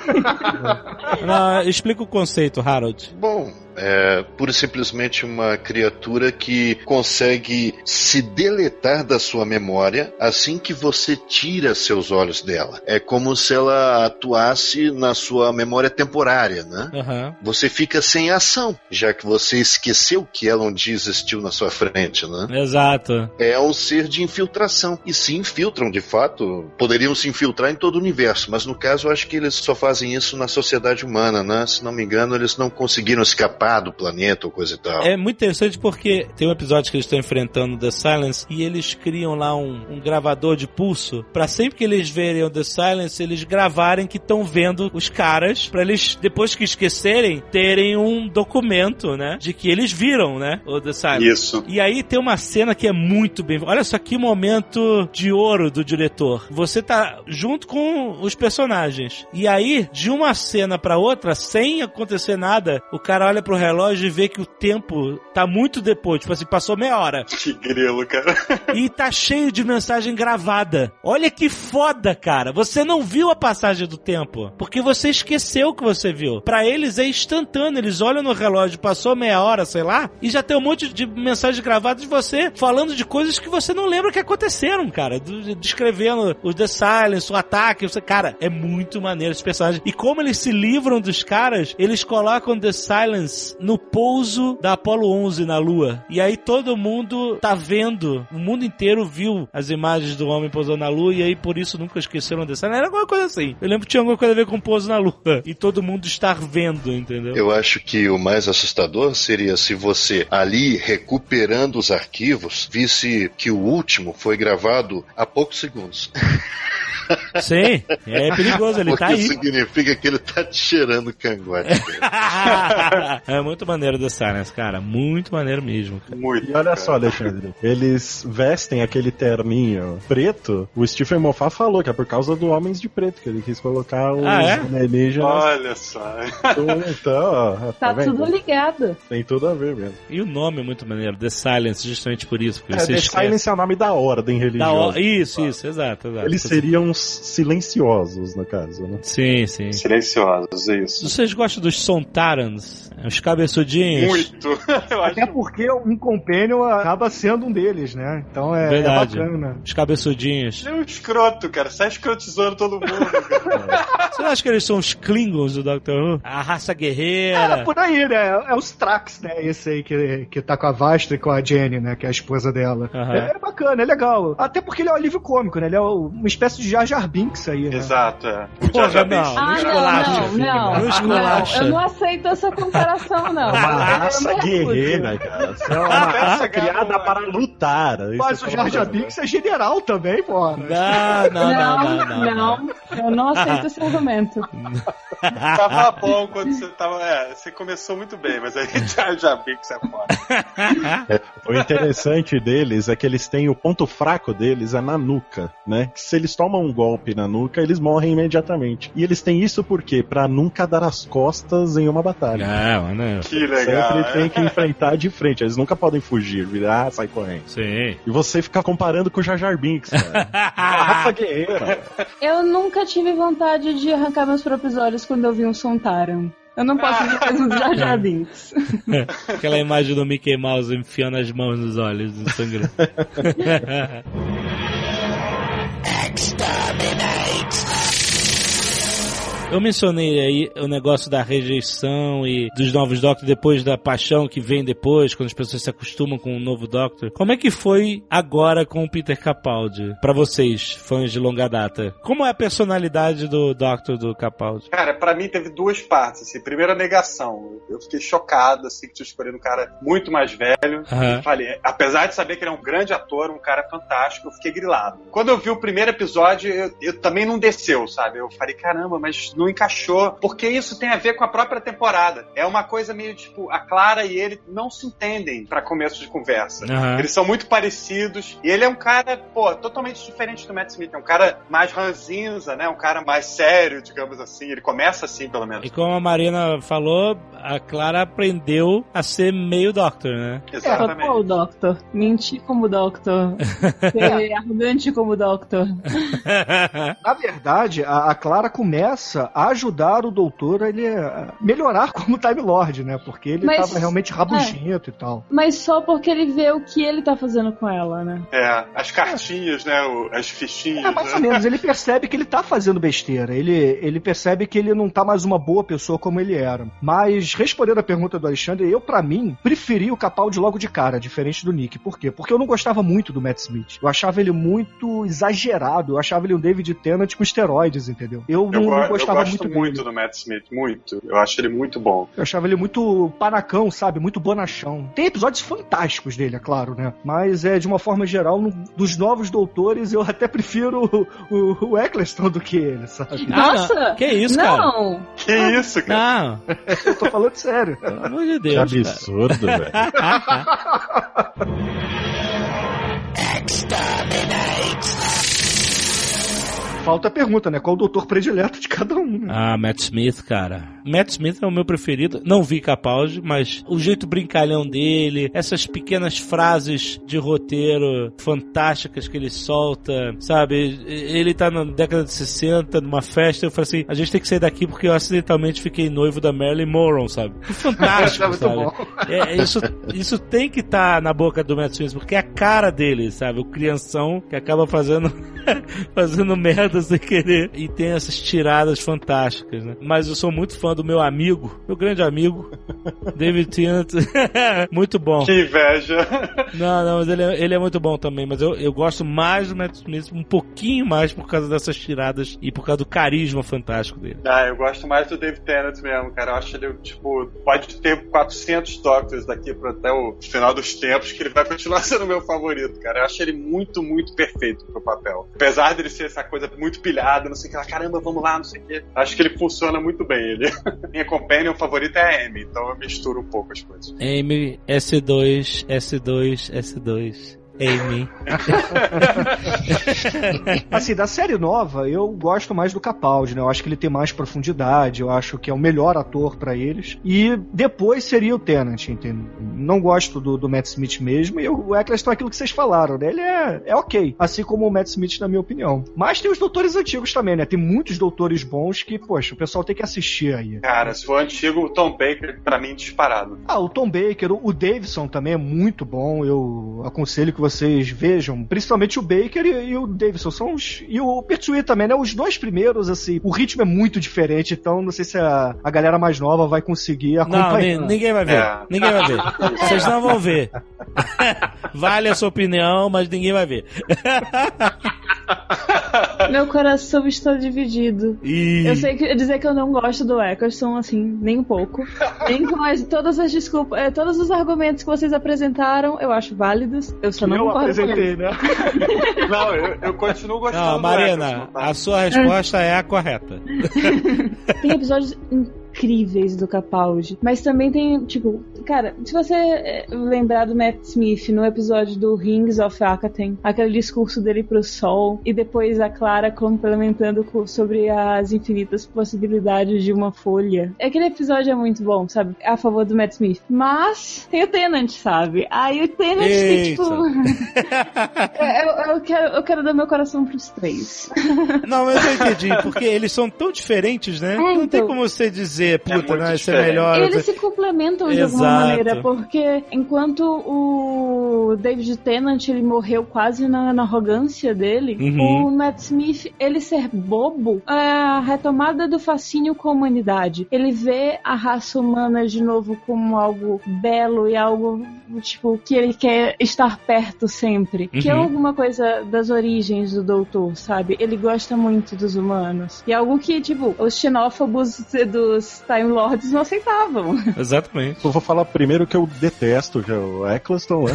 S2: Não, explica o conceito, Harold.
S3: Bom, é pura e simplesmente uma criatura que consegue se deletar da sua memória assim que você tira seus olhos dela. É como se ela atuasse na sua memória temporária, né?
S2: Aham.
S3: Você fica sem ação, já que você esqueceu que ela um dia existiu na sua frente, né?
S2: Exato.
S3: É um ser de infiltração. E se infiltram, de fato, poderiam se infiltrar em todo o universo, mas no caso eu acho que eles só fazem isso na sociedade humana, né? Se não me engano, eles não conseguiram escapar do planeta ou coisa e tal.
S2: É muito interessante porque tem um episódio que eles estão enfrentando The Silence e eles criam lá um, um gravador de pulso pra sempre que eles verem o The Silence, eles gravarem que estão vendo os caras, pra eles, depois que esquecerem, terem um documento, né? De que eles viram, né? O The Silence.
S4: Isso.
S2: E aí tem uma cena que é muito bem. Olha só que momento de ouro do diretor. Você tá junto com os personagens. E aí, de uma cena pra outra, sem acontecer nada, o cara olha pro relógio e vê que o tempo tá muito depois. Tipo assim, passou meia hora.
S4: Que grilo, cara.
S2: E tá cheio de mensagem gravada. Olha que foda, cara. Você não viu a passagem do tempo. Porque você esqueceu o que você viu. Pra eles é instantâneo. Eles olham no relógio, passou meia hora, sei lá, e já tem um monte de mensagens gravadas de você falando de coisas que você não lembra que aconteceram, cara. Do- Descrevendo o The Silence, o ataque. Você, cara, é muito maneiro esse personagem. E como eles se livram dos caras, eles colocam The Silence no pouso da Apollo 11 na Lua. E aí todo mundo tá vendo, o mundo inteiro viu as imagens do homem pousando na Lua e aí por isso nunca esqueceram Silence. Era alguma coisa assim. Eu lembro que tinha alguma coisa a ver com pouso na Lua. E todo mundo estar vendo, entendeu?
S3: Eu acho que o mais assustador seria se você, ali recuperando os arquivos, visse que o último foi gravado há poucos segundos.
S2: Sim, é perigoso, ele
S3: Porque
S2: tá aí.
S3: significa que ele tá te cheirando cangote.
S2: é muito maneiro The Silence, cara. Muito maneiro mesmo. Cara.
S4: Muito.
S5: E olha
S4: cara.
S5: só, Alexandre, eles vestem aquele terninho preto. O Stephen Moffat falou que é por causa do Homens de Preto, que ele quis colocar os
S2: Ah, é?
S5: alienígenas.
S4: Olha só.
S5: Então, ó,
S6: Tá
S5: vendo?
S6: tudo ligado.
S5: Tem tudo a ver mesmo.
S2: E o nome é muito maneiro, The Silence, justamente por isso.
S5: É, The
S2: esquece.
S5: Silence é o nome da ordem
S2: Da
S5: religiosa.
S2: o... Isso, isso, exato, exato.
S5: Eles seriam silenciosos, no caso, né?
S2: Sim, sim.
S4: Silenciosos, isso.
S2: Vocês gostam dos Sontarans? Os cabeçudinhos?
S4: Muito. Eu acho
S7: Até porque um companion acaba sendo um deles, né? Então é, é
S2: Verdade.
S7: bacana.
S2: Os cabeçudinhos.
S4: Ele é um escroto, cara. Sai escrotizando todo mundo. cara.
S2: Você acha que eles são os Klingons do Doctor Who? A raça
S7: É,
S2: guerreira?
S7: por aí, né? É os Trax, né? Esse aí que, que tá com a Vastra e com a Jenny, né? Que é a esposa dela.
S2: Aham.
S7: É, é bacana, é legal. Até porque ele é um alívio cômico, né? Ele é uma espécie de Jar Jar Binks aí, né?
S4: Exato, é. O
S2: Porra,
S4: Jar Jar
S2: não.
S4: Binks.
S6: Ah, não,
S2: filho,
S6: não,
S2: não
S6: não.
S2: esculacha.
S6: Eu não aceito essa comparação, não.
S5: Uma raça
S6: não
S5: guerreira, cara. Você é uma
S4: Ah,
S5: raça
S4: essa
S5: criada para lutar.
S7: Mas
S5: Isso
S7: o
S5: é
S7: Jar Jar Binks é general também, pô.
S2: Não, não, não, não, não.
S6: não. Eu não aceito esse argumento.
S4: Tava bom quando você tava. É, você começou muito bem, mas aí vi que você é foda.
S5: O interessante deles é que eles têm o ponto fraco deles é na nuca, né? Que se eles tomam um golpe na nuca, eles morrem imediatamente. E eles têm isso por quê? Pra nunca dar as costas em uma batalha.
S2: Ah, mano.
S4: Que legal.
S5: Sempre tem
S4: é.
S5: que enfrentar de frente. Eles nunca podem fugir, virar, sair correndo.
S2: Sim.
S5: E você fica comparando com o Jar Jar Binks, cara. Uma raça guerreira.
S6: Eu nunca tive vontade de arrancar meus próprios olhos quando eu vi um Sontaran. Eu não posso ver coisas do Jar Jar Binks.
S2: Aquela imagem do Mickey Mouse enfiando as mãos nos olhos do exterminate. Eu mencionei aí o negócio da rejeição e dos novos Doctors depois da paixão que vem depois, quando as pessoas se acostumam com o novo Doctor. Como é que foi agora com o Peter Capaldi? Pra vocês, fãs de longa data. Como é a personalidade do Doctor do Capaldi?
S4: Cara, pra mim teve duas partes. Assim. Primeiro, a negação. Eu fiquei chocado, assim, que tinha escolhido um cara muito mais velho.
S2: Aham.
S4: Falei, apesar de saber que ele é um grande ator, um cara fantástico, eu fiquei grilado. Quando eu vi o primeiro episódio, eu, eu também não desceu, sabe? Eu falei, caramba, mas não encaixou. Porque isso tem a ver com a própria temporada. É uma coisa meio tipo, a Clara e ele não se entendem pra começo de conversa.
S2: Aham.
S4: Eles são muito parecidos. E ele é um cara, pô, totalmente diferente do Matt Smith. É um cara mais ranzinza, né? Um cara mais sério, digamos assim. Ele começa assim, pelo menos.
S2: E como a Marina falou, a Clara aprendeu a ser meio Doctor, né?
S4: Exatamente.
S6: Total Doctor. Mentir como Doctor. Ser arrogante como Doctor.
S7: Na verdade, a, a Clara começa a ajudar o doutor a ele a melhorar como Time Lord, né? Porque ele
S6: Mas-
S7: tava realmente rabugento e tal.
S6: Mas só porque ele vê o que ele tá fazendo com ela, né?
S4: É, as cartinhas, né? o- as fichinhas.
S7: É, mais
S4: né?
S7: ou menos, ele percebe que ele tá fazendo besteira. Ele, ele percebe que ele não tá mais uma boa pessoa como ele era. Mas, respondendo a pergunta do Alexandre, eu, pra mim, preferi o Capaldi logo de cara, diferente do Nick. Por quê? Porque eu não gostava muito do Matt Smith. Eu achava ele muito exagerado. Eu achava ele um David Tennant com esteroides, entendeu? Eu,
S4: Eu,
S7: não, não gostava
S4: gosto
S7: muito
S4: do Matt Smith, muito. Eu acho ele muito bom.
S7: Eu achava ele muito panacão, sabe? Muito bonachão. Tem episódios fantásticos dele, é claro, né? Mas é de uma forma geral, no- dos novos doutores, eu até prefiro o, o, o Eccleston do que ele, sabe?
S6: Nossa!
S2: não. Que isso, cara?
S6: Não!
S4: Que isso, cara?
S2: Não,
S7: Eu tô falando sério.
S2: pelo amor de
S5: Que
S2: Deus, cara.
S5: absurdo, velho.
S7: Falta a pergunta, né? Qual o doutor predileto de cada um, né?
S2: Ah, Matt Smith, cara. Matt Smith é o meu preferido. Não vi Capaldi, mas o jeito brincalhão dele, essas pequenas frases de roteiro fantásticas que ele solta, sabe? Ele tá na década de 60, numa festa, eu falei assim, a gente tem que sair daqui porque eu acidentalmente fiquei noivo da Marilyn Monroe, sabe? Fantástico,
S7: É
S2: sabe?
S7: bom.
S2: É, isso, isso tem que estar na boca do Matt Smith, porque é a cara dele, sabe? O crianção que acaba fazendo, fazendo merda sem querer. E tem essas tiradas fantásticas, né? Mas eu sou muito fã do meu amigo, meu grande amigo, David Tennant. muito bom.
S4: Que inveja.
S2: Não, não, mas ele é, ele é muito bom também. Mas eu, eu gosto mais do Matt Smith, um pouquinho mais por causa dessas tiradas e por causa do carisma fantástico dele.
S4: Ah, eu gosto mais do David Tennant mesmo, cara. Eu acho ele, tipo, pode ter 400 Doctors daqui pra até o final dos tempos, que ele vai continuar sendo meu favorito, cara. Eu acho ele muito, muito perfeito pro papel. Apesar dele ser essa coisa muito pilhada, não sei o que lá, caramba, vamos lá, não sei o que. Acho que ele funciona muito bem, ele. Minha companion favorita é a Amy, então eu misturo um pouco as coisas.
S2: Amy, S2, S2, S2. Amy.
S7: Assim, da série nova, eu gosto mais do Capaldi, né? Eu acho que ele tem mais profundidade, eu acho que é o melhor ator pra eles. E depois seria o Tennant, entende? Não gosto do, do Matt Smith mesmo, e o Eccleston é aquilo que vocês falaram, né? Ele é, é ok, assim como o Matt Smith, na minha opinião. Mas tem os doutores antigos também, né? Tem muitos doutores bons que, poxa, o pessoal tem que assistir aí.
S4: Cara, se for antigo, o Tom Baker, pra mim, disparado.
S7: Ah, o Tom Baker, o o Davidson também é muito bom, eu aconselho que vocês vejam, principalmente o Baker e, e o Davidson, são os, e o Pertwee também, né? Os dois primeiros, assim, o ritmo é muito diferente, então não sei se a, a galera mais nova vai conseguir
S2: Não,
S7: acompanhar.
S2: ni- ninguém vai ver.
S4: É.
S2: Ninguém vai ver. Vocês não vão ver. vale a sua opinião, mas ninguém vai ver.
S6: Meu coração está dividido.
S2: E...
S6: Eu sei que dizer que eu não gosto do Eccleston, assim, nem um pouco. Nem com as, todas as desculpas, eh, todos os argumentos que vocês apresentaram, eu acho válidos. Eu só não
S7: eu
S6: concordo com
S7: apresentei, né?
S4: Não, eu, eu continuo gostando
S2: Não,
S4: do
S2: Marina,
S4: Eccleston, tá?
S2: a sua resposta é a correta.
S6: Tem episódios incríveis do Capaldi, mas também tem, tipo, cara, se você eh, lembrar do Matt Smith no episódio do Rings of Akaten, aquele discurso dele pro sol, e depois a Clara complementando co- sobre as infinitas possibilidades de uma folha. Aquele episódio é muito bom, sabe? A favor do Matt Smith. Mas tem o Tenant, sabe? Aí o Tenant tem,
S2: Eita.
S6: tipo. É, eu, eu quero, eu quero dar meu coração pros três.
S2: Não, mas eu entendi, porque eles são tão diferentes, né? não tem
S6: então.
S2: como você dizer, puta,
S4: muito
S2: não, esse é melhor.
S6: Eles se complementam de alguma
S2: Exato.
S6: Maneira, porque enquanto o David Tennant ele morreu quase na, na arrogância dele,
S2: Uhum.
S6: o Matt Smith ele ser bobo é a retomada do fascínio com a humanidade. Ele vê a raça humana de novo como algo belo e algo tipo que ele quer estar perto sempre, que é
S2: Uhum.
S6: alguma coisa das origens do Doutor, sabe? Ele gosta muito dos humanos e é algo que tipo os xenófobos dos Time Lords não aceitavam.
S2: Exatamente.
S5: Eu vou falar primeiro que eu detesto, que é o Eccleston, né?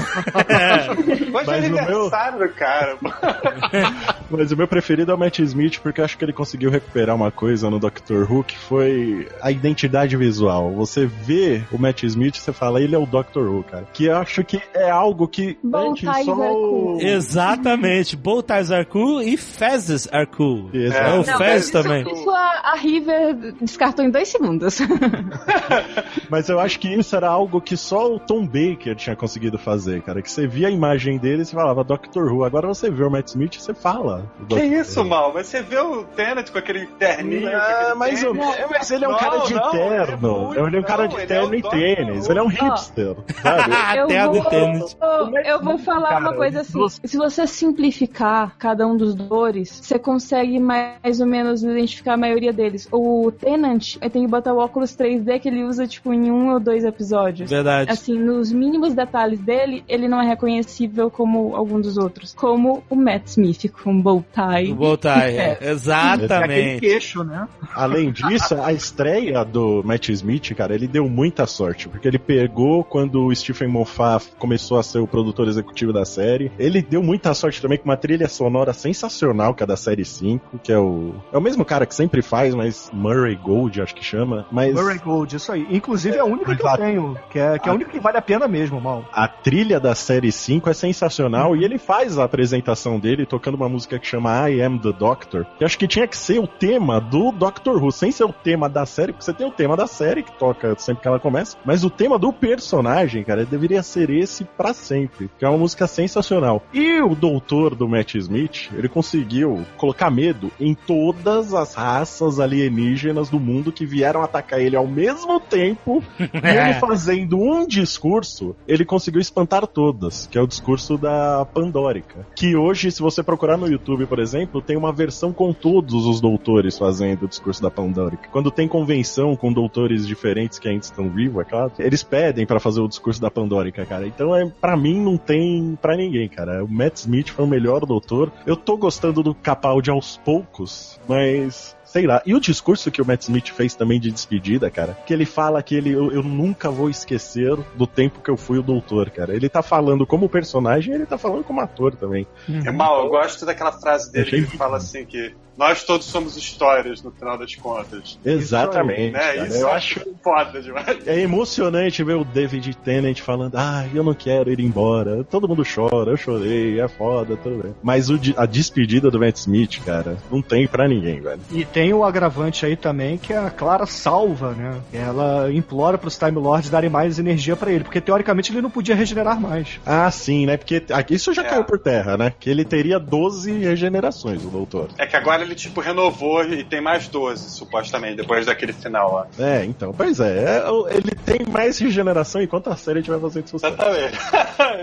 S4: Hoje
S5: Mas
S4: é
S5: no meu-
S4: aniversário do cara.
S5: Mas o meu preferido é o Matt Smith, porque eu acho que ele conseguiu recuperar uma coisa no Doctor Who que foi a identidade visual. Você vê o Matt Smith e você fala, ele é o Doctor Who, cara. Que eu acho que é algo que
S6: Bow
S5: antes
S6: ties
S5: só
S6: cool.
S2: Exatamente. Bow ties are cool e fezes are cool.
S5: Exato.
S2: É o
S4: Não,
S2: fez
S4: isso-
S2: também.
S6: Isso a, a River descartou em dois segundos.
S5: Mas eu acho que isso era algo que só o Tom Baker tinha conseguido fazer, cara. Que você via a imagem dele e você falava Doctor Who. Agora você vê o Matt Smith e você fala.
S4: Que
S5: Dr.
S4: isso,
S5: Who.
S4: mal? Mas você vê o Tennant com aquele terninho.
S5: Ah, menos. Mas ele é um
S4: Não,
S5: cara de
S4: não, é
S5: terno. ele é um cara
S4: não,
S5: de
S4: é
S5: terno e tênis. Ele é um hipster, sabe?
S2: Até a do
S6: vou-
S2: tênis.
S6: Eu, vou falar
S7: Cara,
S6: uma coisa assim. Se você simplificar cada um dos dores, você consegue mais ou menos identificar a maioria deles. O Tenant, eu tenho que botar o óculos 3D que ele usa, tipo, em um ou dois episódios.
S2: Verdade.
S6: Assim, nos mínimos detalhes dele, ele não é reconhecível como algum dos outros. Como o Matt Smith com bow tie.
S2: O bow tie, é.
S7: Aquele
S2: Exatamente.
S7: queixo, né?
S5: Além disso, a estreia do Matt Smith, cara, ele deu muita sorte, porque ele pegou quando o Stephen Moffat começou a ser o produtor executivo da série. Ele deu muita sorte também com uma trilha sonora sensacional, que é da série 5, que é o é o mesmo cara que sempre faz, mas Murray Gold, acho que chama, mas
S7: Murray Gold, isso aí. Inclusive é a única que eu
S5: Exato.
S7: Que é, que é a única que vale a pena mesmo, mal.
S5: a trilha da série 5 é sensacional e ele faz a apresentação dele tocando uma música que chama I Am the Doctor. Que acho que tinha que ser o tema do Doctor Who, sem ser o tema da série, porque você tem o tema da série que toca sempre que ela começa, mas o tema do personagem, cara, deveria ser esse pra sempre, que é uma música sensacional. E o doutor do Matt Smith, ele conseguiu colocar medo em todas as raças alienígenas do mundo que vieram atacar ele ao mesmo tempo e ele fazendo um discurso, ele conseguiu espantar todas, que é o discurso da Pandórica. Que hoje, se você procurar no YouTube, por exemplo, tem uma versão com todos os doutores fazendo o discurso da Pandorica. Quando tem convenção com doutores diferentes que ainda estão vivos, é claro, eles pedem pra fazer o discurso da Pandorica, cara. Então, é, para mim, não tem pra ninguém, cara. O Matt Smith foi o melhor doutor. Eu tô gostando do Capaldi aos poucos, mas sei lá. E o discurso que o Matt Smith fez também de despedida, cara, que ele fala que ele, eu, eu nunca vou esquecer do tempo que eu fui o doutor, cara. Ele tá falando como personagem e ele tá falando como ator também.
S4: É mal, eu gosto daquela frase dele
S5: Achei
S4: que ele fala assim que nós todos somos histórias no final das contas.
S5: Exatamente.
S4: Né?
S5: cara.
S4: Isso
S5: eu acho
S4: foda demais.
S5: é emocionante ver o David Tennant falando, ah, eu não quero ir embora. Todo mundo chora, eu chorei, é foda, tudo bem. Mas o a despedida do Matt Smith, cara, não tem pra ninguém, velho.
S7: E tem o agravante aí também que a Clara salva, né? Ela implora pros Time Lords darem mais energia pra ele, porque teoricamente ele não podia regenerar mais.
S5: Ah, sim, né? Porque aqui isso já
S4: É.
S5: caiu por terra, né? Que ele teria 12 regenerações, o doutor.
S4: É que agora ele, tipo, renovou e tem mais 12, supostamente, depois daquele final lá.
S5: É, então, pois é, é, ele tem mais regeneração enquanto a série estiver fazendo sucesso.
S4: Exatamente.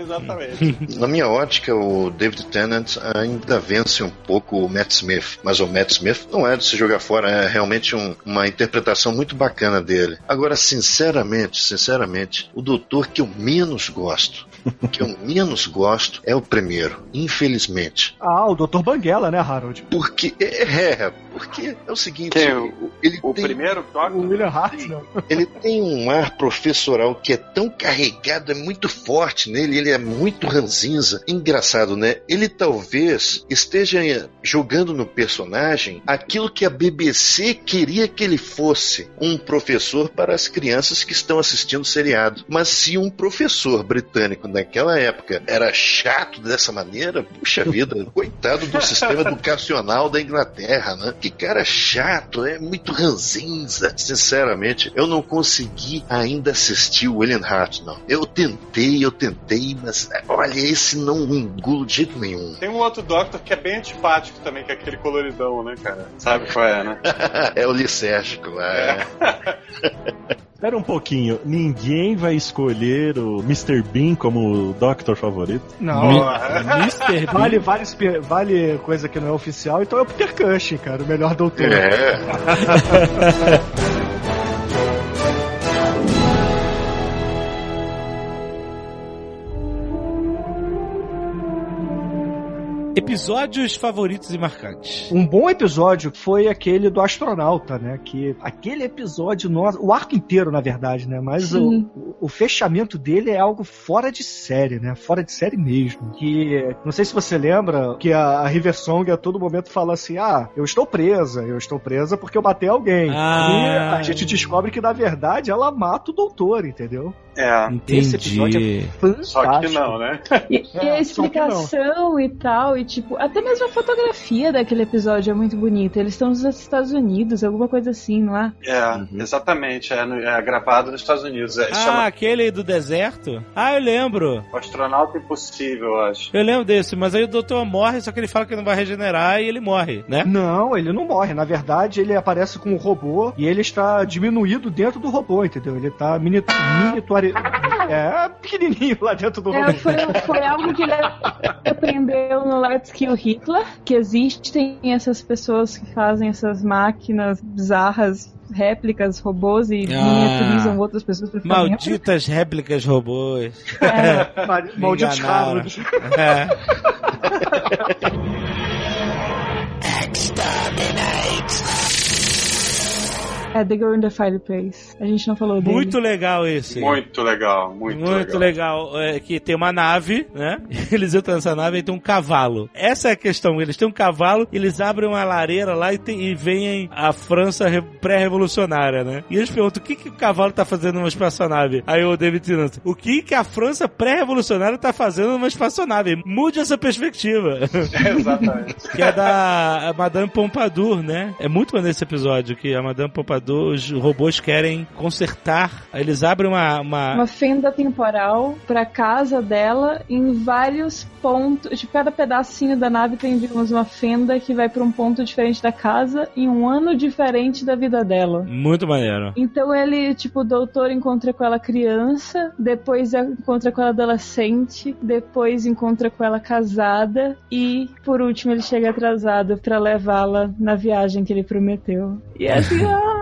S4: Exatamente.
S3: Na minha ótica, o David Tennant ainda vence um pouco o Matt Smith, mas o Matt Smith não é de se jogar fora, é realmente um- uma interpretação muito bacana dele. Agora, sinceramente, sinceramente, o doutor que eu menos gosto, que eu menos gosto é o primeiro, infelizmente.
S7: Ah, o Dr. Banguela, né, Harold?
S3: Porque é, é, porque é o seguinte,
S4: Quem? O-
S3: ele
S4: O
S3: tem
S4: primeiro
S7: O
S4: Doctor
S7: William Hart, não.
S3: ele tem um ar professoral que é tão carregado, é muito forte nele, ele é muito ranzinza. Engraçado, né? Ele talvez esteja jogando no personagem aquilo que a BBC queria que ele fosse, um professor para as crianças que estão assistindo o seriado. Mas se um professor britânico naquela época era chato dessa maneira, puxa vida, coitado do sistema educacional da Inglaterra, né? Que cara chato, é muito ranzinza. Sinceramente, eu não consegui ainda assistir o William Hart, não. Eu tentei, eu tentei, mas olha, esse não engulo de jeito nenhum.
S4: Tem um outro Doctor que é bem antipático também, que é aquele coloridão, né, cara? Sabe qual é, né?
S3: é o Licérgico lá. É.
S5: Espera um pouquinho, ninguém vai escolher o Mr. Bean como o Doctor favorito?
S7: Não.
S8: Mr.
S7: Vale, vale, vale coisa que não é oficial, então é o Peter Cushing, cara, o melhor doutor.
S3: É.
S2: Episódios favoritos e marcantes.
S7: Um bom episódio foi aquele do astronauta, né? Que aquele episódio, nossa, o arco inteiro, na verdade, né? Mas o, o, fechamento dele é algo fora de série, né? Fora de série mesmo. Que não sei se você lembra que a, a River Song a todo momento fala assim: Ah, eu estou presa, eu estou presa porque eu matei alguém.
S2: Ah.
S7: E a gente descobre que, na verdade, ela mata o doutor, entendeu?
S4: É.
S7: Esse episódio é fantástico.
S4: Só que não, né?
S6: E, e
S7: É,
S6: a
S7: não.
S6: explicação e tal, e tipo, até mesmo a fotografia daquele episódio é muito bonita. Eles estão nos Estados Unidos, alguma coisa assim, não é?
S4: É, exatamente. É, no- é gravado nos Estados Unidos. É,
S2: Ah,
S4: chama
S2: aquele do deserto? Ah, eu lembro.
S4: O Astronauta Impossível, eu acho.
S2: Eu lembro desse, mas aí o doutor morre, só que ele fala que não vai regenerar e ele morre, né?
S7: Não, ele não morre. Na verdade, ele aparece com um robô e ele está diminuído dentro do robô, entendeu? Ele está mini, miniatuari... É, pequenininho lá dentro do
S6: É, foi, foi algo que ele aprendeu no Let's Kill Hitler, que existem essas pessoas que fazem essas máquinas bizarras, réplicas, robôs e
S2: Ah.
S6: miniaturizam outras pessoas pra.
S2: Malditas réplicas robôs.
S6: É,
S7: Mal- Malditos. Harold.
S2: É.
S6: é The Girl in the Fireplace. A gente não falou dele.
S2: Muito legal esse.
S4: Muito legal, muito,
S2: Muito
S4: legal.
S2: legal. É, que tem uma nave, né? Eles entram nessa nave e tem um cavalo. Essa é a questão. Eles têm um cavalo, eles abrem uma lareira lá e, tem, e vem a França re- pré-revolucionária, né? E eles perguntam o que, que o cavalo tá fazendo numa espaçonave. Aí o David Tennant, o que, que a França pré-revolucionária tá fazendo numa espaçonave? Mude essa perspectiva.
S4: Exatamente.
S2: que é da Madame Pompadour, né? É muito maneiro esse episódio, que a Madame Pompadour computador, os robôs querem consertar. Eles abrem uma. uma...
S6: Uma fenda temporal pra casa dela em vários pontos. De cada pedacinho da nave tem, digamos, uma fenda que vai pra um ponto diferente da casa em um ano diferente da vida dela.
S2: Muito maneiro.
S6: Então ele, tipo, o doutor encontra com ela criança, depois encontra com ela adolescente, depois encontra com ela casada e, por último, ele chega atrasado pra levá-la na viagem que ele prometeu. E é assim, ah, é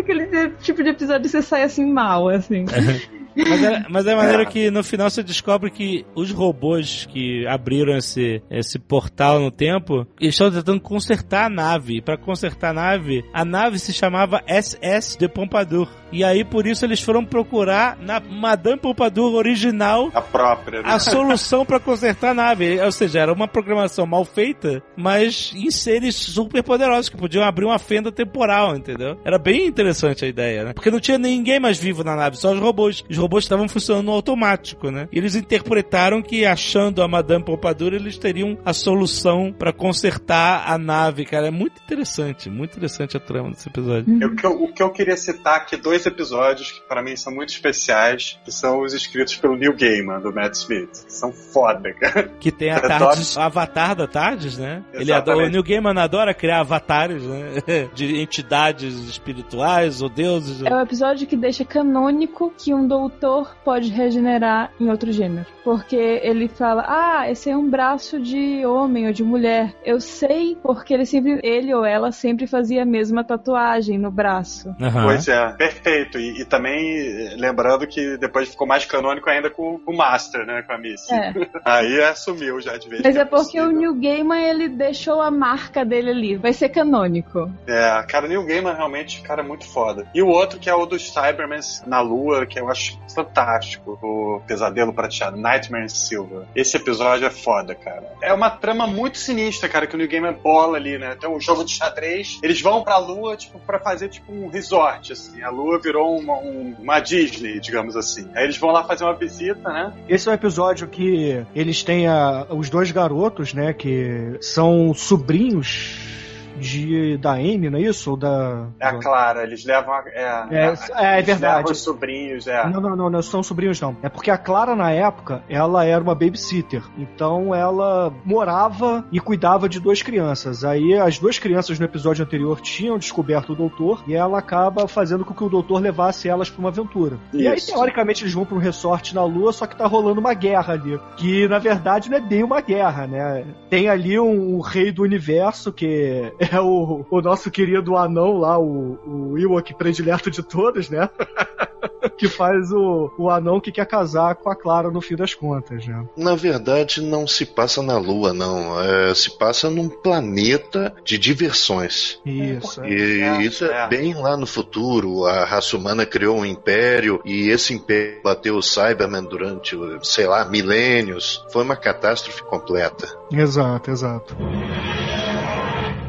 S6: aquele tipo de episódio que você sai assim mal, assim.
S2: Mas é, mas é maneiro que no final você descobre que os robôs que abriram esse, esse portal no tempo, estão tentando consertar a nave. Para consertar a nave, a nave se chamava SS de Pompadour. E aí, por isso, eles foram procurar na Madame Pompadour original
S4: A própria, né?
S2: a solução para consertar a nave. Ou seja, era uma programação mal feita, mas em seres super poderosos que podiam abrir uma fenda temporal, entendeu? Era bem interessante a ideia, né? Porque não tinha ninguém mais vivo na nave, só os robôs. Os robôs estavam funcionando no automático, né? E eles interpretaram que achando a Madame Pompadour, eles teriam a solução para consertar a nave, cara. É muito interessante, muito interessante a trama desse episódio.
S4: Eu- o, que eu, o que eu queria citar aqui, dois episódios que para mim são muito especiais, que são os escritos pelo Neil Gaiman, do Matt Smith. Que são foda, cara.
S2: Que tem a Tardes, o avatar da Tardes, né? Ele adora, o. Neil Gaiman adora criar avatares, né? De entidades espirituais ou deuses.
S6: É o episódio que deixa canônico que um doutor pode regenerar em outro gênero. Porque ele fala, ah, esse é um braço de homem ou de mulher. Eu sei porque ele sempre, ele ou ela sempre fazia a mesma tatuagem no braço.
S2: Aham.
S4: Pois é, perfeito. E, e também eh, lembrando que depois ficou mais canônico ainda com o Master, né? Com a Missy.
S6: É.
S4: Aí assumiu já de vez.
S6: Mas é porque o
S4: possível.
S6: Neil Gaiman, ele deixou a marca dele ali. Vai ser canônico.
S4: É, cara, o Neil Gaiman realmente, cara, é muito foda. E o outro que é o dos Cybermen na Lua, que eu acho fantástico. O Pesadelo Prateado, Nightmare in Silver. Esse episódio é foda, cara. É uma trama muito sinistra, cara, que o Neil Gaiman bola ali, né? Tem um jogo de xadrez. Eles vão pra Lua, tipo, pra fazer, tipo, um resort, assim. A Lua virou uma, um- uma Disney, digamos assim. Aí eles vão lá fazer uma visita, né?
S7: Esse é o episódio que eles têm a- os dois garotos, né? Que são sobrinhos de da Amy, não é isso? Ou da.
S4: É a Clara, eles levam a. É,
S7: É, é
S4: eles
S7: verdade.
S4: levam os sobrinhos, é.
S7: Não, não, não, não são sobrinhos, não. É porque a Clara, na época, ela era uma babysitter. Então ela morava e cuidava de duas crianças. Aí as duas crianças no episódio anterior tinham descoberto o doutor e ela acaba fazendo com que o doutor levasse elas pra uma aventura. E aí,
S4: Isso.
S7: teoricamente, eles vão pra um resort na Lua, só que tá rolando uma guerra ali. Que na verdade não é bem uma guerra, né? Tem ali um, um rei do universo que é o, o nosso querido anão lá, o, o Ewok predileto de todos, né? que faz o, o anão que quer casar com a Clara no fim das contas, né?
S3: Na verdade, não se passa na Lua, não. É, se passa num planeta de diversões.
S7: Isso.
S3: E
S4: É,
S3: isso é,
S4: é.
S3: bem lá no futuro. A raça humana criou um império e esse império bateu o Cyberman durante, sei lá, milênios. Foi uma catástrofe completa.
S7: Exato, exato.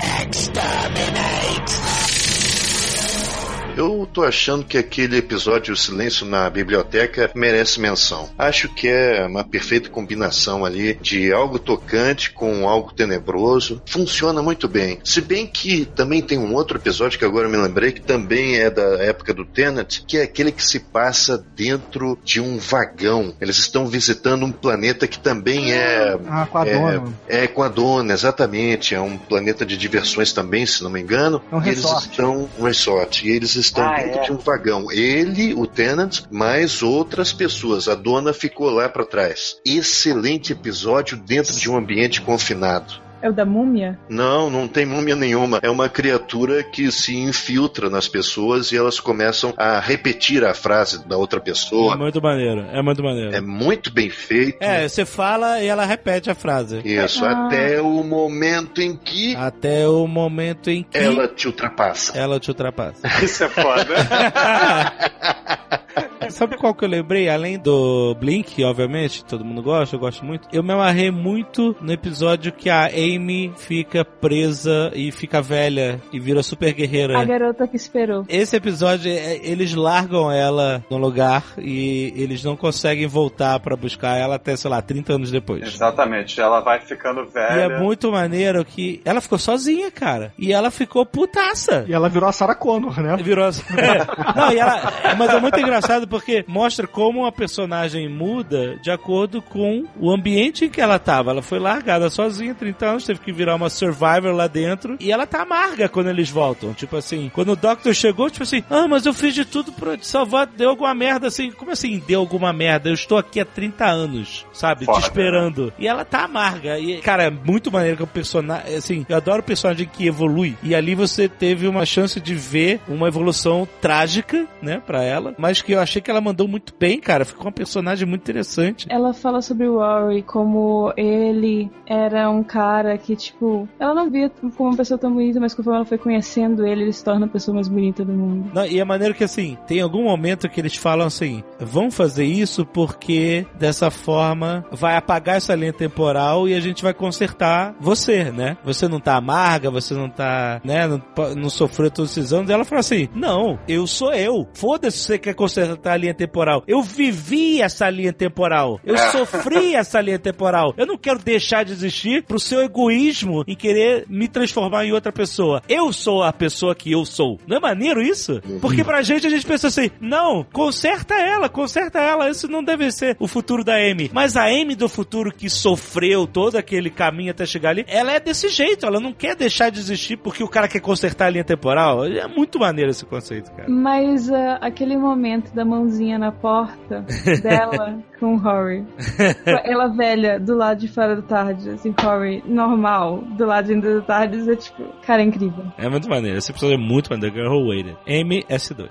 S7: Exterminate!
S3: Eu tô achando que aquele episódio O Silêncio na Biblioteca merece menção. Acho que é uma perfeita combinação ali de algo tocante com algo tenebroso. Funciona muito bem. Se bem que também tem um outro episódio que agora eu me lembrei que também é da época do Tenet, que é aquele que se passa dentro de um vagão. Eles estão visitando um planeta que também é
S7: Ah, com a
S3: É,
S7: dona.
S3: É com a dona, exatamente. É um planeta de diversões também, se não me engano.
S7: É um
S3: e eles
S7: resort.
S3: estão um resort. E eles estão
S4: Ah,
S3: dentro
S4: é.
S3: de um vagão. Ele, o Tenant, mais outras pessoas. A dona ficou lá pra trás. Excelente episódio dentro de um ambiente confinado.
S6: É o da múmia?
S3: Não, não tem múmia nenhuma. É uma criatura que se infiltra nas pessoas e elas começam a repetir a frase da outra
S2: É
S3: pessoa.
S2: muito maneiro, é muito maneiro.
S3: É muito bem feito.
S2: É, você fala e ela repete a frase.
S3: Isso,
S6: Ah.
S3: até o momento em que
S2: Até o momento em que
S3: ela te ultrapassa.
S2: ela te ultrapassa.
S4: Isso é foda.
S2: Sabe qual que eu lembrei? Além do Blink, obviamente, todo mundo gosta, eu gosto muito. Eu me amarrei muito no episódio que a Amy fica presa e fica velha e vira super guerreira.
S6: A garota que esperou.
S2: Esse episódio, é, eles largam ela no lugar e eles não conseguem voltar pra buscar ela até, sei lá, 30 anos depois.
S4: Exatamente, ela vai ficando
S2: E
S4: velha.
S2: é muito maneiro que ela ficou sozinha, cara. E ela ficou putaça.
S7: E ela virou a Sarah Connor, né?
S2: Virou assim. Não, e ela. Mas é muito engraçado porque mostra como a personagem muda de acordo com o ambiente em que ela tava. Ela foi largada sozinha, 30 anos, teve que virar uma survivor lá dentro. E ela tá amarga quando eles voltam. Tipo assim, quando o Doctor chegou, tipo assim, ah, mas eu fiz de tudo pra te salvar, deu alguma merda assim. Como assim deu alguma merda? Eu estou aqui há 30 anos, sabe?
S4: Foda.
S2: Te esperando. E ela tá amarga. E, cara, é muito maneiro que o personagem. Assim, eu adoro personagem que evolui. E ali você teve uma chance de ver uma evolução trágica, né, pra ela. Mas que eu achei que ela mandou muito bem, cara. Ficou uma personagem muito interessante.
S6: Ela fala sobre o Rory como ele era um cara que, tipo, ela não via como uma pessoa tão bonita, mas conforme ela foi conhecendo ele, ele se torna a pessoa mais bonita do mundo.
S2: Não, e é maneiro que assim, tem algum momento que eles falam assim: vão fazer isso porque dessa forma vai apagar essa linha temporal e a gente vai consertar você, né? Você não tá amarga, você não tá, né? Não, não sofreu todos esses anos. E ela fala assim: não, eu sou eu. Foda-se se você quer consertar a linha temporal. Eu vivi essa linha temporal. Eu sofri essa linha temporal. Eu não quero deixar de existir pro seu egoísmo em querer me transformar em outra pessoa. Eu sou a pessoa que eu sou. Não é maneiro isso? Porque pra gente a gente pensa assim: não, conserta ela, conserta ela. Isso não deve ser o futuro da Amy. Mas a Amy do futuro que sofreu todo aquele caminho até chegar ali, ela é desse jeito. Ela não quer deixar de existir porque o cara quer consertar a linha temporal. É muito maneiro esse conceito, cara.
S6: Mas ah, aquele momento da mãozinha na porta dela com o Rory. Ela velha do lado de fora do tarde, assim, Rory normal do lado de dentro do tarde, é tipo, cara, é incrível.
S2: É muito maneiro. Esse episódio é muito maneiro. Girl Who Waited. Amy S2.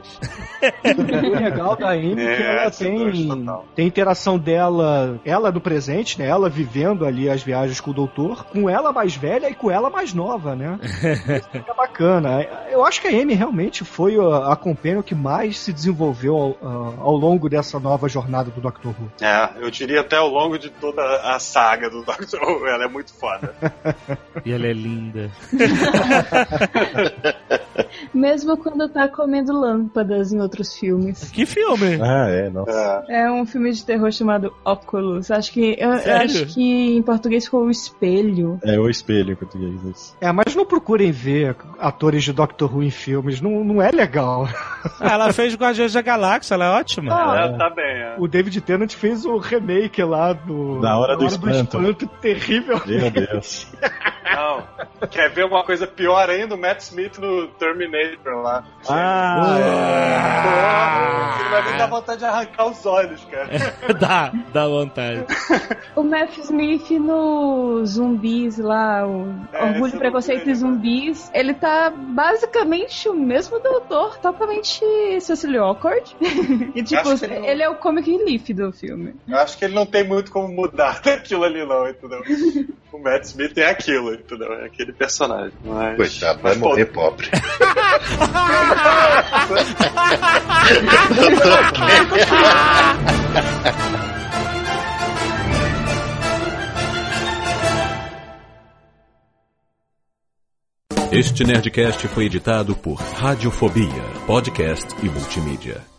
S7: O legal da Amy é que
S4: É,
S7: ela
S4: dois,
S7: tem,
S4: total.
S7: tem interação dela, ela do presente, né? Ela vivendo ali as viagens com o doutor, com ela mais velha e com ela mais nova, né? Isso fica bacana. Eu acho que a Amy realmente foi a, a companion que mais se desenvolveu ao, ao longo dessa nova jornada do Doctor Who.
S4: É, eu diria até ao longo de toda a saga do Doctor Who, ela é muito foda.
S2: E ela é linda.
S6: Mesmo quando tá comendo lâmpadas em outros filmes.
S2: Que filme?
S5: Ah, é, nossa.
S4: É.
S6: É um filme de terror chamado Oculus. Acho que eu, eu acho que em português ficou o espelho.
S5: É o espelho em português. Isso.
S7: É, mas não procurem ver atores de Doctor Who em filmes, não, não é legal.
S2: Ah, ela fez Guardiões da Galáxia, ela é ótima.
S6: Ah,
S4: É, tá bem, é.
S7: O David Tennant fez o remake lá do.
S5: Da Hora do Espanto.
S7: Espanto terrível.
S5: Meu Deus.
S4: Não. Quer ver uma coisa pior ainda? O Matt Smith no Terminator lá.
S5: Ah,
S4: Ele vai me dar vontade de arrancar os olhos, cara.
S2: dá, dá vontade.
S6: O Matt Smith no Zumbis lá, o
S4: É,
S6: Orgulho, Preconceito e
S4: vi,
S6: Zumbis, ele tá basicamente o mesmo doutor, totalmente Cecily Awkward. e tipo,
S4: não.
S6: ele é o comic relief do filme.
S4: Eu acho que ele não tem muito como mudar daquilo ali, não, entendeu? O Matt Smith é aquilo, entendeu? É aquele personagem. Mas...
S3: Coitado, vai
S4: mas,
S3: morrer pobre.
S9: Este Nerdcast foi editado por Radiofobia, podcast e multimídia.